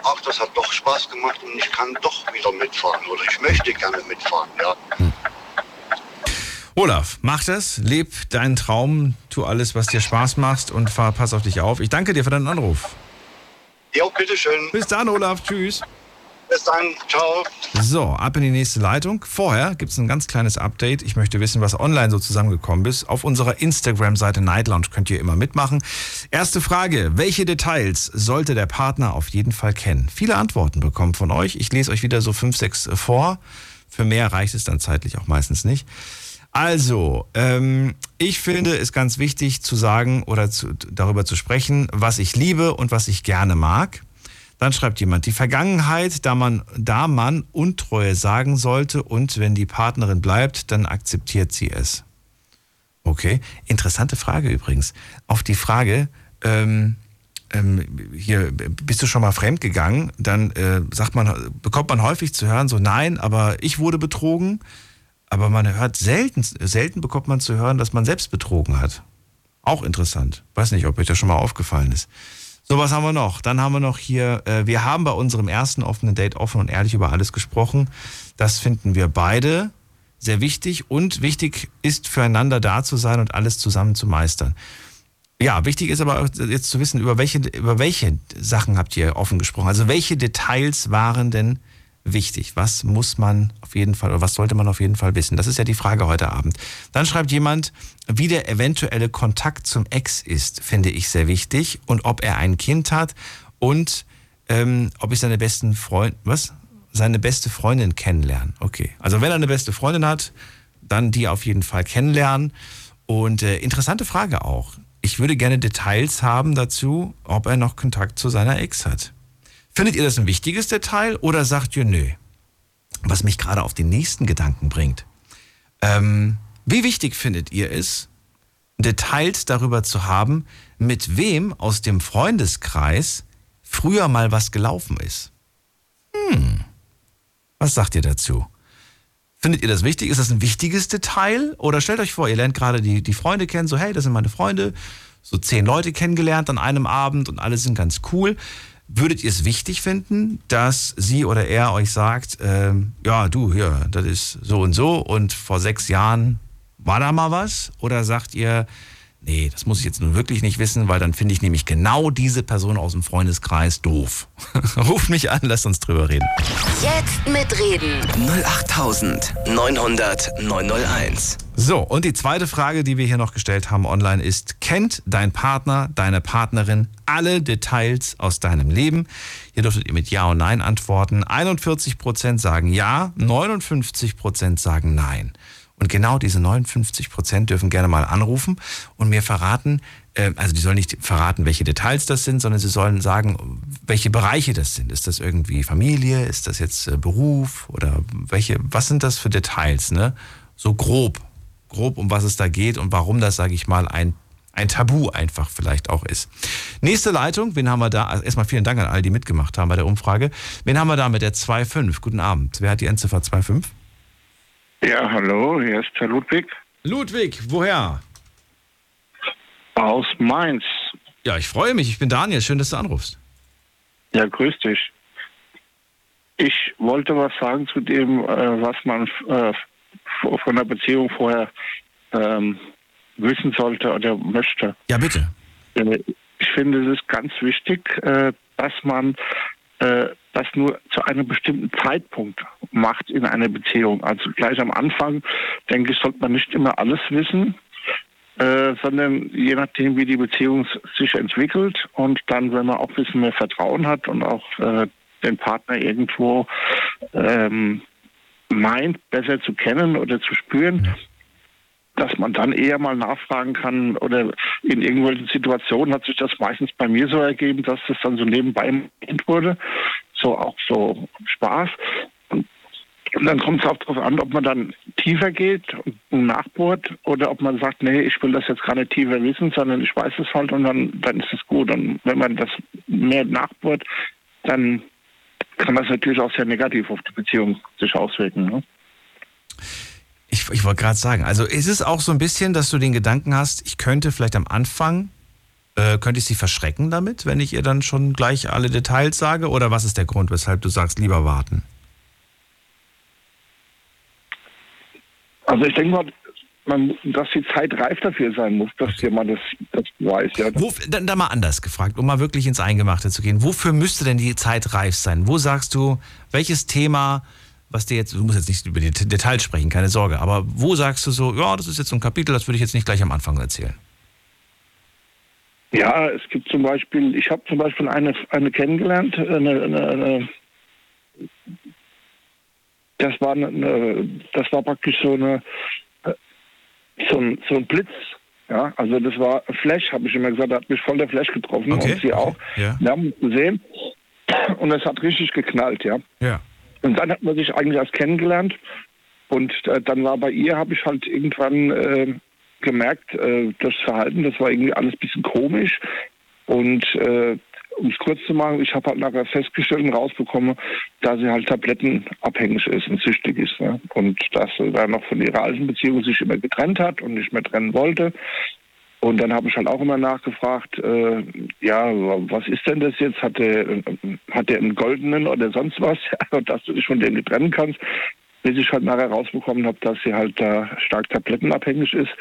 ach, das hat doch Spaß gemacht und ich kann doch wieder mitfahren oder ich möchte gerne mitfahren, ja. Hm. Olaf, mach das, leb deinen Traum, tu alles, was dir Spaß macht und fahr, pass auf dich auf. Ich danke dir für deinen Anruf. Ja, bitteschön. Bis dann, Olaf. Tschüss. Bis dann, ciao. So, ab in die nächste Leitung. Vorher gibt es ein ganz kleines Update. Ich möchte wissen, was online so zusammengekommen ist. Auf unserer Instagram-Seite Night Lounge könnt ihr immer mitmachen. Erste Frage: Welche Details sollte der Partner auf jeden Fall kennen? Viele Antworten bekommen von euch. Ich lese euch wieder so fünf, sechs vor. Für mehr reicht es dann zeitlich auch meistens nicht. Also, ähm, ich finde es ganz wichtig zu sagen oder zu, darüber zu sprechen, was ich liebe und was ich gerne mag. Dann schreibt jemand, die Vergangenheit, da man, da man Untreue sagen sollte und wenn die Partnerin bleibt, dann akzeptiert sie es. Okay, interessante Frage übrigens. Auf die Frage, ähm, ähm, hier, bist du schon mal fremdgegangen? Dann äh, sagt man, bekommt man häufig zu hören, so nein, aber ich wurde betrogen. Aber man hört selten, selten bekommt man zu hören, dass man selbst betrogen hat. Auch interessant. Weiß nicht, ob euch das schon mal aufgefallen ist. So, was haben wir noch? Dann haben wir noch hier, äh, wir haben bei unserem ersten offenen Date offen und ehrlich über alles gesprochen. Das finden wir beide sehr wichtig und wichtig ist füreinander da zu sein und alles zusammen zu meistern. Ja, wichtig ist aber jetzt zu wissen, über welche, über welche Sachen habt ihr offen gesprochen? Also welche Details waren denn wichtig? Was muss man auf jeden Fall oder was sollte man auf jeden Fall wissen? Das ist ja die Frage heute Abend. Dann schreibt jemand, wie der eventuelle Kontakt zum Ex ist, finde ich sehr wichtig und ob er ein Kind hat und ähm, ob ich seine besten Freund, was? Seine beste Freundin kennenlernen. Okay. Also wenn er eine beste Freundin hat, dann die auf jeden Fall kennenlernen Und äh, interessante Frage auch. Ich würde gerne Details haben dazu, ob er noch Kontakt zu seiner Ex hat. Findet ihr das ein wichtiges Detail oder sagt ihr nö? Was mich gerade auf den nächsten Gedanken bringt. Ähm, wie wichtig findet ihr es, Details darüber zu haben, mit wem aus dem Freundeskreis früher mal was gelaufen ist? Hm. Was sagt ihr dazu? Findet ihr das wichtig? Ist das ein wichtiges Detail? Oder stellt euch vor, ihr lernt gerade die, die Freunde kennen, so hey, das sind meine Freunde, so zehn Leute kennengelernt an einem Abend und alle sind ganz cool. Würdet ihr es wichtig finden, dass sie oder er euch sagt, ähm, ja, du, ja, das ist so und so und vor sechs Jahren war da mal was? Oder sagt ihr, nee, das muss ich jetzt nun wirklich nicht wissen, weil dann finde ich nämlich genau diese Person aus dem Freundeskreis doof. Ruf mich an, lass uns drüber reden. Jetzt mitreden. 08900 901. So, und die zweite Frage, die wir hier noch gestellt haben online ist, kennt dein Partner, deine Partnerin alle Details aus deinem Leben? Hier dürftet ihr mit Ja und Nein antworten. 41% sagen Ja, 59% sagen Nein. Und genau diese 59 Prozent dürfen gerne mal anrufen und mir verraten, äh, also die sollen nicht verraten, welche Details das sind, sondern sie sollen sagen, welche Bereiche das sind. Ist das irgendwie Familie? Ist das jetzt äh, Beruf? Oder welche, was sind das für Details, ne? So grob. Grob, um was es da geht und warum das, sage ich mal, ein ein Tabu einfach vielleicht auch ist. Nächste Leitung, wen haben wir da? Also erstmal vielen Dank an all die mitgemacht haben bei der Umfrage. Wen haben wir da mit der 2.5? Guten Abend. Wer hat die Endziffer 2.5? Ja, hallo, hier ist der Ludwig. Ludwig, woher? Aus Mainz. Ja, ich freue mich. Ich bin Daniel. Schön, dass du anrufst. Ja, grüß dich. Ich wollte was sagen zu dem, äh, was man äh, von der Beziehung vorher ähm, wissen sollte oder möchte. Ja, bitte. Äh, ich finde, es ist ganz wichtig, dass man das nur zu einem bestimmten Zeitpunkt macht in einer Beziehung. Also gleich am Anfang, denke ich, sollte man nicht immer alles wissen, äh, sondern je nachdem, wie die Beziehung sich entwickelt und dann, wenn man auch ein bisschen mehr Vertrauen hat und auch äh, den Partner irgendwo ähm, meint, besser zu kennen oder zu spüren, dass man dann eher mal nachfragen kann oder in irgendwelchen Situationen hat sich das meistens bei mir so ergeben, dass das dann so nebenbei erwähnt wurde, so auch so Spaß. Und dann kommt es auch darauf an, ob man dann tiefer geht und nachbohrt oder ob man sagt, nee, ich will das jetzt gar nicht tiefer wissen, sondern ich weiß es halt und dann, dann ist es gut. Und wenn man das mehr nachbohrt, dann kann das natürlich auch sehr negativ auf die Beziehung sich auswirken. Ne? Ich, ich wollte gerade sagen, also ist es auch so ein bisschen, dass du den Gedanken hast, ich könnte vielleicht am Anfang, äh, könnte ich sie verschrecken damit, wenn ich ihr dann schon gleich alle Details sage? Oder was ist der Grund, weshalb du sagst, lieber warten? Also ich denke mal, man, dass die Zeit reif dafür sein muss, dass jemand das, das weiß. Ja. Wo, dann, dann mal anders gefragt, um mal wirklich ins Eingemachte zu gehen. Wofür müsste denn die Zeit reif sein? Wo sagst du, welches Thema was dir jetzt, du musst jetzt nicht über die Details sprechen, keine Sorge, aber wo sagst du so, ja, das ist jetzt so ein Kapitel, das würde ich jetzt nicht gleich am Anfang erzählen? Ja, es gibt zum Beispiel, ich habe zum Beispiel eine, eine kennengelernt, eine, eine, eine, das war eine, das war praktisch so eine so ein, so ein Blitz. Ja, also das war Flash, habe ich immer gesagt, da hat mich voll der Flash getroffen okay. und sie auch. Ja. Wir haben uns gesehen und es hat richtig geknallt, ja. Ja. Und dann hat man sich eigentlich erst kennengelernt. Und äh, dann war bei ihr, habe ich halt irgendwann äh, gemerkt, äh, das Verhalten, das war irgendwie alles ein bisschen komisch. Und äh, um es kurz zu machen, ich habe halt nachher festgestellt und rausbekommen, dass sie halt tablettenabhängig ist und süchtig ist. Ne? Und dass sie dann noch von ihrer alten Beziehung sich immer getrennt hat und nicht mehr trennen wollte. Und dann habe ich halt auch immer nachgefragt, äh, ja, was ist denn das jetzt? Hat der, hat der einen goldenen oder sonst was, dass du dich von dem trennen kannst? Bis ich halt nachher rausbekommen habe, dass sie halt da stark tablettenabhängig ist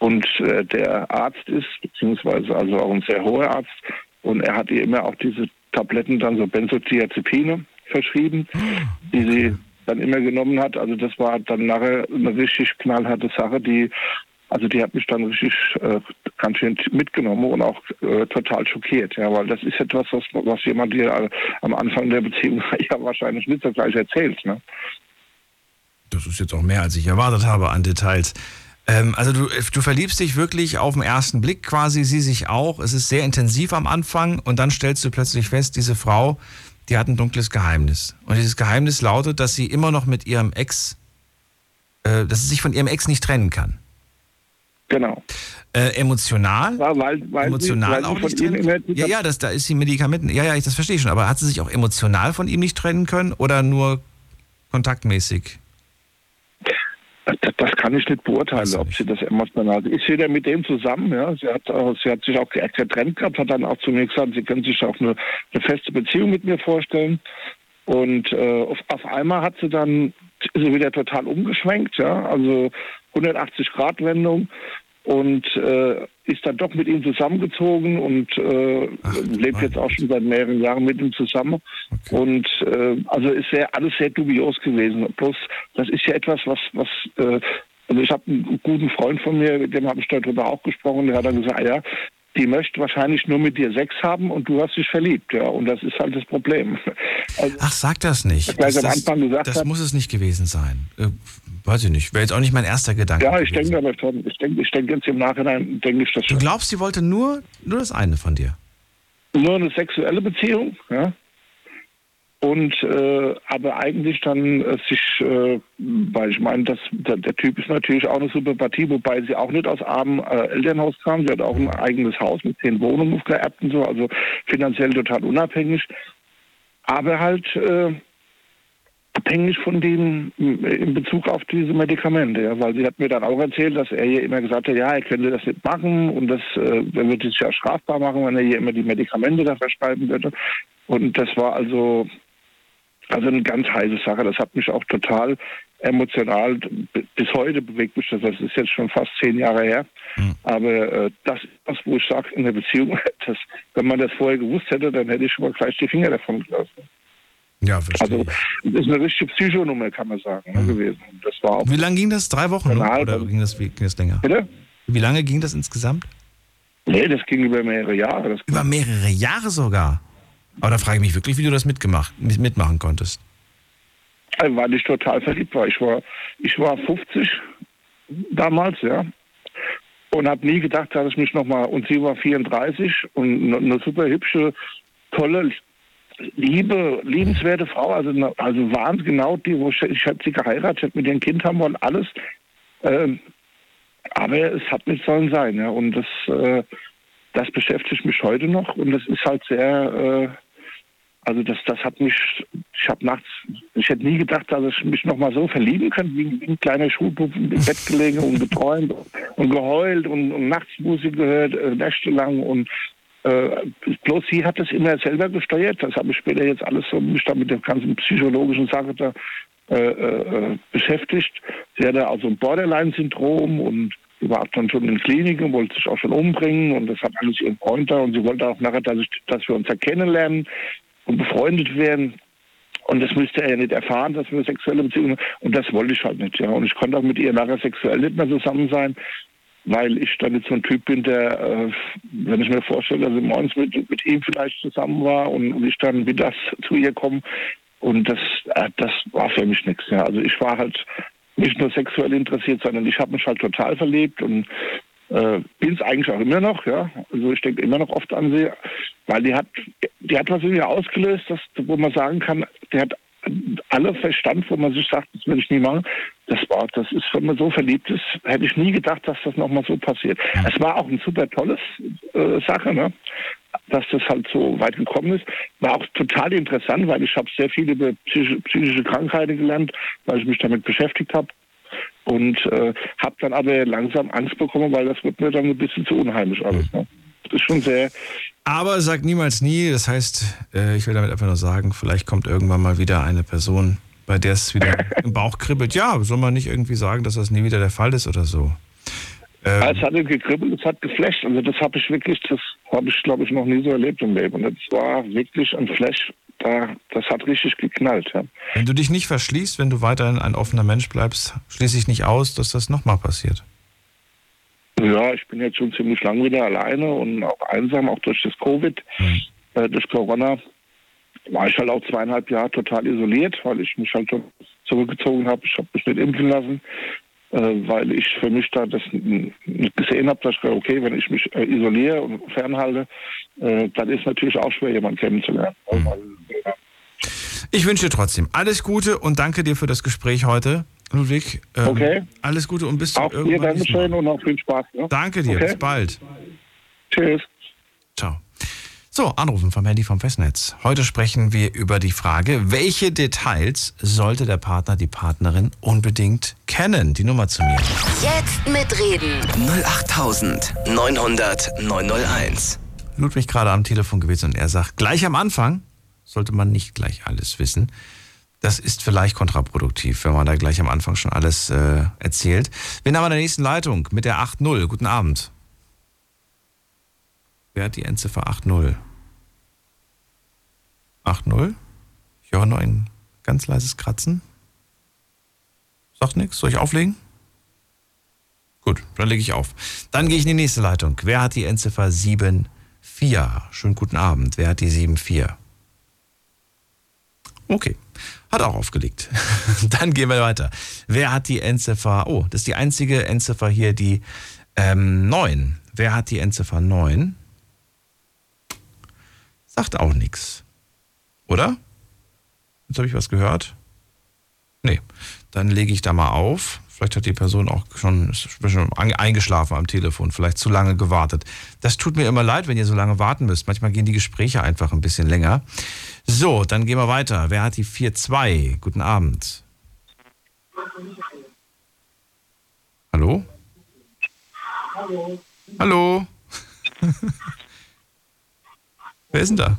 und äh, der Arzt ist, beziehungsweise also auch ein sehr hoher Arzt. Und er hat ihr immer auch diese Tabletten dann so Benzodiazepine verschrieben, die sie dann immer genommen hat. Also das war dann nachher eine richtig knallharte Sache, die also die hat mich dann richtig äh, ganz schön mitgenommen und auch äh, total schockiert, ja, weil das ist etwas, was, was jemand dir äh, am Anfang der Beziehung ja wahrscheinlich nicht so gleich erzählt. Ne? Das ist jetzt auch mehr, als ich erwartet habe an Details. Ähm, also du, du verliebst dich wirklich auf den ersten Blick quasi, sie sich auch. Es ist sehr intensiv am Anfang und dann stellst du plötzlich fest, diese Frau, die hat ein dunkles Geheimnis. Und dieses Geheimnis lautet, dass sie immer noch mit ihrem Ex, äh, dass sie sich von ihrem Ex nicht trennen kann. Genau. Äh, emotional? Ja, weil, weil emotional sie, auch nicht trennen? Ja, ja, das, da ist sie Medikamenten. Ja, ja, ich, das verstehe ich schon. Aber hat sie sich auch emotional von ihm nicht trennen können oder nur kontaktmäßig? Das, das kann ich nicht beurteilen, ob sie das emotional. Ich sehe ja mit dem zusammen, ja. Sie hat, äh, sie hat sich auch ge- getrennt gehabt, hat dann auch zu mir gesagt, sie können sich auch eine, eine feste Beziehung mit mir vorstellen. Und äh, auf, auf einmal hat sie dann ist sie wieder total umgeschwenkt, ja, also 180 Grad Wendung und äh, ist dann doch mit ihm zusammengezogen und äh, lebt jetzt auch schon seit mehreren Jahren mit ihm zusammen. Und äh, also ist sehr alles sehr dubios gewesen. Bloß das ist ja etwas, was was äh, also ich habe einen guten Freund von mir, mit dem habe ich darüber auch gesprochen, der hat dann gesagt, ja, die möchte wahrscheinlich nur mit dir Sex haben und du hast dich verliebt, ja, und das ist halt das Problem. Also, Ach, sag das nicht. Das, das, das hat- muss es nicht gewesen sein. Äh, weiß ich nicht. Wäre jetzt auch nicht mein erster Gedanke. ja, ich gewesen. denke aber schon. Ich denke, ich denke jetzt im Nachhinein, denke ich das Du schon. glaubst, sie wollte nur, nur das eine von dir? Nur eine sexuelle Beziehung, ja. Und äh, aber eigentlich dann äh, sich, äh, weil ich meine, dass der, der Typ ist natürlich auch eine super Partie, wobei sie auch nicht aus armem äh, Elternhaus kam. Sie hat auch ein eigenes Haus mit zehn Wohnungen geerbt und so, also finanziell total unabhängig. Aber halt äh, abhängig von dem äh, in Bezug auf diese Medikamente, ja, weil sie hat mir dann auch erzählt, dass er ihr immer gesagt hat, ja, er könnte das nicht machen und das er würde es ja strafbar machen, wenn er ihr immer die Medikamente da verschreiben würde. Und das war also also eine ganz heiße Sache. Das hat mich auch total emotional bis heute bewegt mich das. Das ist jetzt schon fast zehn Jahre her. Aber äh, das ist was, wo ich sage in der Beziehung, dass wenn man das vorher gewusst hätte, dann hätte ich schon mal gleich die Finger davon gelassen. Ja, verstehe. Also das ist eine richtige Psychonummer, kann man sagen, ne, gewesen. Das war auch Wie lange ging das? Drei Wochen? Genau, Oder ging das, wie, ging das länger? Bitte? Wie lange ging das insgesamt? Nee, das ging über mehrere Jahre. Das Über mehrere Jahre sogar. Aber da frage ich mich wirklich, wie du das mitgemacht, mit- mitmachen konntest. Also, weil ich total verliebt war. Ich war, ich war 50 damals, ja. Und habe nie gedacht, dass ich mich nochmal, und sie war 34 und eine, super hübsche, tolle, liebe, liebenswerte Frau, also, also wahnsinnig genau die, wo ich, ich hätte sie geheiratet, mit ihrem Kind haben wollen, alles. Ähm, aber es hat nicht sollen sein, ja. Und das, äh, das beschäftigt mich heute noch und das ist halt sehr, äh, also das, das hat mich, ich habe nachts, ich hätte nie gedacht, dass ich mich noch mal so verlieben könnte, wie, ein kleiner Schulbub im Bett gelegen und geträumt und geheult und, und nachts Musik gehört, äh, nächtelang und äh, bloß sie hat das immer selber gesteuert. Das habe ich später jetzt alles so mich da mit der ganzen psychologischen Sache da äh, äh, beschäftigt. Sie hatte also ein Borderline-Syndrom und sie war dann schon in Klinik und wollte sich auch schon umbringen und das hat alles ihren Freund da und sie wollte auch nachher, dass, ich, dass wir uns ja kennenlernen und befreundet werden. Und das müsste er ja nicht erfahren, dass wir sexuelle Beziehung haben. Und das wollte ich halt nicht, ja. Und ich konnte auch mit ihr nachher sexuell nicht mehr zusammen sein, weil ich dann jetzt so ein Typ bin, der, äh, wenn ich mir vorstelle, dass ich morgens mit, mit ihm vielleicht zusammen war und, ich dann wieder zu ihr komme. Und das, äh, das war für mich nichts, ja. Also ich war halt nicht nur sexuell interessiert, sondern ich habe mich halt total verliebt und äh, bin es eigentlich auch immer noch, ja. Also ich denke immer noch oft an sie, weil die hat, die hat was in mir ausgelöst, das, wo man sagen kann, die hat alle Verstand, wo man sich sagt, das will ich nie machen. Das war, das ist, wenn man so verliebt ist, hätte ich nie gedacht, dass das nochmal so passiert. Es war auch ein super tolles äh, Sache, ne? dass das halt so weit gekommen ist. War auch total interessant, weil ich habe sehr viel über psychische, psychische Krankheiten gelernt, weil ich mich damit beschäftigt habe. Und äh, habe dann aber langsam Angst bekommen, weil das wird mir dann ein bisschen zu unheimlich alles. Ne? Das ist schon sehr, Aber sag niemals nie. Das heißt, äh, ich will damit einfach nur sagen, vielleicht kommt irgendwann mal wieder eine Person, bei der es wieder im Bauch kribbelt. Ja, soll man nicht irgendwie sagen, dass das nie wieder der Fall ist oder so. Ähm, Ja, es hat gekribbelt, es hat geflasht. Also das habe ich wirklich, das habe ich glaube ich noch nie so erlebt im Leben. Und das war wirklich ein Flash. Da, das hat richtig geknallt. Ja. Wenn du dich nicht verschließt, wenn du weiterhin ein offener Mensch bleibst, schließe ich nicht aus, dass das nochmal passiert. ja, ich bin jetzt schon ziemlich lang wieder alleine und auch einsam, auch durch das Covid, äh, durch Corona. War ich halt auch zweieinhalb Jahre total isoliert, weil ich mich halt zurückgezogen habe. Ich habe mich nicht impfen lassen. äh, weil ich für mich da das nicht gesehen habe, dass ich, okay, wenn ich mich äh, isoliere und fernhalte, äh, dann ist natürlich auch schwer, jemanden kennenzulernen. Mhm. Ich wünsche dir trotzdem alles Gute und danke dir für das Gespräch heute, Ludwig. Ähm, Okay. Alles Gute und bis zum Auch dir irgendwann nächsten Dankeschön Mal. und auch viel Spaß. Ne? Danke dir, Okay. bis bald. Tschüss. Ciao. So, anrufen vom Handy vom Festnetz. Heute sprechen wir über die Frage, welche Details sollte der Partner, die Partnerin unbedingt kennen? Die Nummer zu mir. Jetzt mitreden. 08900 901. Ludwig gerade am Telefon gewesen und er sagt, gleich am Anfang sollte man nicht gleich alles wissen. Das ist vielleicht kontraproduktiv, wenn man da gleich am Anfang schon alles äh, erzählt. Wir haben an der nächsten Leitung mit der 8.0. Guten Abend. Wer hat die Endziffer 8.0? 8.0? Ich höre nur ein ganz leises Kratzen. Sagt nichts. Soll ich auflegen? Gut, dann lege ich auf. Dann gehe ich in die nächste Leitung. Wer hat die Endziffer 7.4? Schönen guten Abend. Wer hat die 7.4? Okay, hat auch aufgelegt. Dann gehen wir weiter. Wer hat die Endziffer? Oh, das ist die einzige Endziffer hier, die ähm, 9. Wer hat die Endziffer 9? Sagt auch nichts. Oder? Jetzt habe ich was gehört. Nee, dann lege ich da mal auf. Vielleicht hat die Person auch schon, schon eingeschlafen am Telefon, vielleicht zu lange gewartet. Das tut mir immer leid, wenn ihr so lange warten müsst. Manchmal gehen die Gespräche einfach ein bisschen länger. So, dann gehen wir weiter. Wer hat die 4-2? Guten Abend. Hallo? Hallo? Wer ist denn da?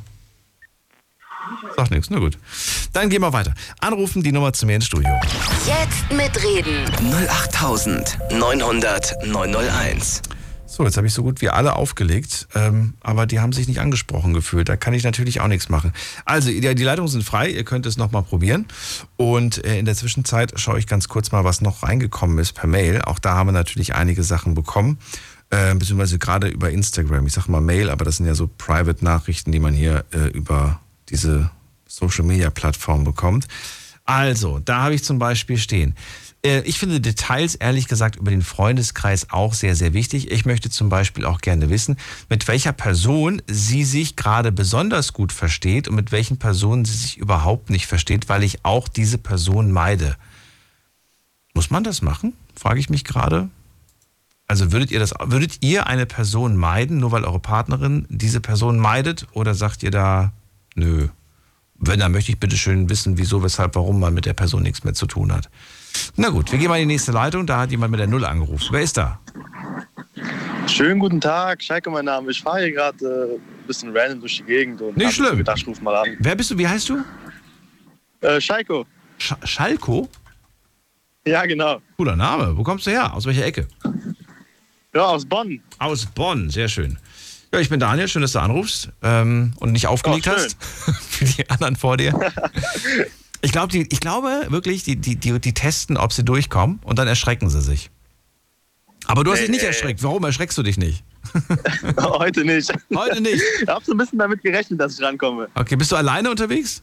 Sagt nichts, na gut. Dann gehen wir weiter. Anrufen die Nummer zu mir ins Studio. Jetzt mitreden. 08900 901. So, jetzt habe ich so gut wie alle aufgelegt, ähm, aber die haben sich nicht angesprochen gefühlt. Da kann ich natürlich auch nichts machen. Also, die, die Leitungen sind frei, ihr könnt es nochmal probieren. Und äh, in der Zwischenzeit schaue ich ganz kurz mal, was noch reingekommen ist per Mail. Auch da haben wir natürlich einige Sachen bekommen, äh, beziehungsweise gerade über Instagram. Ich sage mal Mail, aber das sind ja so Private-Nachrichten, die man hier äh, über diese Social-Media-Plattform bekommt. Also, da habe ich zum Beispiel stehen. Äh, Ich finde Details, ehrlich gesagt, über den Freundeskreis auch sehr, sehr wichtig. Ich möchte zum Beispiel auch gerne wissen, mit welcher Person sie sich gerade besonders gut versteht und mit welchen Personen sie sich überhaupt nicht versteht, weil ich auch diese Person meide. Muss man das machen? Frage ich mich gerade. Also würdet ihr das, würdet ihr eine Person meiden, nur weil eure Partnerin diese Person meidet? Oder sagt ihr da, nö, wenn, dann möchte ich bitte schön wissen, wieso, weshalb, warum man mit der Person nichts mehr zu tun hat. Na gut, wir gehen mal in die nächste Leitung. Da hat jemand mit der Null angerufen. Wer ist da? Schönen guten Tag, Scheike mein Name. Ich fahre hier gerade äh, ein bisschen random durch die Gegend und Nicht schlimm. gedacht, ich ruf mal an. Wer bist du? Wie heißt du? Äh, Scheiko. Sch Schalko? Ja, genau. Cooler Name. Wo kommst du her? Aus welcher Ecke? Ja, aus Bonn. Aus Bonn, sehr schön. Ja, ich bin Daniel, schön, dass du anrufst ähm, und nicht aufgelegt Oh, hast. Für die anderen vor dir. Ich, glaub, die, ich glaube wirklich, die, die, die, die testen, ob sie durchkommen und dann erschrecken sie sich. Aber du hast dich nicht nee. erschreckt. Warum erschreckst du dich nicht? Heute nicht. Heute nicht. Ich habe so ein bisschen damit gerechnet, dass ich rankomme. Okay, bist du alleine unterwegs?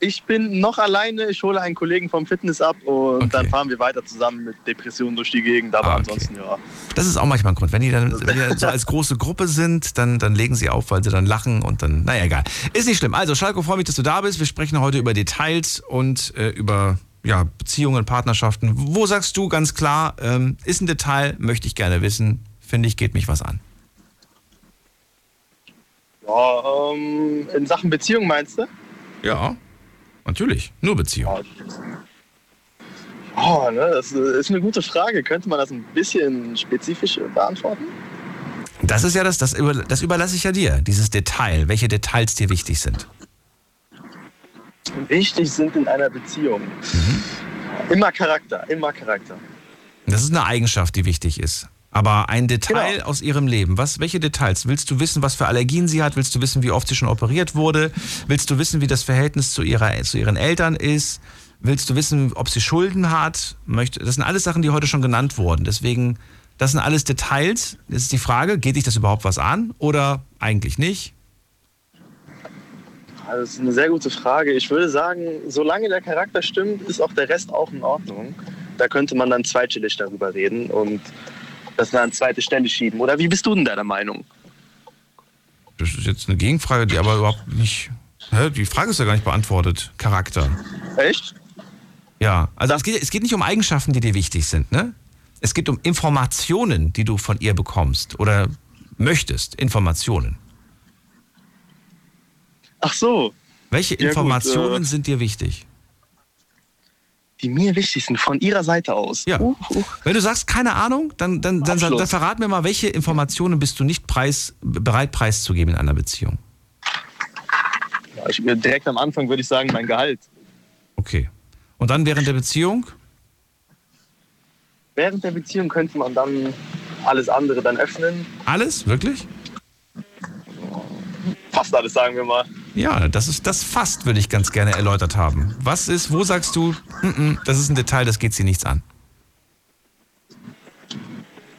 Ich bin noch alleine, ich hole einen Kollegen vom Fitness ab und dann fahren wir weiter zusammen mit Depressionen durch die Gegend. Aber Ah, okay. ansonsten, ja. Das ist auch manchmal ein Grund. Wenn die dann, wenn die dann so als große Gruppe sind, dann, dann legen sie auf, weil sie dann lachen und dann, naja, egal. Ist nicht schlimm. Also, Schalko, freue mich, dass du da bist. Wir sprechen heute über Details und äh, über ja, Beziehungen, Partnerschaften. Wo sagst du ganz klar, ähm, ist ein Detail, möchte ich gerne wissen, finde ich, geht mich was an. Ja, ähm, in Sachen Beziehung meinst du? Ja, natürlich. Nur Beziehung. Oh, ne, das ist eine gute Frage. Könnte man das ein bisschen spezifisch beantworten? Das ist ja das, das, über, das überlasse ich ja dir, dieses Detail, welche Details dir wichtig sind. Wichtig sind in einer Beziehung. Immer Charakter, immer Charakter. Das ist eine Eigenschaft, die wichtig ist. Aber ein Detail aus ihrem Leben, was, welche Details? Willst du wissen, was für Allergien sie hat? Willst du wissen, wie oft sie schon operiert wurde? Willst du wissen, wie das Verhältnis zu, ihrer, zu ihren Eltern ist? Willst du wissen, ob sie Schulden hat? Möchte, das sind alles Sachen, die heute schon genannt wurden. Deswegen, das sind alles Details. Jetzt ist die Frage, geht dich das überhaupt was an oder eigentlich nicht? Also, Das ist eine sehr gute Frage. Ich würde sagen, solange der Charakter stimmt, ist auch der Rest auch in Ordnung. da könnte man dann zweitstellig darüber reden und das dann an zweite Stelle schieben. Oder wie bist du denn deiner Meinung? Das ist jetzt eine Gegenfrage, die aber überhaupt nicht. Hä? Die Frage ist ja gar nicht beantwortet. Charakter. Echt? Ja, also es geht, es geht nicht um Eigenschaften, die dir wichtig sind, ne? Es geht um Informationen, die du von ihr bekommst oder möchtest. Informationen. Ach so. Welche Ja, gut, Informationen äh, sind dir wichtig? Die mir wichtig sind, von ihrer Seite aus. Ja. Wenn du sagst, keine Ahnung, dann, dann, dann, dann, Abschluss. verrat mir mal, welche Informationen bist du nicht preis, bereit preiszugeben in einer Beziehung? Ja, ich, direkt am Anfang würde ich sagen, mein Gehalt. Okay. Und dann während der Beziehung? Während der Beziehung könnte man dann alles andere dann öffnen. Alles? Wirklich? Fast alles, sagen wir mal. Ja, das ist das fast, würde ich ganz gerne erläutert haben. Was ist, wo sagst du, "Mm, mm, das ist ein Detail, das geht sie nichts an?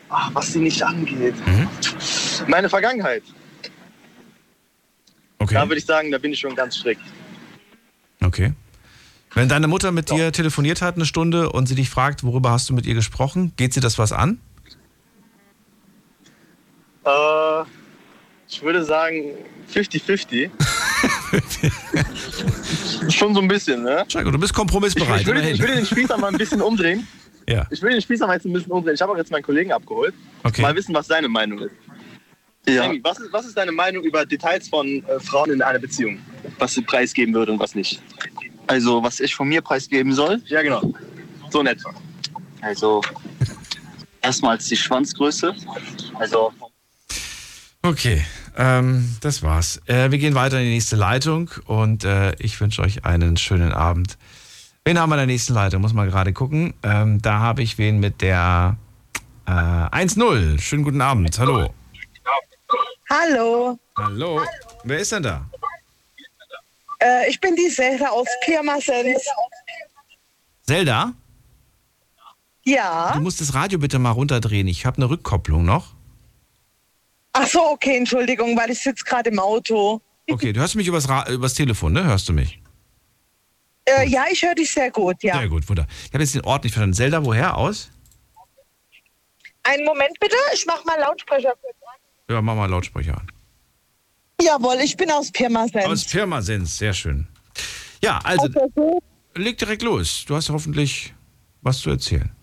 Ach, was sie nicht angeht. Mhm. Meine Vergangenheit. Okay. Da würde ich sagen, da bin ich schon ganz strikt. Okay. Wenn deine Mutter mit dir telefoniert hat eine Stunde und sie dich fragt, worüber hast du mit ihr gesprochen, geht sie das was an? Äh, ich würde sagen 50-50. schon so ein bisschen, ne? Schau, du bist kompromissbereit. Ich, ich, würde, immerhin. ich würde den Spieß mal ein bisschen umdrehen. Ja. Ich will den Spieß mal jetzt ein bisschen umdrehen. Ich habe auch jetzt meinen Kollegen abgeholt. Okay. Mal wissen, was seine Meinung ist. Ja. Sammy, was, ist, was ist deine Meinung über Details von äh, Frauen in einer Beziehung? Was sie preisgeben würde und was nicht? Also, was ich von mir preisgeben soll? Ja, genau. So in etwa. Also, erstmals die Schwanzgröße. Also, Okay, ähm, das war's. Äh, wir gehen weiter in die nächste Leitung und äh, ich wünsche euch einen schönen Abend. Wen haben wir in der nächsten Leitung? Muss mal gerade gucken. Ähm, da habe ich wen mit der äh, 1-0. Schönen guten Abend. Hallo. Hallo, Hallo. Wer ist denn da? äh, ich bin die Selda aus Pirmasens. Zelda? Ja. Du musst das Radio bitte mal runterdrehen. Ich habe eine Rückkopplung noch. Ach so, okay, Entschuldigung, weil ich sitze gerade im Auto. Okay, du hörst mich übers, Ra übers Telefon, ne? Hörst du mich? Äh, ja, ich höre dich sehr gut, ja. Sehr gut, wunderbar. Ich habe jetzt den Ort nicht verstanden. Zelda, woher aus? Einen Moment bitte, ich mach mal Lautsprecher kurz an. Ja, mach mal Lautsprecher an. Jawohl, ich bin aus Pirmasens. Aus Pirmasens, sehr schön. Ja, also, leg direkt los. Du hast hoffentlich was zu erzählen.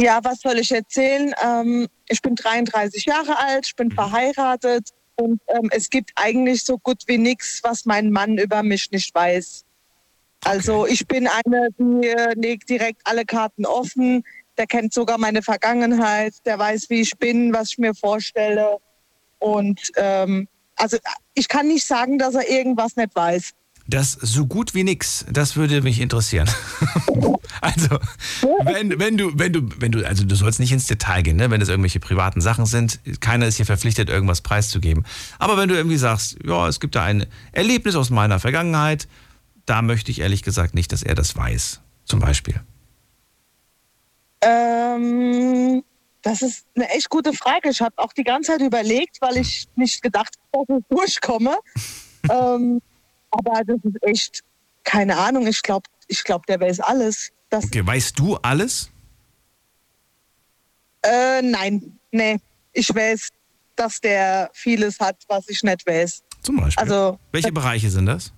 Ja, was soll ich erzählen? Ähm, ich bin 33 Jahre alt, ich bin Mhm. verheiratet und ähm, es gibt eigentlich so gut wie nichts, was mein Mann über mich nicht weiß. Also ich bin eine, die äh, legt direkt alle Karten offen. Der kennt sogar meine Vergangenheit, der weiß, wie ich bin, was ich mir vorstelle. Und ähm, also ich kann nicht sagen, dass er irgendwas nicht weiß. Das so gut wie nix, das würde mich interessieren. also, wenn, wenn du, wenn du, wenn du, also du sollst nicht ins Detail gehen, ne? wenn es irgendwelche privaten Sachen sind, keiner ist hier verpflichtet, irgendwas preiszugeben. Aber wenn du irgendwie sagst, ja, es gibt da ein Erlebnis aus meiner Vergangenheit, da möchte ich ehrlich gesagt nicht, dass er das weiß. Zum Beispiel. Ähm, das ist eine echt gute Frage. Ich habe auch die ganze Zeit überlegt, weil ich nicht gedacht habe, dass ich durchkomme. ähm, aber das ist echt, keine Ahnung, ich glaube, ich glaub, der weiß alles. Das, Okay, weißt du alles? äh, nein, nee, ich weiß, dass der vieles hat, was ich nicht weiß. Zum Beispiel. Also, Welche Bereiche sind das?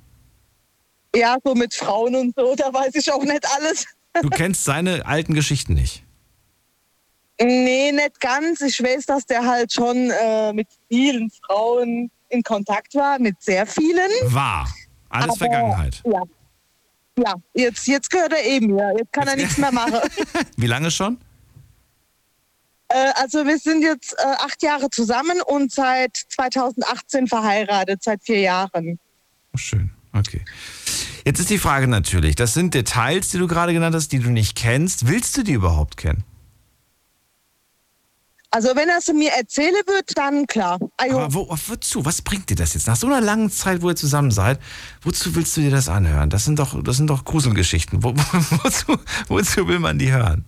ja, so mit Frauen und so, da weiß ich auch nicht alles. Du kennst seine alten Geschichten nicht. Nee, nicht ganz. Ich weiß, dass der halt schon äh, mit vielen Frauen in Kontakt war, mit sehr vielen. War. Alles Aber, Vergangenheit. Ja. Ja, jetzt, jetzt gehört er eben mir. Jetzt kann er nichts mehr machen. Wie lange schon? äh, also wir sind jetzt äh, acht Jahre zusammen und seit 2018 verheiratet, seit vier Jahren. Oh, schön. Okay. Jetzt ist die Frage natürlich, das sind Details, die du gerade genannt hast, die du nicht kennst. Willst du die überhaupt kennen? Also wenn er sie mir erzählen wird, dann klar. Ajo. Aber wo, wozu? Was bringt dir das jetzt? Nach so einer langen Zeit, wo ihr zusammen seid, wozu willst du dir das anhören? Das sind doch, das sind doch Gruselgeschichten. Wo, wo, wozu, wozu will man die hören?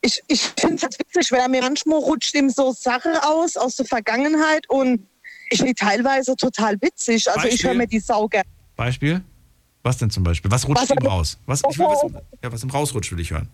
Ich, ich finde es halt witzig, weil er mir manchmal rutscht ihm so Sachen aus, aus der Vergangenheit und ich finde teilweise total witzig. Also ich Beispiel? höre mir die Sau gerne. Beispiel? Was denn zum Beispiel? Was rutscht Was ihm raus? Was, ich will wissen, ja, was ihm rausrutscht, will ich hören.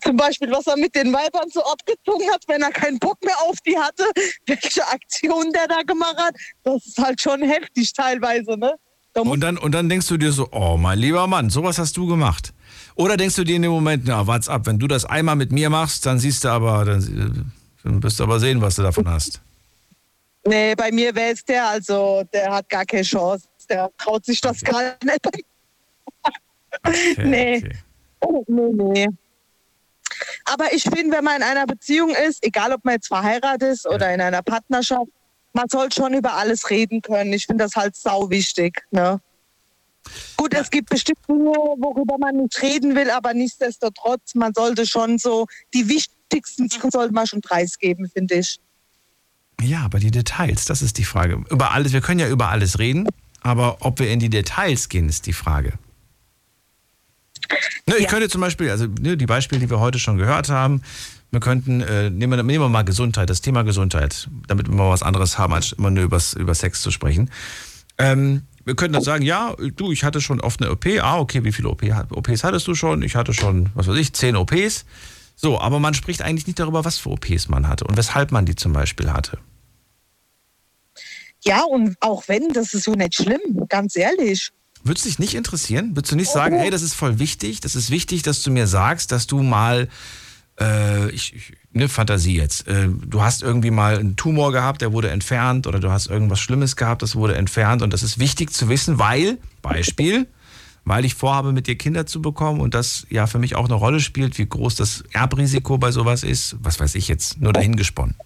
Zum Beispiel, was er mit den Weibern so abgezogen hat, wenn er keinen Bock mehr auf die hatte, welche Aktion der da gemacht hat, das ist halt schon heftig teilweise, ne? Und dann, und dann denkst du dir so, oh mein lieber Mann, sowas hast du gemacht. Oder denkst du dir in dem Moment, na, warte ab, wenn du das einmal mit mir machst, dann siehst du aber, dann, dann wirst du aber sehen, was du davon hast. Nee, bei mir wäre es der, also der hat gar keine Chance. Der traut sich das gar nicht. nee. Oh, nee, nee. Aber ich finde, wenn man in einer Beziehung ist, egal ob man jetzt verheiratet ist oder in einer Partnerschaft, man soll schon über alles reden können. Ich finde das halt sau wichtig. Ne? Gut, es gibt bestimmt Dinge, worüber man nicht reden will, aber nichtsdestotrotz, man sollte schon so, die wichtigsten Sachen sollte man schon preisgeben, finde ich. Ja, aber die Details, das ist die Frage. Über alles, wir können ja über alles reden, aber ob wir in die Details gehen, ist die Frage. Ne, ich könnte zum Beispiel, also ne, die Beispiele, die wir heute schon gehört haben, wir könnten, äh, nehmen, wir, nehmen wir mal Gesundheit, das Thema Gesundheit, damit wir mal was anderes haben, als immer nur übers, über Sex zu sprechen. Ähm, wir könnten dann sagen, ja, du, ich hatte schon oft eine OP. Ah, okay, wie viele OP, OPs hattest du schon? Ich hatte schon, was weiß ich, zehn OPs. So, aber man spricht eigentlich nicht darüber, was für OPs man hatte und weshalb man die zum Beispiel hatte. Ja, und auch wenn, das ist so nicht schlimm, ganz ehrlich. Würdest dich nicht interessieren? Würdest du nicht sagen, hey, das ist voll wichtig, das ist wichtig, dass du mir sagst, dass du mal, äh, ich, ich, ne, Fantasie jetzt, äh, du hast irgendwie mal einen Tumor gehabt, der wurde entfernt oder du hast irgendwas Schlimmes gehabt, das wurde entfernt und das ist wichtig zu wissen, weil, Beispiel, weil ich vorhabe, mit dir Kinder zu bekommen und das ja für mich auch eine Rolle spielt, wie groß das Erbrisiko bei sowas ist, was weiß ich jetzt, nur dahingesponnen.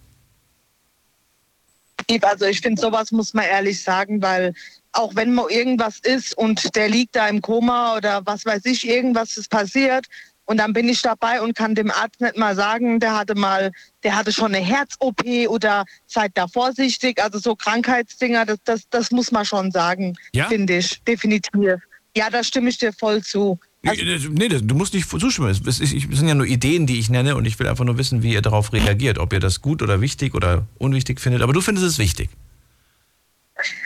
Also ich finde, sowas muss man ehrlich sagen, weil auch wenn mal irgendwas ist und der liegt da im Koma oder was weiß ich, irgendwas ist passiert und dann bin ich dabei und kann dem Arzt nicht mal sagen, der hatte mal, der hatte schon eine Herz-OP oder seid da vorsichtig. Also so Krankheitsdinger, das, das, das muss man schon sagen, Ja? finde ich, definitiv. Ja, da stimme ich dir voll zu. Nee, das- du musst nicht zustimmen. Es sind ja nur Ideen, die ich nenne und ich will einfach nur wissen, wie ihr darauf reagiert. Ob ihr das gut oder wichtig oder unwichtig findet. Aber du findest es wichtig.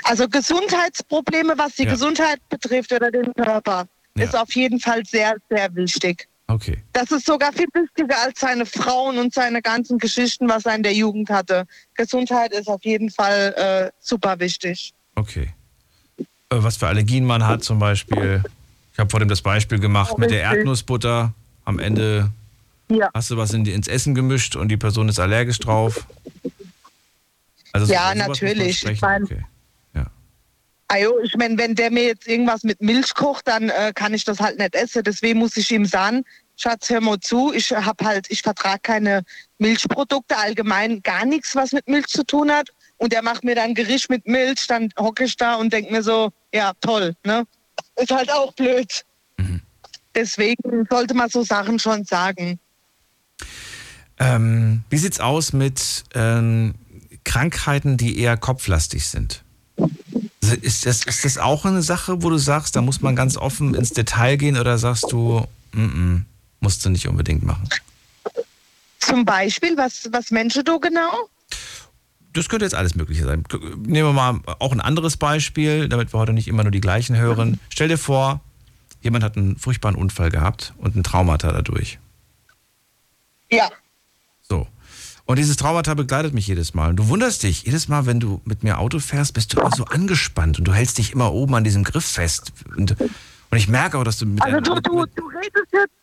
Also Gesundheitsprobleme, was die Ja. Gesundheit betrifft oder den Körper, Ja. ist auf jeden Fall sehr, sehr wichtig. Okay. Das ist sogar viel wichtiger als seine Frauen und seine ganzen Geschichten, was er in der Jugend hatte. Gesundheit ist auf jeden Fall äh, super wichtig. Okay. Äh, Was für Allergien man hat zum Beispiel. Ich habe vor dem das Beispiel gemacht mit der. Erdnussbutter. Am Ende Ja. hast du was in die, ins Essen gemischt und die Person ist allergisch drauf. Also so- ja, natürlich. Ich mein, Okay. Also, ich meine, wenn der mir jetzt irgendwas mit Milch kocht, dann äh, kann ich das halt nicht essen. Deswegen muss ich ihm sagen, Schatz, hör mal zu, ich hab halt, ich vertrage keine Milchprodukte, allgemein gar nichts, was mit Milch zu tun hat. Und er macht mir dann Gericht mit Milch, dann hocke ich da und denke mir so, ja, toll, ne? Ist halt auch blöd. Deswegen sollte man so Sachen schon sagen. Ähm, wie sieht's aus mit ähm, Krankheiten, die eher kopflastig sind? Ist das, ist das auch eine Sache, wo du sagst, da muss man ganz offen ins Detail gehen oder sagst du, mm -mm, musst du nicht unbedingt machen? Zum Beispiel, was, was Menschen du genau? Das könnte jetzt alles Mögliche sein. Nehmen wir mal auch ein anderes Beispiel, damit wir heute nicht immer nur die gleichen hören. Stell dir vor, jemand hat einen furchtbaren Unfall gehabt und ein Traumata dadurch. Ja. So. Und dieses Traumata begleitet mich jedes Mal. Und du wunderst dich, jedes Mal, wenn du mit mir Auto fährst, bist du immer so angespannt und du hältst dich immer oben an diesem Griff fest. Und, und ich merke auch, dass du mit Also du, du, du redest jetzt,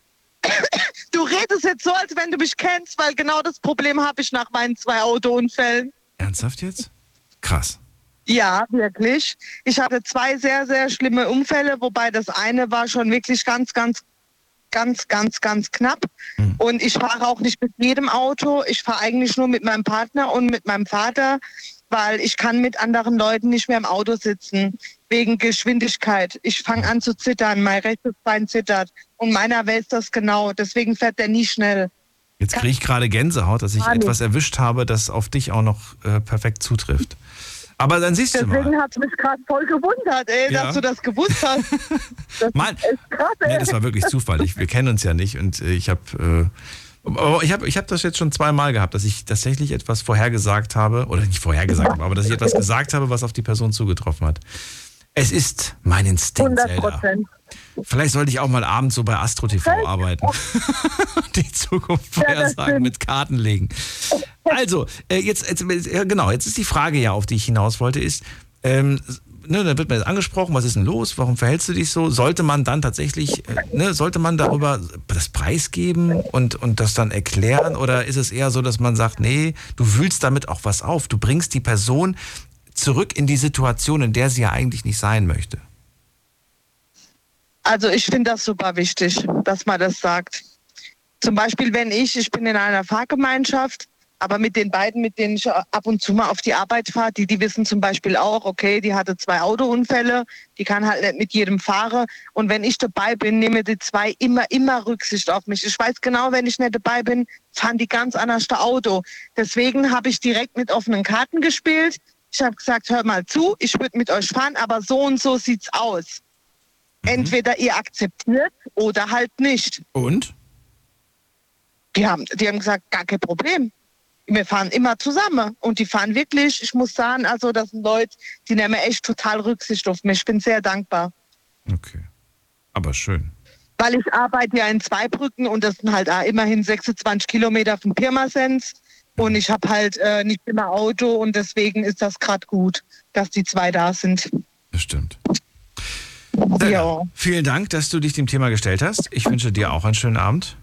du redest jetzt so, als wenn du mich kennst, weil genau das Problem habe ich nach meinen zwei Autounfällen. Ernsthaft jetzt? Krass. Ja, wirklich. Ich hatte zwei sehr, sehr schlimme Unfälle, wobei das eine war schon wirklich ganz, ganz, ganz, ganz, ganz knapp. Und ich fahre auch nicht mit jedem Auto. Ich fahre eigentlich nur mit meinem Partner und mit meinem Vater, weil ich kann mit anderen Leuten nicht mehr im Auto sitzen wegen Geschwindigkeit. Ich fange an zu zittern, mein rechtes Bein zittert und meiner weiß das genau. Deswegen fährt der nie schnell. Jetzt kriege ich gerade Gänsehaut, dass ich etwas erwischt habe, das auf dich auch noch äh, perfekt zutrifft. Aber dann siehst du mal. Deswegen hat es mich gerade voll gewundert, ey, Ja. dass du das gewusst hast. Das Mann, krass. Nee, das war wirklich Zufall. Ich, wir kennen uns ja nicht und äh, ich habe äh, aber ich habe ich hab das jetzt schon zweimal gehabt, dass ich tatsächlich etwas vorhergesagt habe oder nicht vorhergesagt habe, aber dass ich etwas gesagt habe, was auf die Person zugetroffen hat. Es ist mein Instinkt, 100 Zelda. Prozent. Vielleicht sollte ich auch mal abends so bei Astro TV arbeiten. Die Zukunft vorhersagen mit Karten legen. Also, äh, jetzt, jetzt, äh, genau, jetzt ist die Frage ja, auf die ich hinaus wollte, ist, ähm, ne, da wird man jetzt angesprochen, was ist denn los, warum verhältst du dich so? Sollte man dann tatsächlich, äh, ne, sollte man darüber das preisgeben und, und das dann erklären oder ist es eher so, dass man sagt, nee, du wühlst damit auch was auf, du bringst die Person zurück in die Situation, in der sie ja eigentlich nicht sein möchte? Also ich finde das super wichtig, dass man das sagt. Zum Beispiel, wenn ich, ich bin in einer Fahrgemeinschaft, aber mit den beiden, mit denen ich ab und zu mal auf die Arbeit fahre, die, die wissen zum Beispiel auch, okay, die hatte zwei Autounfälle, die kann halt nicht mit jedem fahren. Und wenn ich dabei bin, nehmen die zwei immer, immer Rücksicht auf mich. Ich weiß genau, wenn ich nicht dabei bin, fahren die ganz anders das Auto. Deswegen habe ich direkt mit offenen Karten gespielt. Ich habe gesagt, hör mal zu, ich würde mit euch fahren, aber so und so sieht's aus. Entweder ihr akzeptiert oder halt nicht. Und? Die haben, die haben gesagt, gar kein Problem. Wir fahren immer zusammen. Und die fahren wirklich, ich muss sagen, also das sind Leute, die nehmen echt total Rücksicht auf mich. Ich bin sehr dankbar. Aber schön. Weil ich arbeite ja in Zweibrücken und das sind halt auch immerhin 26 Kilometer von Pirmasens. Und ich habe halt äh, nicht immer Auto und deswegen ist das gerade gut, dass die zwei da sind. Das stimmt. Ja. Vielen Dank, dass du dich dem Thema gestellt hast. Ich wünsche dir auch einen schönen Abend.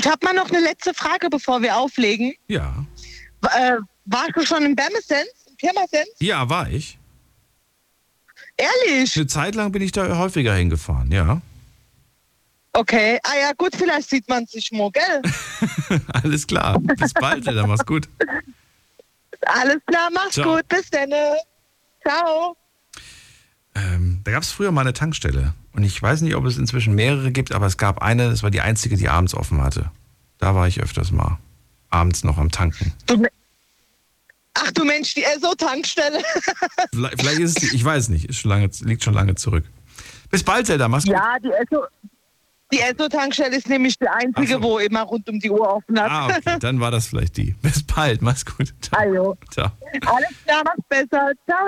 Ich habe mal noch eine letzte Frage, bevor wir auflegen. Ja. Äh, warst du schon in Bermesens, in Pirmasens? Ja, war ich. Ehrlich? Eine Zeit lang bin ich da häufiger hingefahren, ja. Okay, ah ja gut, vielleicht sieht man sich mal, gell? Alles klar. Bis bald, dann mach's gut. Alles klar, mach's Ciao. gut, bis dann. Ciao. Ähm, da gab es früher mal eine Tankstelle. Und ich weiß nicht, ob es inzwischen mehrere gibt, aber es gab eine, das war die einzige, die abends offen hatte. Da war ich öfters mal. Abends noch am Tanken. Ach du Mensch, die Esso-Tankstelle. Vielleicht, ist es, die- ich weiß nicht, ist schon lange, liegt schon lange zurück. Bis bald, Zelda, mach's gut. ja, die Esso. Die Esso-Tankstelle ist nämlich die einzige, wo immer rund um die Uhr offen hat. Ah, okay, dann war das vielleicht die. Bis bald, mach's gut. Ciao. Ajo. Ciao. Alles klar, mach's besser. Ciao.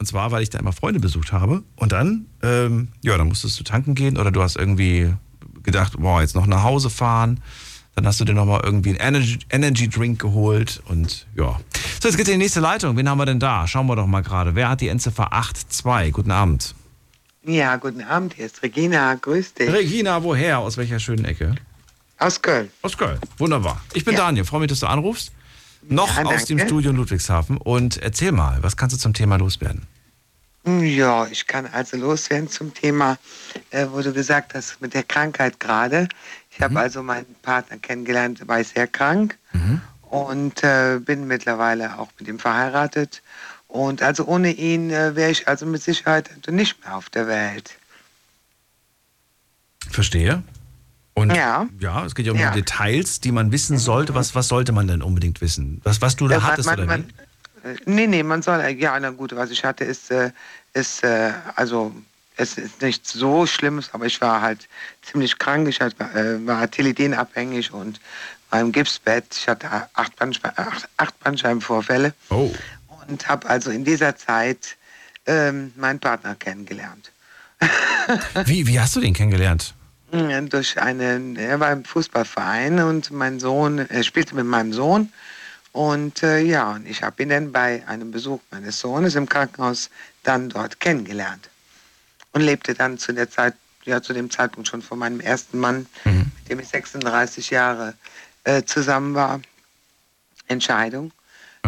Und zwar, weil ich da immer Freunde besucht habe. Und dann, ähm, ja, dann musstest du tanken gehen oder du hast irgendwie gedacht, boah, jetzt noch nach Hause fahren. Dann hast du dir nochmal irgendwie einen Energy, Energy Drink geholt und ja. So, jetzt geht's in die nächste Leitung. Wen haben wir denn da? Schauen wir doch mal gerade. Wer hat die Endziffer 82? Guten Abend. Ja, guten Abend, hier ist Regina, grüß dich. Regina, woher? Aus welcher schönen Ecke? Aus Köln. Aus Köln. Wunderbar. Ich bin Ja. Daniel. Freue mich, dass du anrufst. Noch Ja, aus dem. Studio in Ludwigshafen. Und erzähl mal, was kannst du zum Thema loswerden? Ja, ich kann also loswerden zum Thema, äh, wo du gesagt hast, mit der Krankheit gerade. Ich habe also meinen Partner kennengelernt, war sehr krank und äh, bin mittlerweile auch mit ihm verheiratet. Und also ohne ihn äh, wäre ich also mit Sicherheit nicht mehr auf der Welt. Verstehe. Und Ja. ja, es geht ja um Ja. die Details, die man wissen sollte. Was, was sollte man denn unbedingt wissen? Was, was du da Ja, hattest man, oder man, wie? äh, Nee, nee, man soll, ja, na gut, was ich hatte, ist, äh, ist äh, also, es ist nichts so Schlimmes, aber ich war halt ziemlich krank. Ich hatte, war Tilidin-abhängig und war im Gipsbett. Ich hatte acht, Bandscheiben, acht, acht Bandscheibenvorfälle Oh. und habe also in dieser Zeit ähm, meinen Partner kennengelernt. Wie, wie hast du den kennengelernt? Ja, Durch einen, er war im Fußballverein und mein Sohn, er spielte mit meinem Sohn. Und äh, ja, und ich habe ihn dann bei einem Besuch meines Sohnes im Krankenhaus dann dort kennengelernt. Und lebte dann zu der Zeit, ja, zu dem Zeitpunkt schon von meinem ersten Mann, mit dem ich 36 Jahre äh, zusammen war. Entscheidung.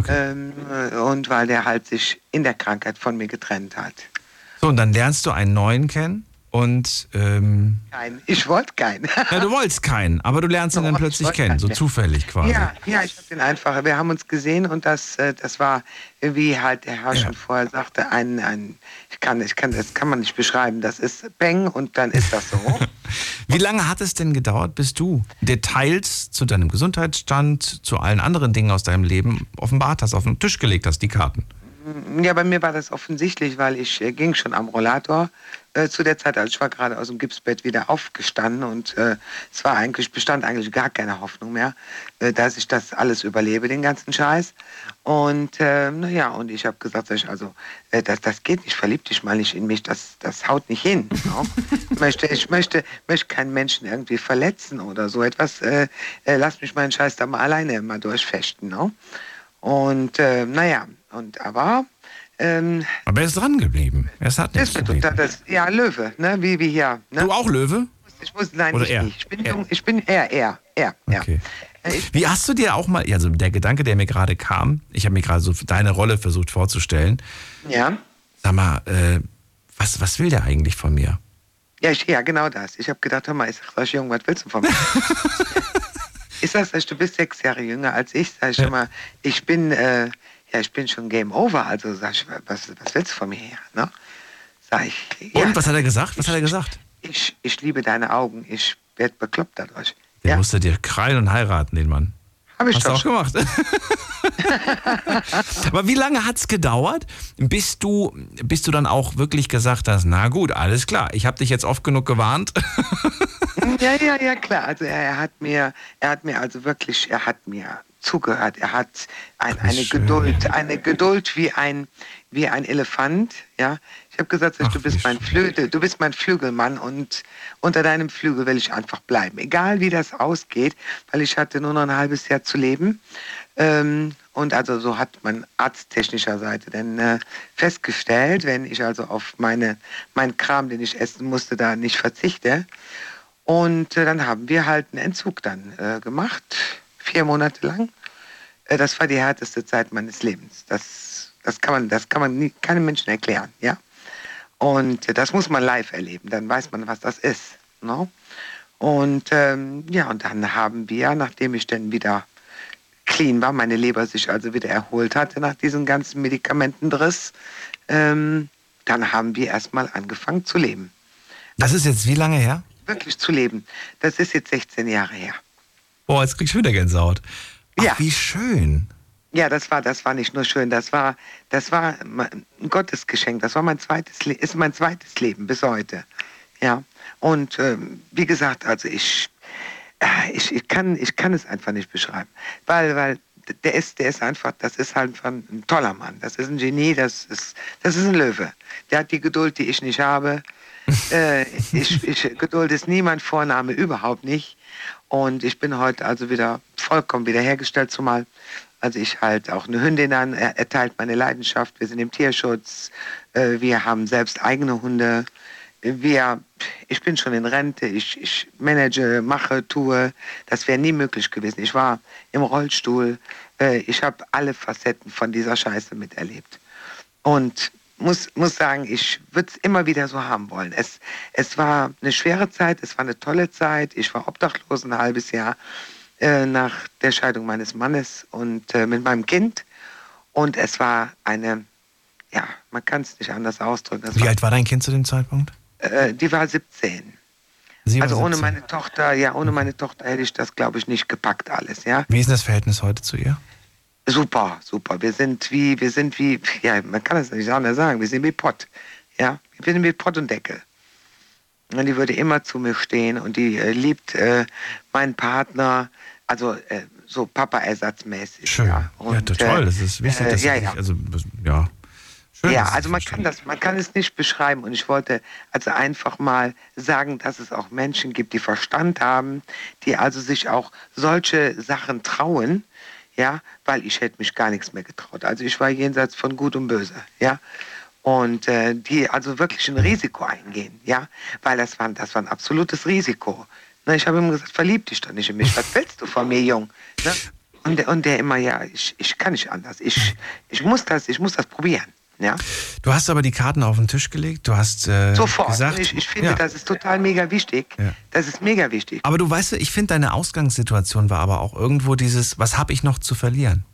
Ähm, äh, und weil der halt sich in der Krankheit von mir getrennt hat. So, und dann lernst du einen neuen kennen und ähm, Kein, ich wollte keinen. ja, du wolltest keinen, aber du lernst ihn dann plötzlich kennen, so zufällig quasi. Ja, ja, ich habe den einfach. Wir haben uns gesehen und das, äh, das war, wie halt der Herr schon vorher sagte, ein, ein ich kann, ich kann, das kann man nicht beschreiben. Das ist Bang und dann ist das so. Wie lange hat es denn gedauert, bis du Details zu deinem Gesundheitsstand, zu allen anderen Dingen aus deinem Leben offenbart hast, auf den Tisch gelegt hast, die Karten? Ja, bei mir war das offensichtlich, weil ich äh, ging schon am Rollator äh, zu der Zeit. Also ich war gerade aus dem Gipsbett wieder aufgestanden und äh, es war eigentlich, bestand eigentlich gar keine Hoffnung mehr, äh, dass ich das alles überlebe, den ganzen Scheiß. Und äh, naja, und ich habe gesagt, sag ich, also äh, das, das geht nicht, verlieb dich mal nicht in mich, das, das haut nicht hin. No? ich, möchte, ich möchte, möchte keinen Menschen irgendwie verletzen oder so etwas. Äh, äh, lass mich meinen Scheiß da mal alleine mal durchfechten. No? Und äh, naja, und aber. Ähm, Aber er ist dran geblieben. Er ist hat das, das, das, Ja, Löwe, ne? Wie, wie hier. Ne? Du auch Löwe? Ich muss, nein, Oder ich er? nicht. Ich bin, jung, ich bin er, er, er. Okay. Wie hast du dir auch mal, also der Gedanke, der mir gerade kam, ich habe mir gerade so deine Rolle versucht vorzustellen. Ja. Sag mal, äh, was, was will der eigentlich von mir? Ja, ich, ja, genau das. Ich habe gedacht, hör mal, ich sag, ich, Junge, was willst du von mir? ich sag, ich, du bist sechs Jahre jünger als ich. Sag ich ja. mal, ich bin, äh, ja, ich bin schon Game Over. Also sag ich, was, was willst du von mir her? Ne? Sag ich. Ja, Und was hat er gesagt? Was hat er gesagt? Ich, ich liebe deine Augen. Ich werde bekloppt dadurch. Der musste dir krallen und heiraten, den Mann. Hab ich Hast doch du auch gemacht. Aber wie lange hat es gedauert, bis du, bis du dann auch wirklich gesagt hast, na gut, alles klar, ich habe dich jetzt oft genug gewarnt. ja, ja, ja, klar. Also er, er, hat mir, er hat mir also wirklich, er hat mir zugehört. Er hat ein, eine schön. Geduld, eine Geduld wie ein, wie ein Elefant. Ja, ich habe gesagt, Ach, du bist mein Flügel, du bist mein Flügelmann und unter deinem Flügel will ich einfach bleiben, egal wie das ausgeht, weil ich hatte nur noch ein halbes Jahr zu leben. Ähm, und also so hat man arzttechnischer Seite dann äh, festgestellt, wenn ich also auf meine, meinen Kram, den ich essen musste, da nicht verzichte. Und äh, dann haben wir halt einen Entzug dann äh, gemacht, vier Monate lang. Äh, das war die härteste Zeit meines Lebens. Das, das kann man, das kann man nie, keinem Menschen erklären, ja. Und äh, das muss man live erleben, dann weiß man, was das ist. No? Und ähm, ja, und dann haben wir, nachdem ich dann wieder clean war, meine Leber sich also wieder erholt hatte nach diesem ganzen Medikamentendriss, ähm, dann haben wir erstmal angefangen zu leben. Das ist jetzt wie lange her? Wirklich zu leben. Das ist jetzt 16 Jahre her. Boah, jetzt krieg ich wieder Gänsehaut. Ach, Ja. wie schön. Ja, das war, das war nicht nur schön, das war, das war ein Gottesgeschenk. Das war mein zweites, Le ist mein zweites Leben bis heute. Ja. Und ähm, wie gesagt, also ich, äh, ich, ich kann, ich kann es einfach nicht beschreiben, weil, weil der ist, der ist einfach, das ist halt ein toller Mann. Das ist ein Genie, das ist, das ist ein Löwe. Der hat die Geduld, die ich nicht habe. äh, ich, ich, Geduld ist nie mein Vorname, überhaupt nicht. Und ich bin heute also wieder vollkommen wiederhergestellt, zumal also ich halt auch eine Hündin an, er, teilt meine Leidenschaft, wir sind im Tierschutz, äh, wir haben selbst eigene Hunde, wir, ich bin schon in Rente, ich, ich manage, mache, tue, das wäre nie möglich gewesen. Ich war im Rollstuhl, äh, ich habe alle Facetten von dieser Scheiße miterlebt. Und muss, muss sagen, ich würde es immer wieder so haben wollen. Es, es war eine schwere Zeit, es war eine tolle Zeit. Ich war obdachlos ein halbes Jahr äh, nach der Scheidung meines Mannes und äh, mit meinem Kind. Und es war eine, ja, man kann es nicht anders ausdrücken. Es Wie war, alt war dein Kind zu dem Zeitpunkt? äh, die war 17. Sie war also ohne 17. meine Tochter, ja, ohne meine Tochter hätte ich das, glaube ich, nicht gepackt alles, ja. Wie ist denn das Verhältnis heute zu ihr? Super, super. Wir sind wie, wir sind wie, ja, man kann es nicht anders sagen, wir sind wie Pott. Ja, wir sind wie Pott und Deckel. Und die würde immer zu mir stehen und die äh, liebt äh, meinen Partner, also äh, so Papa-ersatzmäßig. Schön. Ja, Ja, Und, toll. äh, Das ist wichtig, äh, dass ja, ja. also das- ja. Schön, ja, also man kann das, man kann es nicht beschreiben und ich wollte also einfach mal sagen, dass es auch Menschen gibt, die Verstand haben, die also sich auch solche Sachen trauen, ja, weil ich hätte mich gar nichts mehr getraut. Also ich war jenseits von Gut und Böse, ja. Und äh, die also wirklich ein Risiko eingehen, ja, weil das war, das war ein absolutes Risiko. Na, ich habe ihm gesagt, verlieb dich doch nicht in mich. Was willst du von mir, Jung? Ne? Und, der, und der immer, ja, ich, ich kann nicht anders. Ich, ich muss das, ich muss das probieren. Ja? Du hast aber die Karten auf den Tisch gelegt. Du hast äh, Sofort. gesagt, ich, ich finde, ja. das ist total mega wichtig. Ja. Das ist mega wichtig. Aber du weißt, ich finde, deine Ausgangssituation war aber auch irgendwo dieses, was habe ich noch zu verlieren?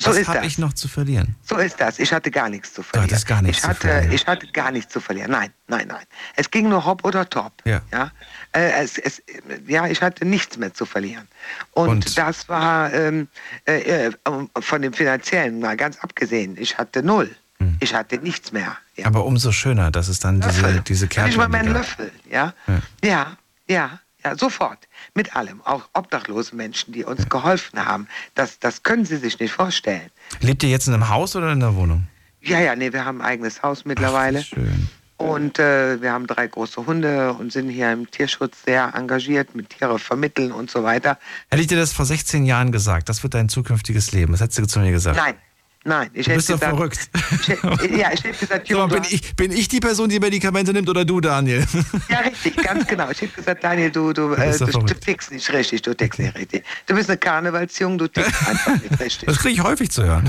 So was ist habe das. ich noch zu verlieren? So ist das. Ich hatte gar nichts zu verlieren. hattest gar nichts ich zu hatte, verlieren. Ich hatte gar nichts zu verlieren. Nein, nein, nein. Es ging nur hopp oder top. Ja. Ja, äh, es, es, ja ich hatte nichts mehr zu verlieren. Und, Und? das war ähm, äh, äh, von dem Finanziellen mal ganz abgesehen. Ich hatte null. Ich hatte nichts mehr. Ja. Aber umso schöner, dass es dann diese, diese Nicht Kärtchen mal meinen. Löffel, ja? Ja. Ja, ja, ja, sofort. Mit allem. Auch obdachlose Menschen, die uns geholfen haben. Das, das können Sie sich nicht vorstellen. Lebt ihr jetzt in einem Haus oder in einer Wohnung? Ja, ja, nee, wir haben ein eigenes Haus mittlerweile. schön. Und äh, wir haben drei große Hunde und sind hier im Tierschutz sehr engagiert, mit Tiere vermitteln und so weiter. Hätte ich dir das vor 16 Jahren gesagt, das wird dein zukünftiges Leben. Das hättest du zu mir gesagt. Nein, nein. Ich Du bist hätte doch gesagt, verrückt. Ich, ja, ich hätte gesagt, Junge, bin, ich, bin ich die Person, die Medikamente nimmt oder du, Daniel? Ja, richtig, ganz genau. Ich hätte gesagt, Daniel, du, du, äh, bist doch du, du tickst nicht richtig, du tickst nicht richtig. Du bist eine Karnevalsjung, du tickst einfach nicht richtig. Das kriege ich häufig zu hören.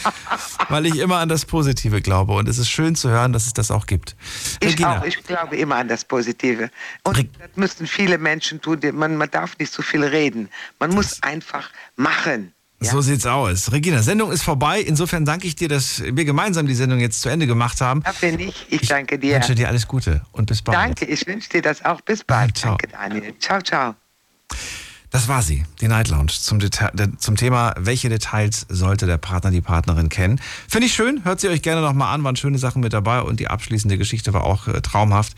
Weil ich immer an das Positive glaube. Und es ist schön zu hören, dass es das auch gibt. Ich Regina, auch, ich glaube immer an das Positive. Und das müssen viele Menschen tun. Man, man darf nicht so viel reden. Man muss einfach machen. So sieht's aus. Regina, Sendung ist vorbei. Insofern danke ich dir, dass wir gemeinsam die Sendung jetzt zu Ende gemacht haben. Dafür nicht. Ich danke Ich dir. wünsche dir alles Gute und bis bald. Danke, ich wünsche dir das auch. Bis bald. Danke, Daniel. Ciao, ciao. Das war sie, die Night Lounge zum, Deta de- zum Thema, welche Details sollte der Partner, die Partnerin kennen. Finde ich schön, hört sie euch gerne nochmal an, waren schöne Sachen mit dabei und die abschließende Geschichte war auch äh, traumhaft.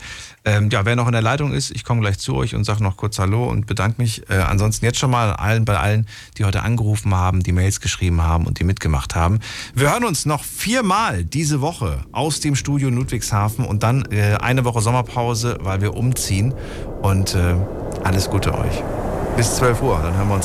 Ähm, ja, wer noch in der Leitung ist, ich komme gleich zu euch und sage noch kurz Hallo und bedanke mich äh, ansonsten jetzt schon mal allen bei allen, die heute angerufen haben, die Mails geschrieben haben und die mitgemacht haben. Wir hören uns noch viermal diese Woche aus dem Studio Ludwigshafen und dann äh, eine Woche Sommerpause, weil wir umziehen und äh, alles Gute euch. Bis 12 Uhr, dann hören wir uns wieder.